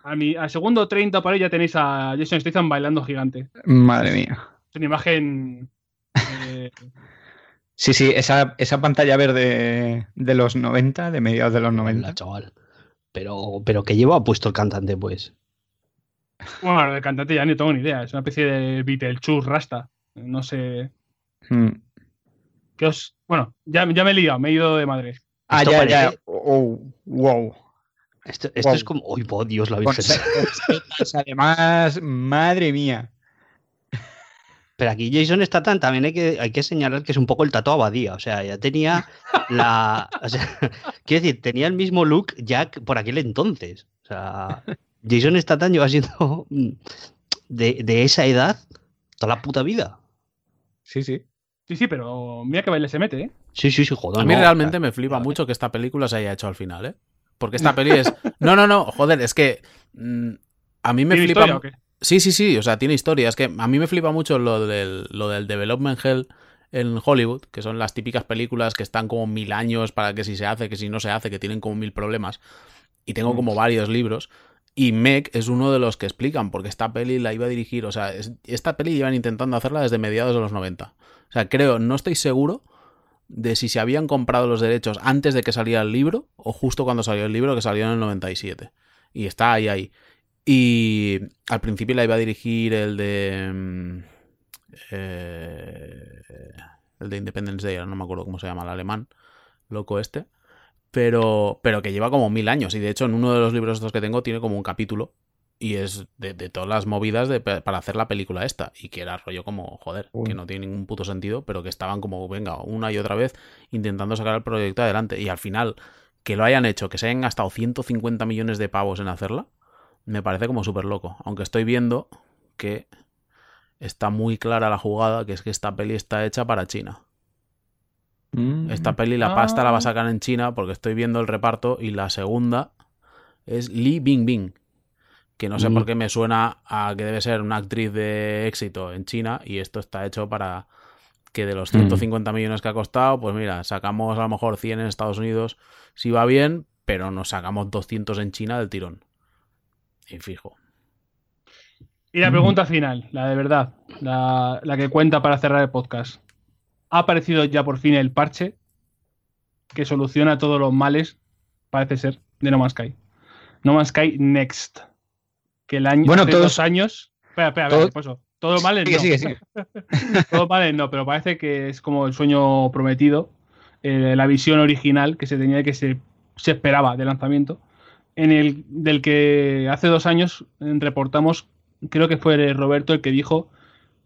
a mi, al segundo 30 por ahí ya tenéis a Jason Statham bailando gigante. Madre mía. Es una imagen. [laughs] sí, sí, esa, pantalla verde de los 90, de mediados de los 90. chaval. Pero, pero ¿qué lleva puesto el cantante, pues? Bueno, el cantante ya no tengo ni idea. Es una especie de Beetlejuice rasta. No sé. Hmm. os... Bueno, ya, ya me he liado, me he ido de madre. Ah, ya, ya. Oh, wow. Esto, es como. ¡Uy, oh, Dios, la Virgen! Además, madre mía. Pero aquí Jason Statham también hay que, hay que señalar que es un poco el tato abadía. O sea, ya tenía la. O sea, [laughs] quiero decir, tenía el mismo look ya por aquel entonces. O sea, Jason Statham lleva siendo [laughs] de, de esa edad toda la puta vida. Sí, sí. Sí, sí, pero mira que baile se mete, ¿eh? Sí, sí, sí, joder. A mí realmente me flipa mucho que esta película se haya hecho al final, ¿eh? Porque esta peli es. [laughs] No, no, no, joder, es que. Mm, a mí me flipa. Sí, sí, sí, o sea, tiene historia. Es que a mí me flipa mucho lo del, lo del Development Hell en Hollywood, que son las típicas películas que están como mil años para que si se hace, que si no se hace, que tienen como mil problemas. Y tengo como varios libros. Y Meg es uno de los que explican, porque esta peli la iba a dirigir, o sea, esta peli iban intentando hacerla desde mediados de los 90. O sea, creo, no estoy seguro, de si se habían comprado los derechos antes de que saliera el libro o justo cuando salió el libro que salió en el 97. Y está ahí, ahí. Y al principio la iba a dirigir el de... Mm, eh, el de Independence Day, no me acuerdo cómo se llama, el alemán, loco este. Pero, pero que lleva como mil años. Y de hecho en uno de los libros estos que tengo tiene como un capítulo y es de, todas las movidas de, para hacer la película esta. Y que era rollo como, joder, que no tiene ningún puto sentido, pero que estaban como, venga, una y otra vez intentando sacar el proyecto adelante. Y al final, que lo hayan hecho, que se hayan gastado 150 millones de pavos en hacerla, me parece como súper loco. Aunque estoy viendo que está muy clara la jugada, que es que esta peli está hecha para China. Mm. Esta peli, la pasta la va a ah. sacar en China porque estoy viendo el reparto y la segunda es Li Bingbing que no sé por qué me suena a que debe ser una actriz de éxito en China y esto está hecho para que de los 150 millones que ha costado, pues mira, sacamos a lo mejor 100 en Estados Unidos si va bien, pero nos sacamos 200 en China del tirón. Y fijo. Y la pregunta final, la de verdad, la, la que cuenta para cerrar el podcast. ¿Ha aparecido ya por fin el parche que soluciona todos los males, parece ser, de No Man's Sky? No Man's Sky Next que el año, bueno, todos, dos años. Espera, espera, a ver, Todo mal no. Sigue, sigue. [laughs] Todo mal no, pero parece que es como el sueño prometido, eh, la visión original que se tenía y que se, se esperaba de lanzamiento, en el del que hace dos años reportamos, creo que fue Roberto el que dijo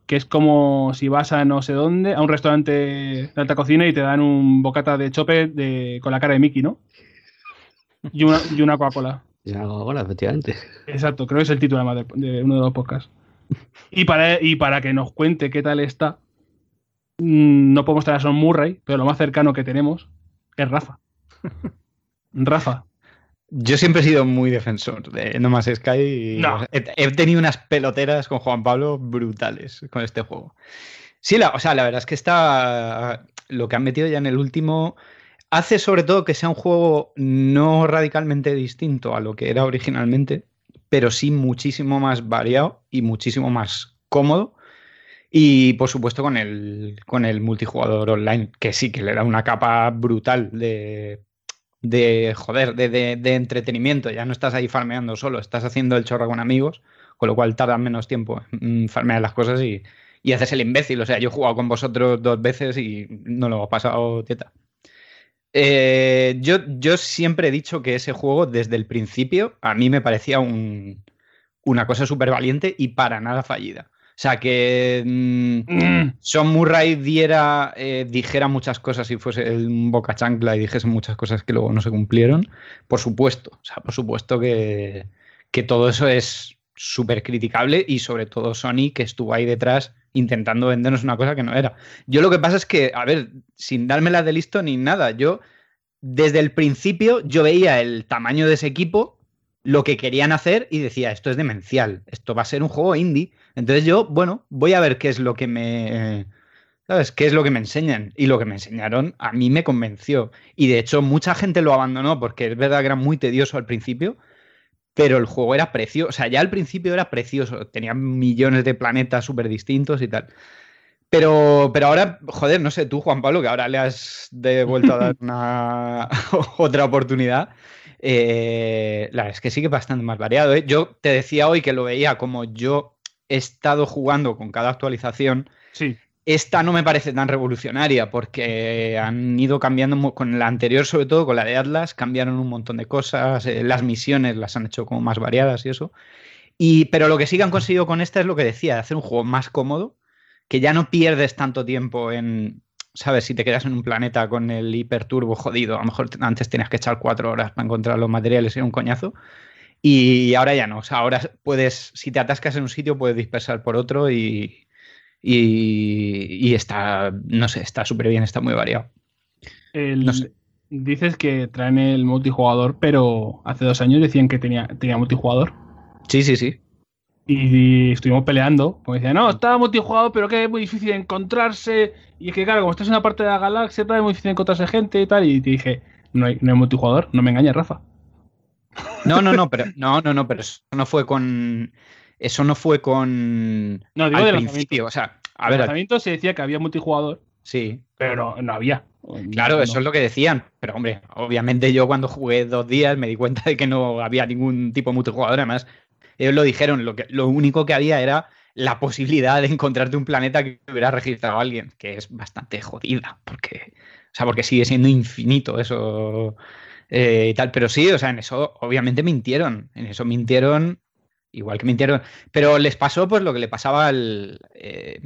que es como si vas a no sé dónde, a un restaurante de alta cocina y te dan un bocata de chope de, con la cara de Mickey, ¿no? Y una, y una Coca-Cola. Y una Coca-Cola, efectivamente. Exacto, creo que es el título además de, de uno de los podcasts. Y para, y para que nos cuente qué tal está, mm, no podemos traer a Son Murray, pero lo más cercano que tenemos es Rafa. [laughs] Rafa. Yo siempre he sido muy defensor de No Man's Sky y No. he, he tenido unas peloteras con Juan Pablo brutales con este juego. Sí, la, o sea, la verdad es que está lo que han metido ya en el último hace sobre todo que sea un juego no radicalmente distinto a lo que era originalmente, pero sí muchísimo más variado y muchísimo más cómodo. Y por supuesto con el, con el multijugador online, que sí que le da una capa brutal de, de joder, de, de, entretenimiento. Ya no estás ahí farmeando solo, estás haciendo el chorro con amigos, con lo cual tardan menos tiempo en farmear las cosas y, y haces el imbécil. O sea, yo he jugado con vosotros dos veces y no lo he pasado teta. Eh, yo, yo, siempre he dicho que ese juego, desde el principio, a mí me parecía un, una cosa súper valiente y para nada fallida. O sea, que mmm, Sean Murray diera, eh, dijera muchas cosas y fuese un boca chancla y dijese muchas cosas que luego no se cumplieron, por supuesto. O sea, por supuesto que, que todo eso es súper criticable y sobre todo Sony que estuvo ahí detrás intentando vendernos una cosa que no era. Yo lo que pasa es que, a ver, sin dármela de listo ni nada, yo desde el principio yo veía el tamaño de ese equipo, lo que querían hacer y decía, esto es demencial, esto va a ser un juego indie. Entonces yo, bueno, voy a ver qué es lo que me... ¿Sabes? ¿Qué es lo que me enseñan? Y lo que me enseñaron a mí me convenció. Y de hecho mucha gente lo abandonó porque es verdad que era muy tedioso al principio, pero el juego era precioso. O sea, ya al principio era precioso. Tenía millones de planetas súper distintos y tal. Pero, pero ahora, joder, no sé, tú, Juan Pablo, que ahora le has devuelto a dar [laughs] una [laughs] otra oportunidad. Eh, la verdad es que sigue bastante más variado. ¿eh? Yo te decía hoy que lo veía como yo he estado jugando con cada actualización. Sí. Esta no me parece tan revolucionaria porque han ido cambiando con la anterior, sobre todo con la de Atlas, cambiaron un montón de cosas, eh, las misiones las han hecho como más variadas y eso. Y, pero lo que sí que han conseguido con esta es lo que decía, hacer un juego más cómodo, que ya no pierdes tanto tiempo en, ¿sabes? Si te quedas en un planeta con el hiperturbo jodido, a lo mejor antes tenías que echar cuatro horas para encontrar los materiales y un coñazo. Y ahora ya no, o sea, ahora puedes, si te atascas en un sitio, puedes dispersar por otro y, y, y, está, no sé, está súper bien, está muy variado. El, no sé. Dices que traen el multijugador, pero hace dos años decían que tenía, tenía multijugador. Sí, sí, sí. Y estuvimos peleando. Como decían, no, estaba multijugador, pero que es muy difícil encontrarse. Y es que, claro, como estás en una parte de la galaxia, es muy difícil encontrarse gente y tal. Y te dije, no hay, no hay multijugador, no me engañes, Rafa. No, no, no, pero no, no, no, pero eso no fue con. Eso no fue con. No, digo al de principio. O sea, a ver. el lanzamiento se decía que había multijugador. Sí. Pero no, no había. Claro, no, eso es lo que decían. Pero hombre, obviamente yo cuando jugué dos días me di cuenta de que no había ningún tipo de multijugador. Además, ellos lo dijeron, lo, que, lo único que había era la posibilidad de encontrarte un planeta que hubiera registrado a alguien, que es bastante jodida, porque, o sea, porque sigue siendo infinito eso eh, y tal. Pero sí, o sea, en eso obviamente mintieron, en eso mintieron, igual que mintieron, pero les pasó pues lo que le pasaba al, eh,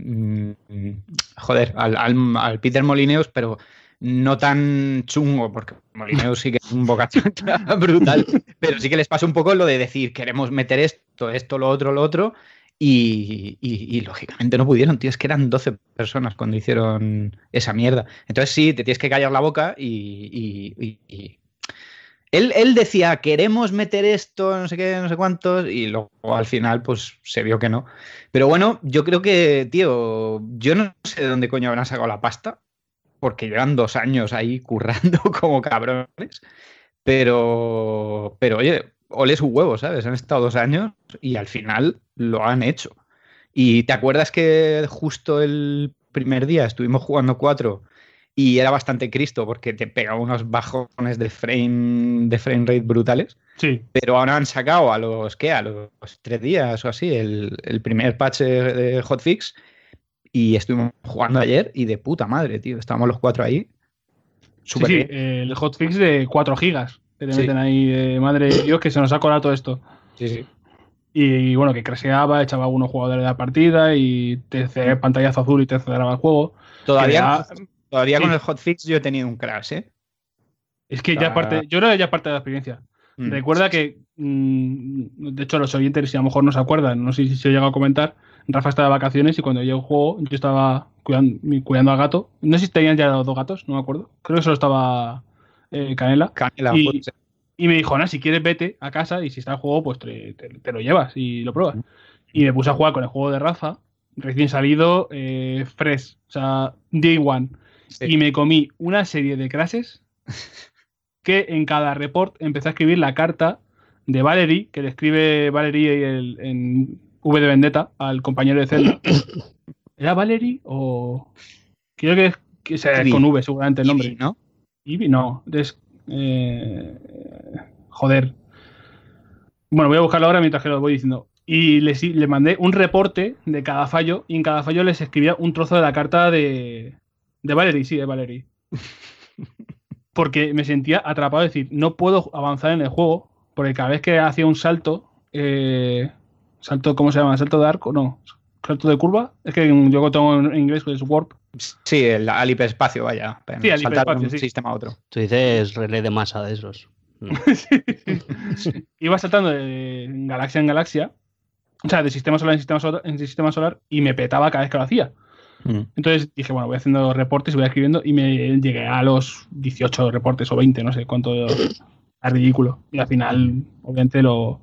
joder, al, al, al Peter Molineus, pero no tan chungo, porque Molineus sí que es un boca [laughs] brutal, pero sí que les pasa un poco lo de decir, queremos meter esto, esto, lo otro, lo otro, y, y, lógicamente no pudieron, tío, es que eran 12 personas cuando hicieron esa mierda. Entonces sí, te tienes que callar la boca y él, decía, queremos meter esto, no sé qué, no sé cuántos, y luego al final pues se vio que no. Pero bueno, yo creo que, tío, yo no sé de dónde coño habrán sacado la pasta, porque llevan dos años ahí currando [laughs] como cabrones. Pero, pero oye, ole su huevo, ¿sabes? Han estado dos años y al final lo han hecho. Y te acuerdas que justo el primer día estuvimos jugando cuatro y era bastante cristo porque te pegaba unos bajones de frame, de frame rate brutales. Sí. Pero ahora han sacado a los, ¿qué? A los tres días o así el, el primer patch de hotfix y estuvimos jugando ayer y de puta madre, tío. Estábamos los cuatro ahí. Sí, sí, el hotfix de 4 gigas. Que te meten ahí, de madre de Dios, que se nos ha colado todo esto. Sí, sí. Y, bueno, que crasheaba, echaba a algunos jugadores de la partida y te pantallazo azul y te cerraba el juego. Todavía, todavía con el hotfix yo he tenido un crash, ¿eh? Es que ya parte, yo creo que ya parte de la experiencia. Mm. Recuerda que, mm, de hecho, los oyentes, si a lo mejor no se acuerdan, no sé si se llega a comentar, Rafa estaba de vacaciones y cuando llegó el juego yo estaba cuidando, al gato. No sé si tenían ya dos gatos, no me acuerdo. Creo que solo estaba eh, Canela. Canela y, y, me dijo, Ana, si quieres vete a casa y si está el juego, pues te, lo llevas y lo pruebas. Y me puse a jugar con el juego de Rafa, recién salido, eh, fresh, o sea, day one. Y me comí una serie de clases que en cada report empecé a escribir la carta de Valerie, que le escribe Valerie en V de Vendetta al compañero de Zelda. [coughs] ¿Era Valerie o.? Creo que, que sea con V, seguramente el nombre. ¿no? Ivy, no. Eh, joder. Bueno, voy a buscarlo ahora mientras que lo voy diciendo. Y le, le mandé un reporte de cada fallo y en cada fallo les escribía un trozo de la carta de, de Valerie, sí, de Valerie. [laughs] Porque me sentía atrapado, es decir, no puedo avanzar en el juego, porque cada vez que hacía un salto, eh, salto, ¿cómo se llama? ¿Salto de arco? No, salto de curva. Es que yo tengo en inglés que es warp. Sí, el, al hiperespacio, vaya. Sí, al saltar de un sistema a otro. Tú dices relé de masa de esos. [laughs] Iba saltando de galaxia en galaxia, o sea, de sistema solar en sistema solar, en sistema solar y me petaba cada vez que lo hacía. Mm. Entonces dije, bueno, voy haciendo reportes, voy escribiendo y me llegué a los 18 reportes o 20, no sé cuánto. Es ridículo. Y al final, obviamente, lo,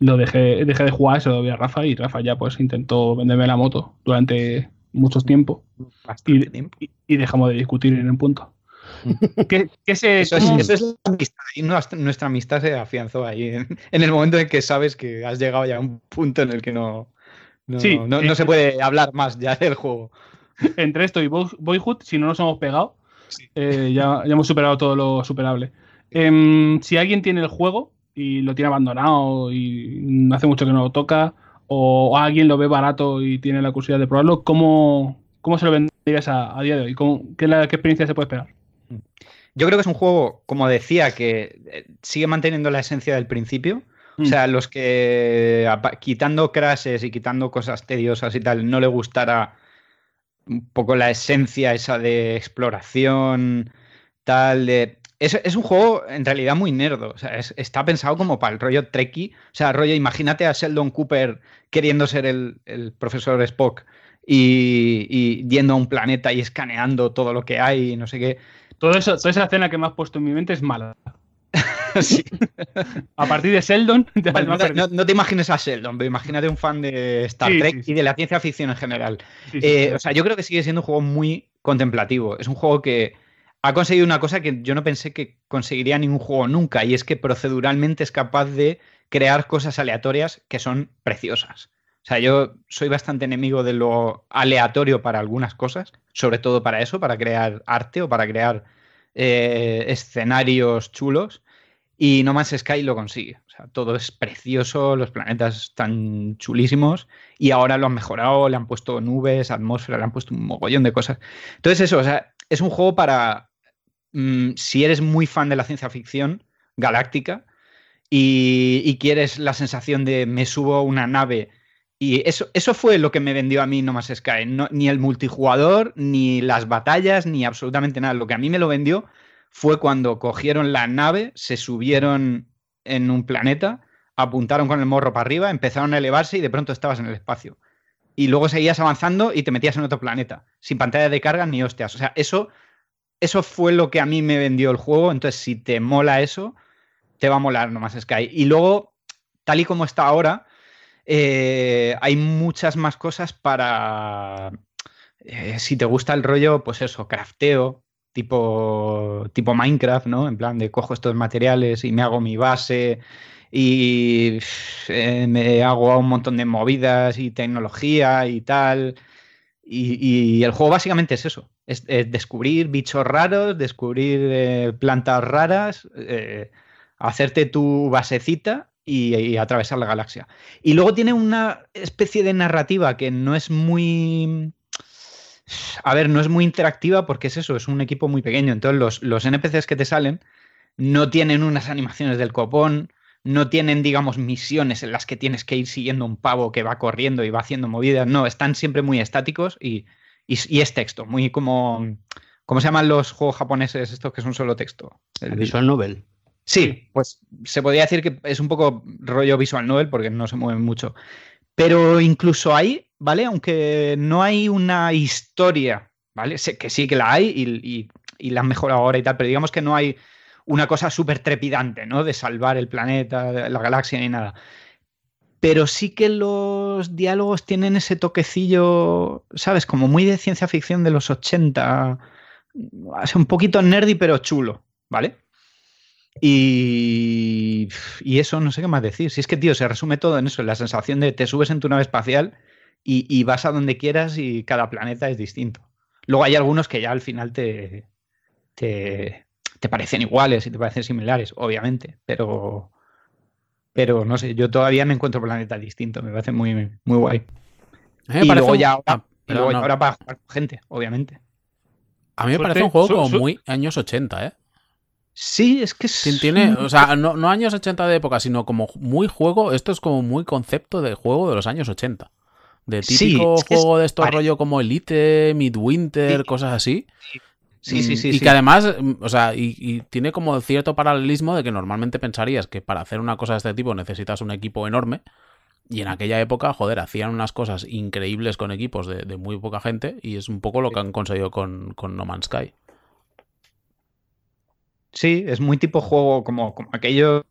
lo dejé, dejé de jugar, se lo vi a Rafa y Rafa ya pues intentó venderme la moto durante mucho tiempo. Y, tiempo. Y, dejamos de discutir en un punto. ¿Qué, se, eso, es, la amistad. Y nuestra, amistad se afianzó ahí en, el momento en que sabes que has llegado ya a un punto en el que no, no, no, se puede hablar más ya [laughs] del juego. Entre esto y Boyhood, si no nos hemos pegado, eh, ya, ya, hemos superado todo lo superable. Em, si alguien tiene el juego, y lo tiene abandonado y hace mucho que no lo toca, o alguien lo ve barato y tiene la curiosidad de probarlo, ¿cómo, cómo se lo venderías a, día de hoy? qué, la, ¿Qué experiencia se puede esperar? Yo creo que es un juego, como decía, que eh, sigue manteniendo la esencia del principio. O mm. sea, los que quitando crashes y quitando cosas tediosas y tal, no le gustara un poco la esencia esa de exploración, tal, de es, un juego en realidad muy nerdo. O sea, está pensado como para el rollo trekkie. O sea, rollo, imagínate a Sheldon Cooper queriendo ser el, profesor Spock y, yendo a un planeta y escaneando todo lo que hay y no sé qué. Todo eso, toda esa escena que me has puesto en mi mente es mala. [laughs] sí. A partir de Sheldon. [laughs] no, te imagines a Sheldon, pero imagínate un fan de Star Trek y de la ciencia ficción en general. Eh, o sea, yo creo que sigue siendo un juego muy contemplativo. Es un juego que ha conseguido una cosa que yo no pensé que conseguiría ningún juego nunca, y es que proceduralmente es capaz de crear cosas aleatorias que son preciosas. O sea, yo soy bastante enemigo de lo aleatorio para algunas cosas, sobre todo para eso, para crear arte o para crear eh, escenarios chulos. Y No Man's Sky lo consigue. Todo es precioso, los planetas están chulísimos y ahora lo han mejorado, le han puesto nubes, atmósfera, le han puesto un mogollón de cosas. Entonces eso, es un juego para Mm, si eres muy fan de la ciencia ficción galáctica y, quieres la sensación de me subo a una nave y eso, eso fue lo que me vendió a mí No Más Sky. ni el multijugador, ni las batallas, ni absolutamente nada. Lo que a mí me lo vendió fue cuando cogieron la nave, se subieron en un planeta, apuntaron con el morro para arriba, empezaron a elevarse y de pronto estabas en el espacio. Y luego seguías avanzando y te metías en otro planeta, sin pantalla de carga ni hostias. O sea, eso eso fue lo que a mí me vendió el juego. Entonces, si te mola eso, te va a molar nomás Sky. Y luego, tal y como está ahora, eh, hay muchas más cosas para. Eh, si te gusta el rollo, pues eso, crafteo, tipo, tipo Minecraft, ¿no? En plan de cojo estos materiales y me hago mi base y eh, me hago un montón de movidas y tecnología y tal. Y, el juego básicamente es eso, es, descubrir bichos raros, descubrir eh, plantas raras, eh, hacerte tu basecita y, atravesar la galaxia. Y luego tiene una especie de narrativa que no es muy... A ver, no es muy interactiva porque es eso, es un equipo muy pequeño. Entonces los, los NPCs que te salen no tienen unas animaciones del copón, no tienen, digamos, misiones en las que tienes que ir siguiendo un pavo que va corriendo y va haciendo movidas. No, están siempre muy estáticos y, es texto, muy como. ¿Cómo se llaman los juegos japoneses estos que son solo texto? El visual novel. Sí, pues se podría decir que es un poco rollo visual novel porque no se mueven mucho. Pero incluso ahí, ¿vale? Aunque no hay una historia, ¿vale? Sé que sí que la hay y, y la han mejorado ahora y tal, pero digamos que no hay una cosa súper trepidante, ¿no? De salvar el planeta, la galaxia ni nada. Pero sí que los diálogos tienen ese toquecillo, ¿sabes? Como muy de ciencia ficción de los 80. Es un poquito nerdy, pero chulo, ¿vale? Y, y, eso no sé qué más decir. Si es que, tío, se resume todo en eso, en la sensación de te subes en tu nave espacial y, y, vas a donde quieras y cada planeta es distinto. Luego hay algunos que ya al final te, te, te parecen iguales y te parecen similares, obviamente, pero, pero no sé, yo todavía me encuentro planetas distintos, me parece muy, muy guay. y luego ya ahora, ah, para jugar con gente, obviamente. A mí me parece un juego como muy años 80, ¿eh? Sí, es que Tiene, o sea, no, no, años 80 de época, sino como muy juego. Esto es como muy concepto de juego de los años 80. De típico juego de esto rollo como Elite, Midwinter, cosas así. Sí, sí, mm, sí. Y que además, mm, o sea, y, tiene como cierto paralelismo de que normalmente pensarías que para hacer una cosa de este tipo necesitas un equipo enorme. Y en aquella época, joder, hacían unas cosas increíbles con equipos de, muy poca gente. Y es un poco lo que han conseguido con, con, No Man's Sky. Sí, es muy tipo juego como, como, aquellos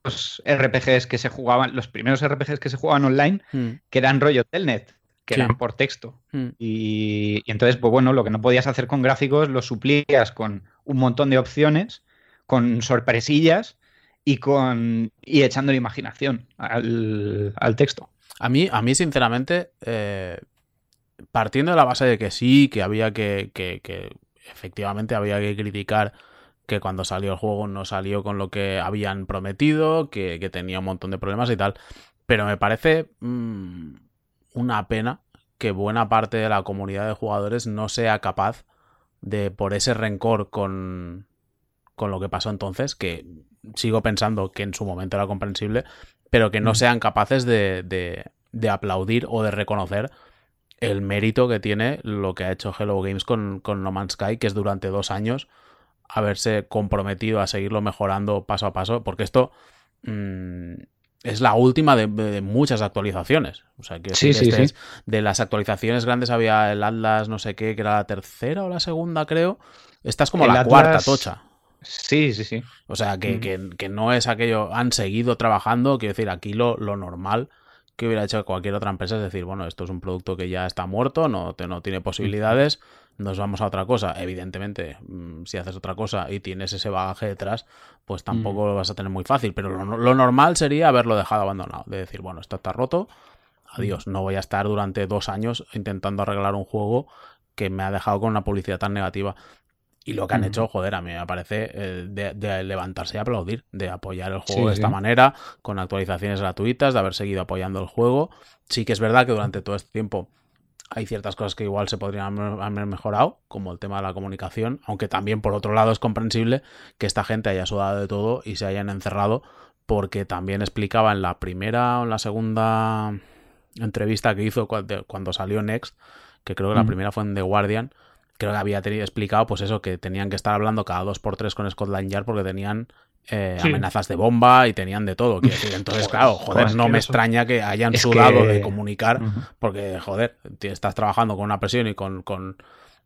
RPGs que se jugaban, los primeros RPGs que se jugaban online, hmm. que eran rollo Telnet que eran por texto. Mm. Y, entonces, pues bueno, lo que no podías hacer con gráficos lo suplías con un montón de opciones, con sorpresillas y con y echando la imaginación al, texto. A mí, a mí sinceramente, eh, partiendo de la base de que sí, que había que, que, que efectivamente había que criticar que cuando salió el juego no salió con lo que habían prometido, que, tenía un montón de problemas y tal. Pero me parece mm, una pena que buena parte de la comunidad de jugadores no sea capaz de, por ese rencor con, con lo que pasó entonces, que sigo pensando que en su momento era comprensible, pero que no mm. sean capaces de, de, de aplaudir o de reconocer el mérito que tiene lo que ha hecho Hello Games con, con No Man's Sky, que es durante dos años haberse comprometido a seguirlo mejorando paso a paso, porque esto mm, es la última de, muchas actualizaciones. O sea, que este de las actualizaciones grandes había el Atlas, no sé qué, que era la tercera o la segunda, creo. Esta es como la cuarta tocha. Sí, sí, sí. O sea, que, que, no es aquello. Han seguido trabajando. Quiero decir, aquí lo, lo, normal que hubiera hecho cualquier otra empresa es decir, bueno, esto es un producto que ya está muerto, no, no tiene posibilidades nos vamos a otra cosa. Evidentemente, mm, si haces otra cosa y tienes ese bagaje detrás, pues tampoco mm. lo vas a tener muy fácil. Pero lo, normal sería haberlo dejado abandonado. De decir, bueno, esto está roto, adiós. No voy a estar durante dos años intentando arreglar un juego que me ha dejado con una publicidad tan negativa. Y lo que han hecho, joder, a mí me parece eh, de, levantarse y aplaudir, de apoyar el juego de esta manera, con actualizaciones gratuitas, de haber seguido apoyando el juego. Sí que es verdad que durante todo este tiempo hay ciertas cosas que igual se podrían haber mejorado, como el tema de la comunicación, aunque también por otro lado es comprensible que esta gente haya sudado de todo y se hayan encerrado, porque también explicaba en la primera o en la segunda entrevista que hizo cuando salió Next, que creo que la mm. primera fue en The Guardian, creo que había explicado pues eso, que tenían que estar hablando cada dos por tres con Scotland Yard porque tenían eh, amenazas de bomba y tenían de todo. Entonces, [laughs] claro, joder, no me extraña que hayan sudado de comunicar, porque, joder, estás trabajando con una presión y con, con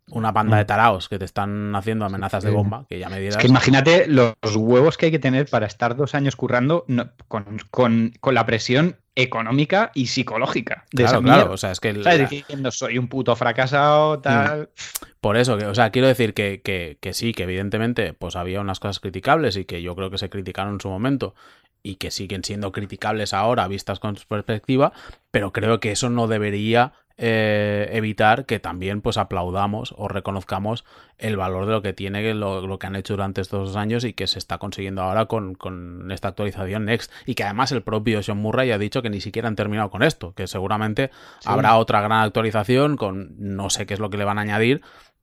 una banda de mm. taraos que te están haciendo amenazas de bomba, que ya me dirás. Es que imagínate los huevos que hay que tener para estar dos años currando con, con, la presión económica y psicológica de claro, claro. O sea, es que. Diciendo soy un puto fracasado, tal. Mm. Por eso, que, o sea, quiero decir que, que, que, sí, que evidentemente pues había unas cosas criticables y que yo creo que se criticaron en su momento y que siguen siendo criticables ahora vistas con su perspectiva, pero creo que eso no debería eh, evitar que también pues aplaudamos o reconozcamos el valor de lo que tiene lo, que han hecho durante estos dos años y que se está consiguiendo ahora con, esta actualización Next. Y que además el propio Sean Murray ha dicho que ni siquiera han terminado con esto, que seguramente habrá otra gran actualización con no sé qué es lo que le van a añadir,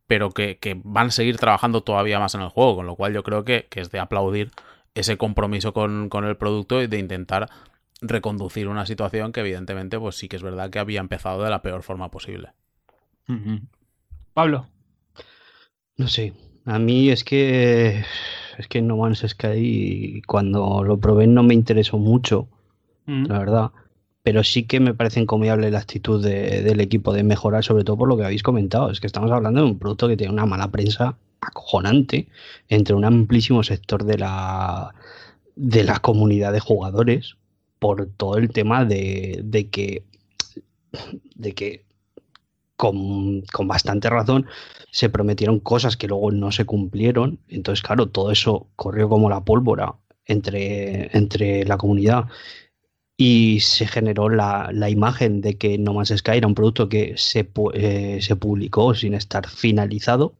pero que, van a seguir trabajando todavía más en el juego, con lo cual yo creo que, es de aplaudir ese compromiso con, con el producto y de intentar reconducir una situación que evidentemente pues sí que es verdad que había empezado de la peor forma posible. Pablo. No sé, a mí es que es que No Man's Sky cuando lo probé no me interesó mucho, la verdad. Pero sí que me parece encomiable la actitud del equipo de mejorar, sobre todo por lo que habéis comentado. Es que estamos hablando de un producto que tiene una mala prensa acojonante entre un amplísimo sector de la, de la comunidad de jugadores por todo el tema de, que, de que con, bastante razón se prometieron cosas que luego no se cumplieron. Entonces, claro, todo eso corrió como la pólvora entre, entre la comunidad y se generó la, imagen de que No Man's Sky era un producto que se, eh, se publicó sin estar finalizado,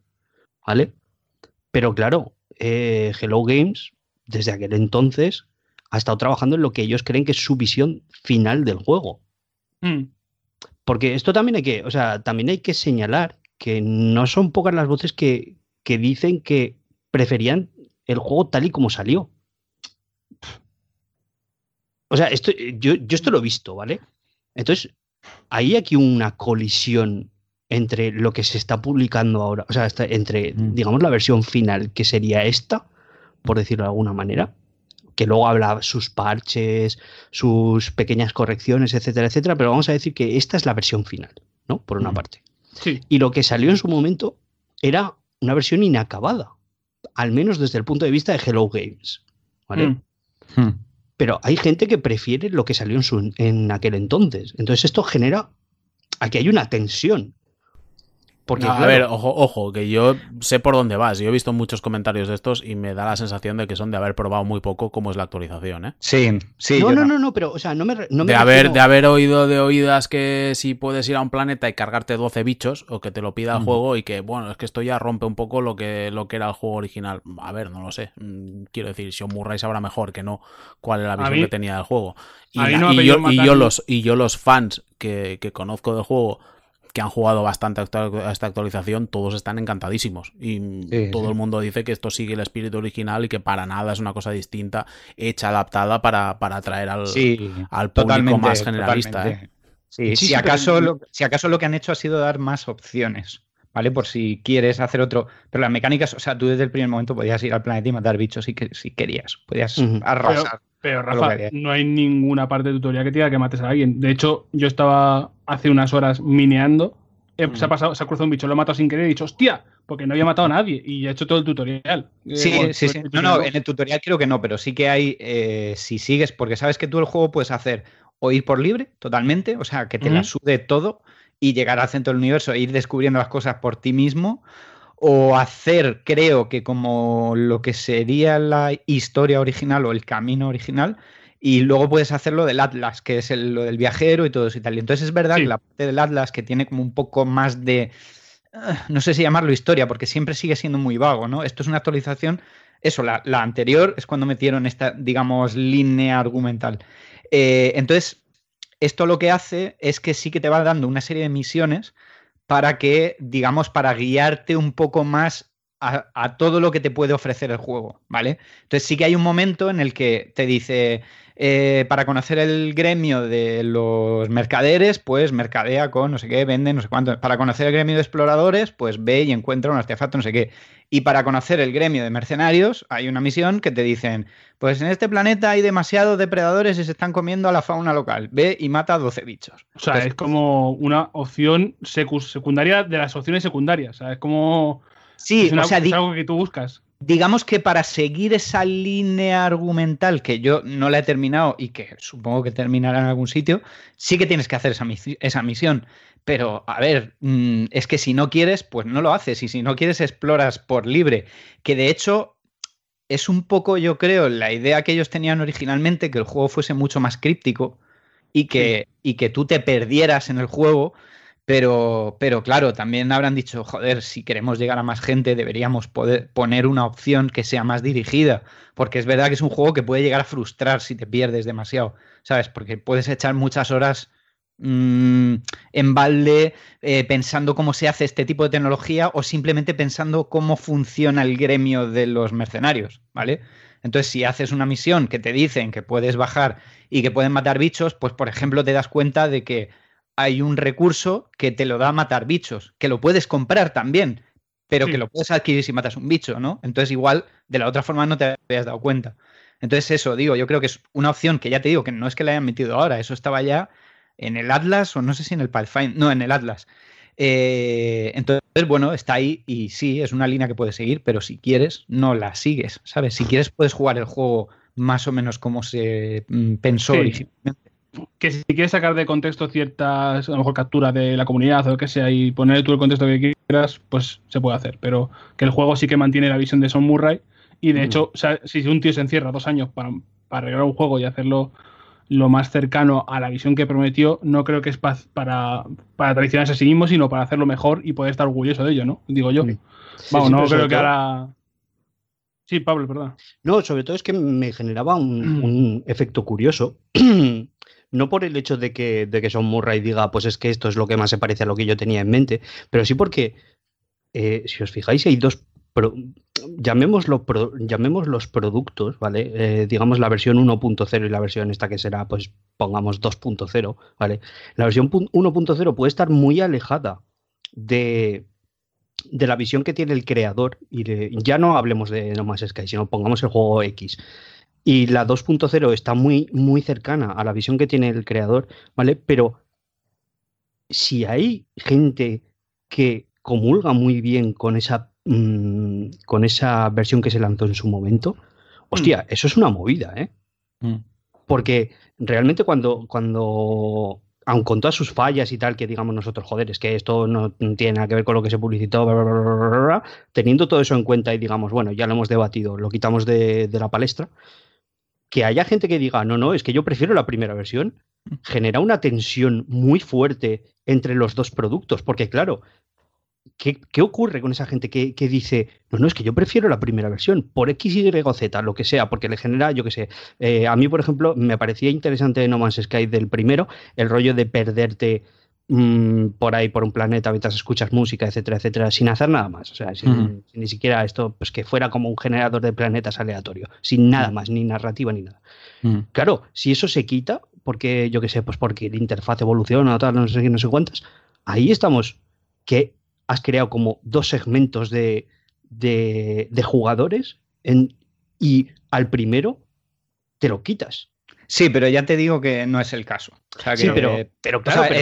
¿vale? Pero claro, eh, Hello Games, desde aquel entonces, ha estado trabajando en lo que ellos creen que es su visión final del juego. Mm. Porque esto también hay que, o sea, también hay que señalar que no son pocas las voces que, dicen que preferían el juego tal y como salió. O sea, esto, yo, esto lo he visto, ¿vale? Entonces, hay aquí una colisión entre lo que se está publicando ahora, o sea, entre, mm. digamos, la versión final, que sería esta, por decirlo de alguna manera, que luego habla sus parches, sus pequeñas correcciones, etcétera, etcétera, pero vamos a decir que esta es la versión final, ¿no? Por una parte. Sí. Y lo que salió en su momento era una versión inacabada, al menos desde el punto de vista de Hello Games, ¿vale? Mm. Hmm. Pero hay gente que prefiere lo que salió en, su, en aquel entonces. Entonces esto genera, aquí hay una tensión porque, a ver, ojo, ojo, que yo sé por dónde vas. Yo he visto muchos comentarios de estos y me da la sensación de que son de haber probado muy poco cómo es la actualización, ¿eh? Sí, sí. No, no, no, no, pero, o sea, no me. de, haber, de haber oído de oídas que si puedes ir a un planeta y cargarte 12 bichos o que te lo pida el juego y que, bueno, es que esto ya rompe un poco lo que, lo que era el juego original. A ver, no lo sé. Mm, quiero decir, si Murray sabrá mejor que no cuál es la visión que tenía del juego. Y, yo, los, y yo los fans que, que conozco del juego que han jugado bastante a esta actualización, todos están encantadísimos. Y todo el mundo dice que esto sigue el espíritu original y que para nada es una cosa distinta, hecha, adaptada para, para atraer al, al público más generalista. ¿eh? si, acaso lo, si acaso lo que han hecho ha sido dar más opciones. ¿Vale? Por si quieres hacer otro. Pero las mecánicas, o sea, tú desde el primer momento podías ir al planeta y matar bichos si, si querías. Podías arrasar. Pero, Rafa, no hay ninguna parte de tutorial que te diga que mates a alguien. De hecho, yo estaba hace unas horas mineando. Eh, se, ha pasado, se ha cruzado un bicho, lo he matado sin querer y he dicho, hostia, porque no había matado a nadie y he hecho todo el tutorial. Eh, sí, sí, sí. No, no, en el tutorial creo que no, pero sí que hay, eh, si sigues, porque sabes que tú el juego puedes hacer o ir por libre totalmente, o sea, que te la sude todo y llegar al centro del universo e ir descubriendo las cosas por ti mismo, o hacer, creo que como lo que sería la historia original o el camino original, y luego puedes hacerlo del Atlas, que es lo del viajero y todo eso y tal. entonces es verdad que la parte del Atlas, que tiene como un poco más de, ah, no sé si llamarlo historia, porque siempre sigue siendo muy vago, ¿no? Esto es una actualización, eso, la, anterior es cuando metieron esta, digamos, línea argumental. Eh, entonces, esto lo que hace es que sí que te va dando una serie de misiones para que, digamos, para guiarte un poco más a, todo lo que te puede ofrecer el juego, ¿vale? Entonces sí que hay un momento en el que te dice, eh, para conocer el gremio de los mercaderes, pues mercadea con no sé qué, vende no sé cuánto. Para conocer el gremio de exploradores, pues ve y encuentra un artefacto, no sé qué. Y para conocer el gremio de mercenarios, hay una misión que te dicen, pues en este planeta hay demasiados depredadores y se están comiendo a la fauna local. Ve y mata a 12 bichos. O sea, es como una opción secundaria de las opciones secundarias. O sea, es como... Sí, o sea, es algo que tú buscas. Digamos que para seguir esa línea argumental que yo no la he terminado y que supongo que terminará en algún sitio, sí que tienes que hacer esa, esa misión. Pero, a ver, mm, es que si no quieres, pues no lo haces. Y si no quieres, exploras por libre. Que de hecho es un poco, yo creo, la idea que ellos tenían originalmente, que el juego fuese mucho más críptico y que, y que tú te perdieras en el juego Pero, pero claro, también habrán dicho, joder, si queremos llegar a más gente, deberíamos poder poner una opción que sea más dirigida. Porque es verdad que es un juego que puede llegar a frustrar si te pierdes demasiado, ¿sabes? Porque puedes echar muchas horas mm, en balde eh, pensando cómo se hace este tipo de tecnología o simplemente pensando cómo funciona el gremio de los mercenarios, ¿vale? Entonces, si haces una misión que te dicen que puedes bajar y que pueden matar bichos, pues por ejemplo te das cuenta de que hay un recurso que te lo da a matar bichos, que lo puedes comprar también, pero que lo puedes adquirir si matas un bicho, ¿no? Entonces igual de la otra forma no te habías dado cuenta. Entonces eso, digo, yo creo que es una opción que ya te digo que no es que la hayan metido ahora, eso estaba ya en el Atlas o no sé si en el Pathfinder, no, en el Atlas. Eh, entonces, bueno, está ahí y sí, es una línea que puedes seguir, pero si quieres, no la sigues, ¿sabes? Si quieres, puedes jugar el juego más o menos como se mm, pensó originalmente que si quieres sacar de contexto ciertas, a lo mejor capturas de la comunidad o lo que sea y poner tú el contexto que quieras, pues se puede hacer. Pero que el juego sí que mantiene la visión de Son Murray. Y de mm. hecho, si un tío se encierra dos años para, para arreglar un juego y hacerlo lo más cercano a la visión que prometió, no creo que es para, para traicionarse a sí mismo, sino para hacerlo mejor y poder estar orgulloso de ello, ¿no? Digo yo. Vamos, no creo que ahora. Sí, Pablo, perdón. No, sobre todo es que me generaba un, [clears throat] un efecto curioso [clears throat] no por el hecho de que, de que Son Murray diga, pues es que esto es lo que más se parece a lo que yo tenía en mente, pero sí porque, eh, si os fijáis, hay dos, llamémoslo llamemos los productos, ¿vale? Eh, digamos la versión 1.0 y la versión esta que será, pues pongamos 2.0, ¿vale? La versión 1.0 puede estar muy alejada de, de la visión que tiene el creador y ya no hablemos de No Man's Sky, sino pongamos el juego X. Y la 2.0 está muy, muy cercana a la visión que tiene el creador, ¿vale? Pero si hay gente que comulga muy bien con esa, mm, con esa versión que se lanzó en su momento, hostia, mm. eso es una movida, ¿eh? Mm. Porque realmente cuando, cuando, aun con todas sus fallas y tal, que digamos nosotros, joder, es que esto no tiene nada que ver con lo que se publicitó, teniendo todo eso en cuenta y digamos, bueno, ya lo hemos debatido, lo quitamos de, de la palestra, que haya gente que diga, no, no, es que yo prefiero la primera versión, genera una tensión muy fuerte entre los dos productos, porque claro, ¿qué, ocurre con esa gente que, dice, no, no, es que yo prefiero la primera versión, por X, Y, Z, lo que sea, porque le genera, yo qué sé, eh, a mí, por ejemplo, me parecía interesante No Man's Sky del primero, el rollo de perderte Mm, por ahí, por un planeta, mientras escuchas música, etcétera, etcétera, sin hacer nada más. O sea, sin, ni siquiera esto, pues que fuera como un generador de planetas aleatorio, sin nada más, ni narrativa ni nada. Claro, si eso se quita, porque yo qué sé, pues porque la interfaz evoluciona o tal, no sé qué, no sé cuántas, ahí estamos, que has creado como dos segmentos de, de, de jugadores en, y al primero te lo quitas. Sí, pero ya te digo que no es el caso. sí, pero, pero claro.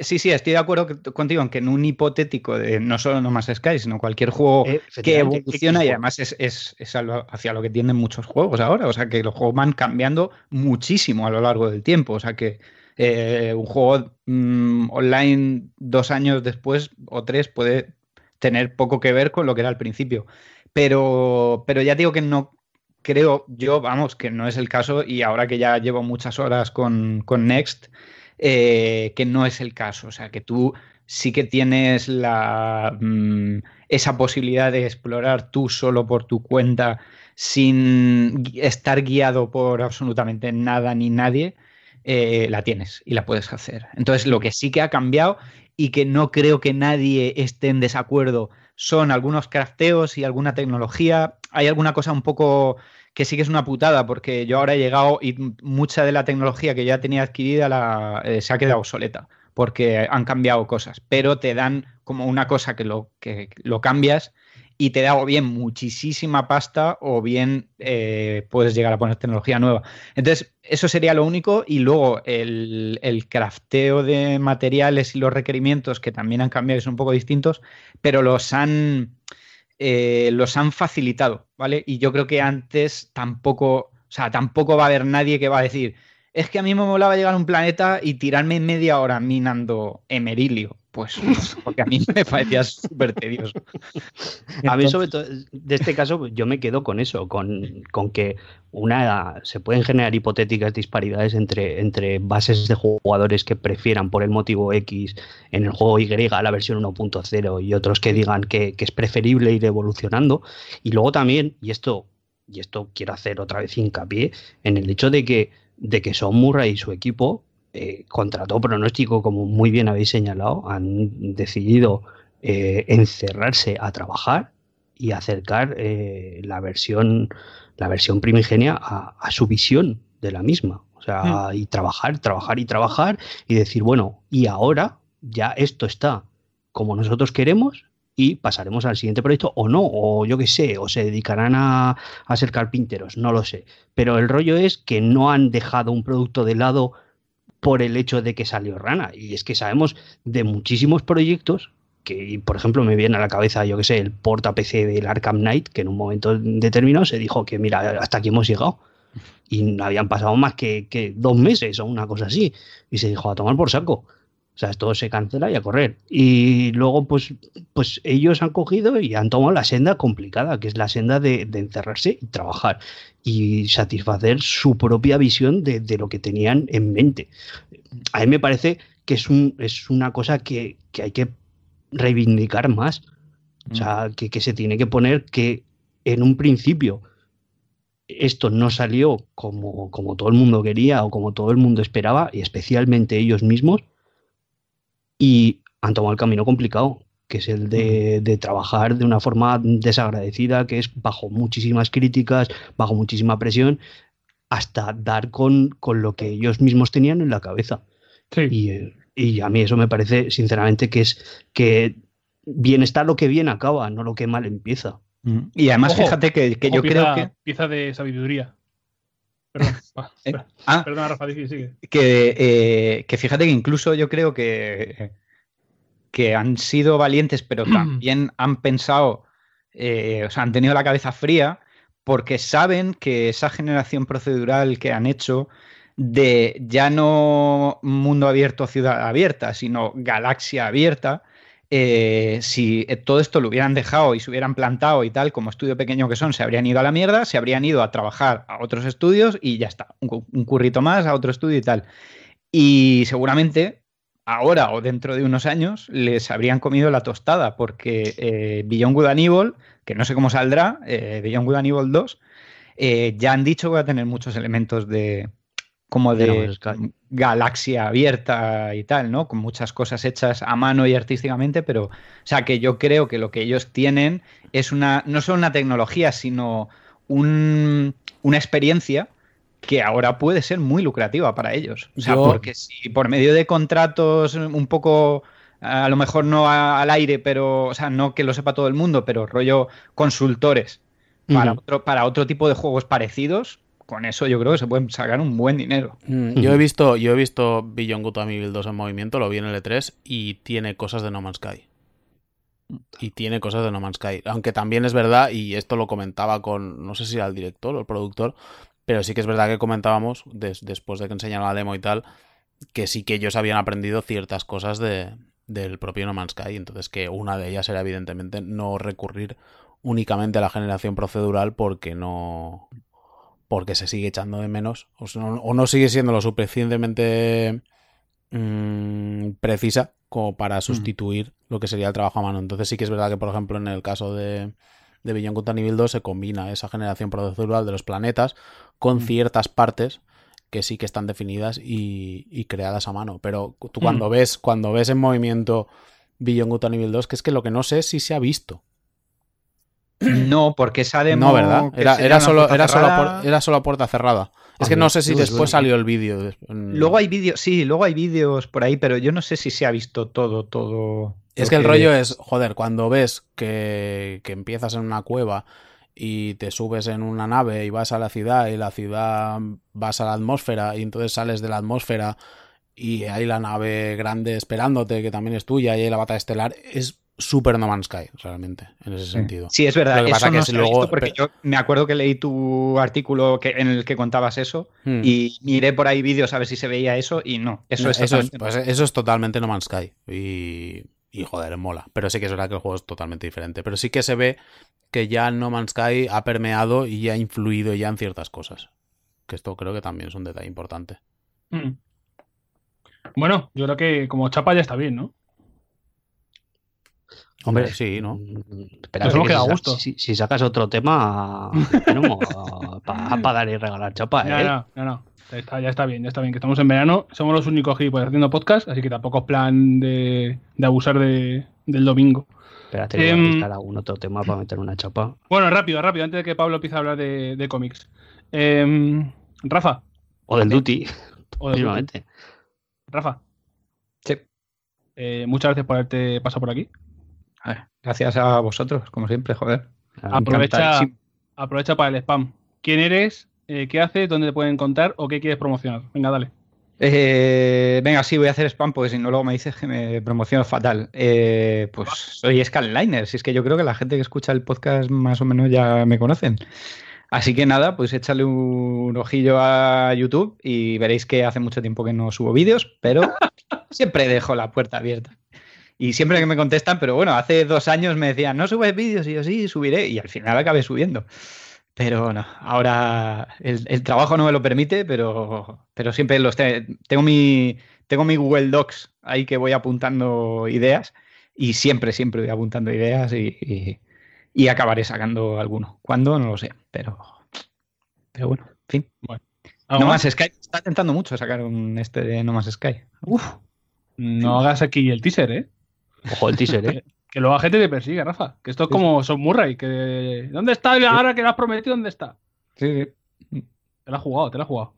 sí, sí, estoy de acuerdo contigo en que en un hipotético de no solo No Más Sky, sino cualquier juego que evoluciona y además es, es, hacia lo que tienden muchos juegos ahora. O sea, que los juegos van cambiando muchísimo a lo largo del tiempo. O sea, que eh, un juego mm, online dos años después o tres puede tener poco que ver con lo que era al principio. Pero, pero ya digo que no, creo yo, vamos, que no es el caso y ahora que ya llevo muchas horas con, Next, eh, que no es el caso. O sea, que tú sí que tienes la, mm, esa posibilidad de explorar tú solo por tu cuenta sin estar guiado por absolutamente nada ni nadie, eh, la tienes y la puedes hacer. Entonces, lo que sí que ha cambiado y que no creo que nadie esté en desacuerdo son algunos crafteos y alguna tecnología. Hay alguna cosa un poco que sí que es una putada, porque yo ahora he llegado y mucha de la tecnología que ya tenía adquirida la, eh, se ha quedado obsoleta, porque han cambiado cosas, pero te dan como una cosa que lo, que lo cambias y te da o bien muchísima pasta o bien eh, puedes llegar a poner tecnología nueva. Entonces, eso sería lo único y luego el, el, crafteo de materiales y los requerimientos que también han cambiado y son un poco distintos, pero los han, eh, los han facilitado, ¿vale? Y yo creo que antes tampoco, o sea, tampoco va a haber nadie que va a decir, es que a mí me molaba llegar un planeta y tirarme media hora minando Emerilio [laughs] pues porque a mí me parecía súper tedioso. [laughs] A mí, sobre todo, de este caso, yo me quedo con eso, con, con, que una se pueden generar hipotéticas disparidades entre, entre bases de jugadores que prefieran por el motivo X en el juego Y la versión 1.0 y otros que digan que, que, es preferible ir evolucionando. Y luego también, y esto, y esto quiero hacer otra vez hincapié, en el hecho de que, de que Son Murray y su equipo eh, contra todo pronóstico, como muy bien habéis señalado, han decidido eh, encerrarse a trabajar y acercar eh, la versión la versión primigenia a, su visión de la misma. O sea, mm. y trabajar, trabajar y trabajar y decir, bueno, y ahora ya esto está como nosotros queremos y pasaremos al siguiente proyecto o no, o yo qué sé, o se dedicarán a, a ser carpinteros, no lo sé. Pero el rollo es que no han dejado un producto de lado por el hecho de que salió Rana. Y es que sabemos de muchísimos proyectos que, por ejemplo, me viene a la cabeza, yo que sé, el porta PC del Arkham Knight, que en un momento determinado se dijo que, mira, hasta aquí hemos llegado. Y no habían pasado más que, que dos meses o una cosa así. Y se dijo, a tomar por saco. O sea, todo se cancela y a correr. Y luego, pues, pues ellos han cogido y han tomado la senda complicada, que es la senda de, encerrarse y trabajar y satisfacer su propia visión de, lo que tenían en mente. A mí me parece que es, un, es una cosa que, hay que reivindicar más. O sea, mm. que, que se tiene que poner que en un principio esto no salió como, como todo el mundo quería o como todo el mundo esperaba, y especialmente ellos mismos, y han tomado el camino complicado, que es el de, trabajar de una forma desagradecida, que es bajo muchísimas críticas, bajo muchísima presión, hasta dar con, con lo que ellos mismos tenían en la cabeza. Y, y, a mí eso me parece, sinceramente, que es que bien está lo que bien acaba, no lo que mal empieza. Y además, fíjate que, yo creo que. Pieza de sabiduría. Perdón, [laughs] eh, ah, Perdona, Rafa, sigue. Que, eh, que fíjate que incluso yo creo que, que han sido valientes, pero [clears throat] también han pensado, eh, o sea, han tenido la cabeza fría porque saben que esa generación procedural que han hecho de ya no mundo abierto, ciudad abierta, sino galaxia abierta, eh, si eh, todo esto lo hubieran dejado y se hubieran plantado y tal, como estudio pequeño que son, se habrían ido a la mierda, se habrían ido a trabajar a otros estudios y ya está, un, currito más a otro estudio y tal. Y seguramente ahora o dentro de unos años les habrían comido la tostada porque eh, Beyond Good and que no sé cómo saldrá, eh, Beyond Good and Evil 2, ya han dicho que va a tener muchos elementos de, como de galaxia abierta y tal, ¿no? Con muchas cosas hechas a mano y artísticamente, pero, o sea, que yo creo que lo que ellos tienen es una, no solo una tecnología, sino una experiencia que ahora puede ser muy lucrativa para ellos. O sea, porque si por medio de contratos un poco, a lo mejor no al aire, pero, o sea, no que lo sepa todo el mundo, pero rollo consultores para, otro, para otro tipo de juegos parecidos, con eso yo creo que se pueden sacar un buen dinero. Mm, yo he visto, yo he visto Beyond Good and 2 en movimiento, lo vi en el E3 y tiene cosas de No Man's Sky. Y tiene cosas de No Man's Sky. Aunque también es verdad, y esto lo comentaba con, no sé si era el director o el productor, pero sí que es verdad que comentábamos, después de que enseñaron la demo y tal, que sí que ellos habían aprendido ciertas cosas de, del propio No Man's Sky. Entonces que una de ellas era evidentemente no recurrir únicamente a la generación procedural porque no porque se sigue echando de menos o no, sigue siendo lo suficientemente mm, precisa como para mm. sustituir lo que sería el trabajo a mano. Entonces sí que es verdad que, por ejemplo, en el caso de, de Beyond Good Nivel 2 se combina esa generación procedural de los planetas con mm. ciertas partes que sí que están definidas y, creadas a mano. Pero tú cuando ves, cuando ves en movimiento Beyond Good Nivel 2, que es que lo que no sé es si se ha visto. No, porque esa demo. No, ¿verdad? Era, solo, era, solo a puerta cerrada. Es que no sé si después salió el vídeo. Luego hay vídeos, sí, luego hay vídeos por ahí, pero yo no sé si se ha visto todo, todo. Es que el rollo es, joder, cuando ves que, que empiezas en una cueva y te subes en una nave y vas a la ciudad y la ciudad vas a la atmósfera y entonces sales de la atmósfera y hay la nave grande esperándote que también es tuya y hay la batalla estelar, es super No Man's Sky, realmente, en ese sentido. Sí, es verdad. eso no luego... porque yo me acuerdo que leí tu artículo que, en el que contabas eso hmm. y miré por ahí vídeos a ver si se veía eso y no. Eso, es, eso, es, pues eso es totalmente No Man's Sky. Y, y joder, mola. Pero sí que es verdad que el juego es totalmente diferente. Pero sí que se ve que ya No Man's Sky ha permeado y ha influido ya en ciertas cosas. Que esto creo que también es un detalle importante. Hmm. Bueno, yo creo que como chapa ya está bien, ¿no? Hombre, sí, ¿no? Espera, Nos hemos gusto. Si, sacas otro tema, [laughs] para dar y regalar chapa, ¿eh? No, no, no. ya está bien, ya está bien. Que estamos en verano, somos los únicos gilipollas haciendo podcast, así que tampoco es plan de, abusar del domingo. Espérate, voy a em, buscar algún otro tema para meter una chapa. Bueno, rápido, rápido, antes de que Pablo empiece a hablar de, cómics. Em, Rafa. O del Duty. O del Rafa. Sí. Eh, muchas gracias por haberte pasado por aquí. Gracias a vosotros, como siempre, joder. Aprovecha, aprovecha para el spam. ¿Quién eres? Eh, ¿Qué haces? ¿Dónde te pueden contar? ¿O qué quieres promocionar? Venga, dale. Eh, venga, sí, voy a hacer spam porque si no luego me dices que me promociono fatal. pues soy Scanliner, si es que yo creo que la gente que escucha el podcast más o menos ya me conocen. Así que nada, pues échale un ojillo a YouTube y veréis que hace mucho tiempo que no subo vídeos, pero [laughs] siempre dejo la puerta abierta. Y siempre que me contestan, pero bueno, hace dos años me decían, no subes vídeos y yo sí, subiré. Y al final acabé subiendo. Pero bueno, ahora el, trabajo no me lo permite, pero, pero siempre los tengo mi tengo mi Google Docs ahí que voy apuntando ideas y siempre, siempre voy apuntando ideas y y acabaré sacando alguno. ¿Cuándo? No lo sé, pero, pero bueno, en fin. Bueno. No más Sky está tentando mucho sacar un este de No más Sky. Uf, no hagas aquí el teaser, ¿eh? Ojo el teaser, ¿eh? [laughs] que luego la gente te persigue, Rafa. Que esto es como Son Murray, que ¿dónde está ahora que lo has prometido? ¿Dónde está? Sí, sí. Te lo has jugado, te lo has jugado.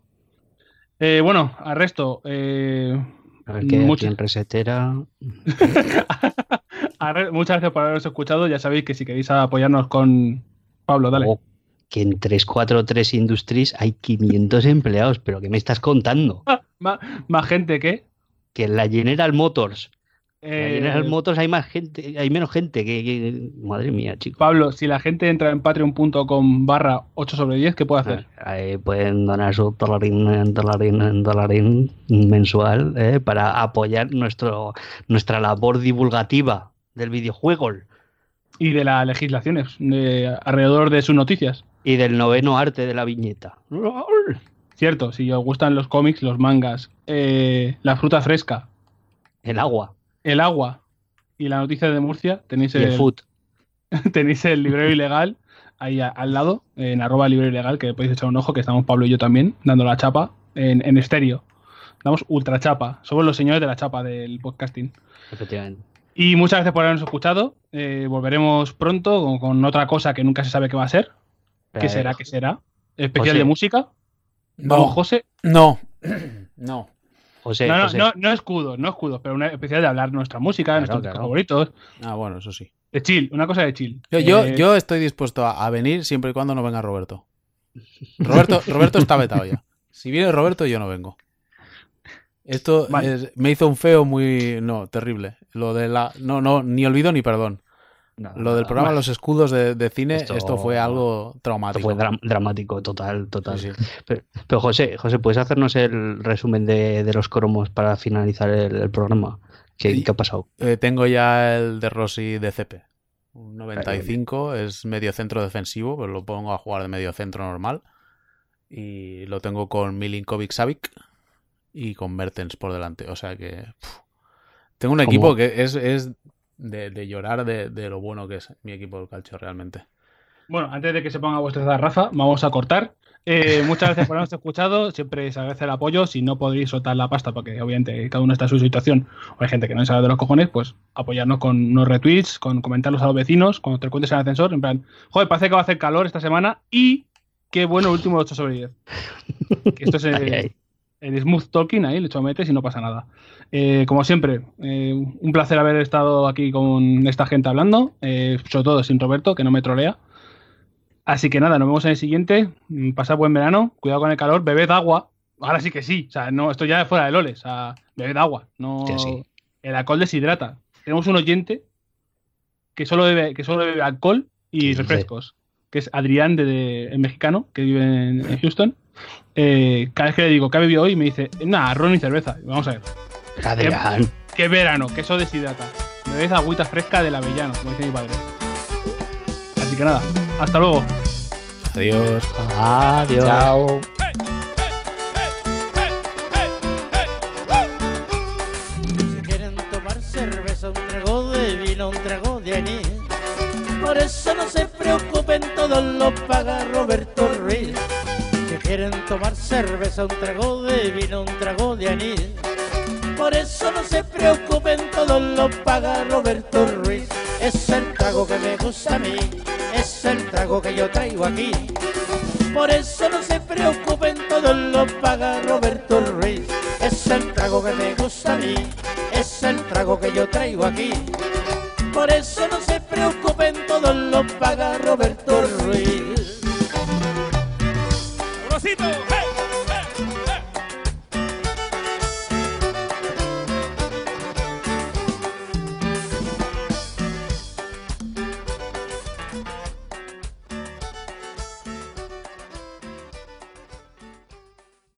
Eh, bueno, al resto. Eh, a ver qué mucho... en resetera. [laughs] muchas gracias por haberos escuchado. Ya sabéis que si queréis apoyarnos con Pablo, dale. Oh, que en 343 Industries hay 500 empleados, pero ¿qué me estás contando? [laughs] ¿Más, gente que? Que en la General Motors. En la eh, Motors hay más gente, hay menos gente que, madre mía, chicos. Pablo, si la gente entra en patreon.com barra 8 sobre 10, ¿qué puede hacer? Ahí pueden donar su dolarín, dolarín, dolarín mensual eh, para apoyar nuestro, nuestra labor divulgativa del videojuego. Y de las legislaciones de, alrededor de sus noticias. Y del noveno arte de la viñeta. Cierto, si os gustan los cómics, los mangas, eh, la fruta fresca. El agua. El agua. Y la noticia de Murcia, tenéis el, food. [laughs] tenéis el librero ilegal ahí al lado, en arroba librero ilegal, que podéis echar un ojo, que estamos Pablo y yo también, dando la chapa en, en estéreo. Damos ultra chapa. Somos los señores de la chapa del podcasting. Efectivamente. Y muchas gracias por habernos escuchado. Eh, volveremos pronto con, otra cosa que nunca se sabe qué va a ser. ¿Qué será? ¿Qué será? ¿Especial de música? No, José. No, [clears throat] no. José, no, no, no, no escudos, no escudos, pero una especial de hablar nuestra música, nuestros favoritos. Ah, bueno, eso sí. De chill, una cosa de chill. Yo, yo, eh, yo estoy dispuesto a, venir siempre y cuando no venga Roberto. Roberto, Roberto está vetado ya. Si viene Roberto, yo no vengo. Esto me hizo un feo muy. No, terrible. Lo de la. No, no, ni olvido ni perdón. Lo del programa Los Escudos de, cine, esto, fue algo traumático. fue dramático, total, total. Pero, José, José, ¿puedes hacernos el resumen de, los cromos para finalizar el, programa? ¿Qué, ha pasado? Eh, tengo ya el de Rossi de CP. Un 95, es medio centro defensivo, pero lo pongo a jugar de medio centro normal. Y lo tengo con Milinkovic Savic, y con Mertens por delante. O sea que tengo un equipo que es, de, llorar de, lo bueno que es mi equipo del calcio realmente. Bueno, antes de que se ponga vuestra Rafa, vamos a cortar. Eh, muchas gracias por habernos escuchado. Siempre se agradece el apoyo. Si no podéis soltar la pasta, porque obviamente cada uno está en su situación, o hay gente que no sabe de los cojones, pues apoyarnos con unos retweets, con comentarlos a los vecinos, cuando te cuentes en el ascensor, en plan, joder, parece que va a hacer calor esta semana y qué bueno el último 8 sobre 10. [laughs] esto es, eh, el smooth talking ahí, le echo metes y no pasa nada. Eh, como siempre, eh, un placer haber estado aquí con esta gente hablando, eh, sobre todo sin Roberto, que no me trolea. Así que nada, nos vemos en el siguiente. Mm, pasad buen verano, cuidado con el calor, bebed agua. Ahora sí que sí, o sea, no, esto ya es fuera de loles, o sea, bebed agua. No, El alcohol deshidrata. Tenemos un oyente que solo bebe, que solo bebe alcohol y refrescos, que es Adrián, de, el mexicano, que vive en, Houston. Eh, cada vez que le digo, ¿qué ha bebido hoy? Me dice, nada, ron y cerveza. Vamos a ver. Adrián. Qué, verano, que eso deshidrata. Me ves agüita fresca del avellano, como dice mi padre. Así que nada, hasta luego. Adiós. Adiós. Chao. Preocupen, todo lo paga Roberto Ruiz. Si quieren tomar cerveza, un trago de vino, un trago de anís. Por eso no se preocupen, todo lo paga Roberto Ruiz. Es el trago que me gusta a mí, es el trago que yo traigo aquí. Por eso no se preocupen, todo lo paga Roberto Ruiz. Es el trago que me gusta a mí, es el trago que yo traigo aquí. Por eso no se preocupen, todo lo paga Roberto Ruiz. Rosito, ¡hey!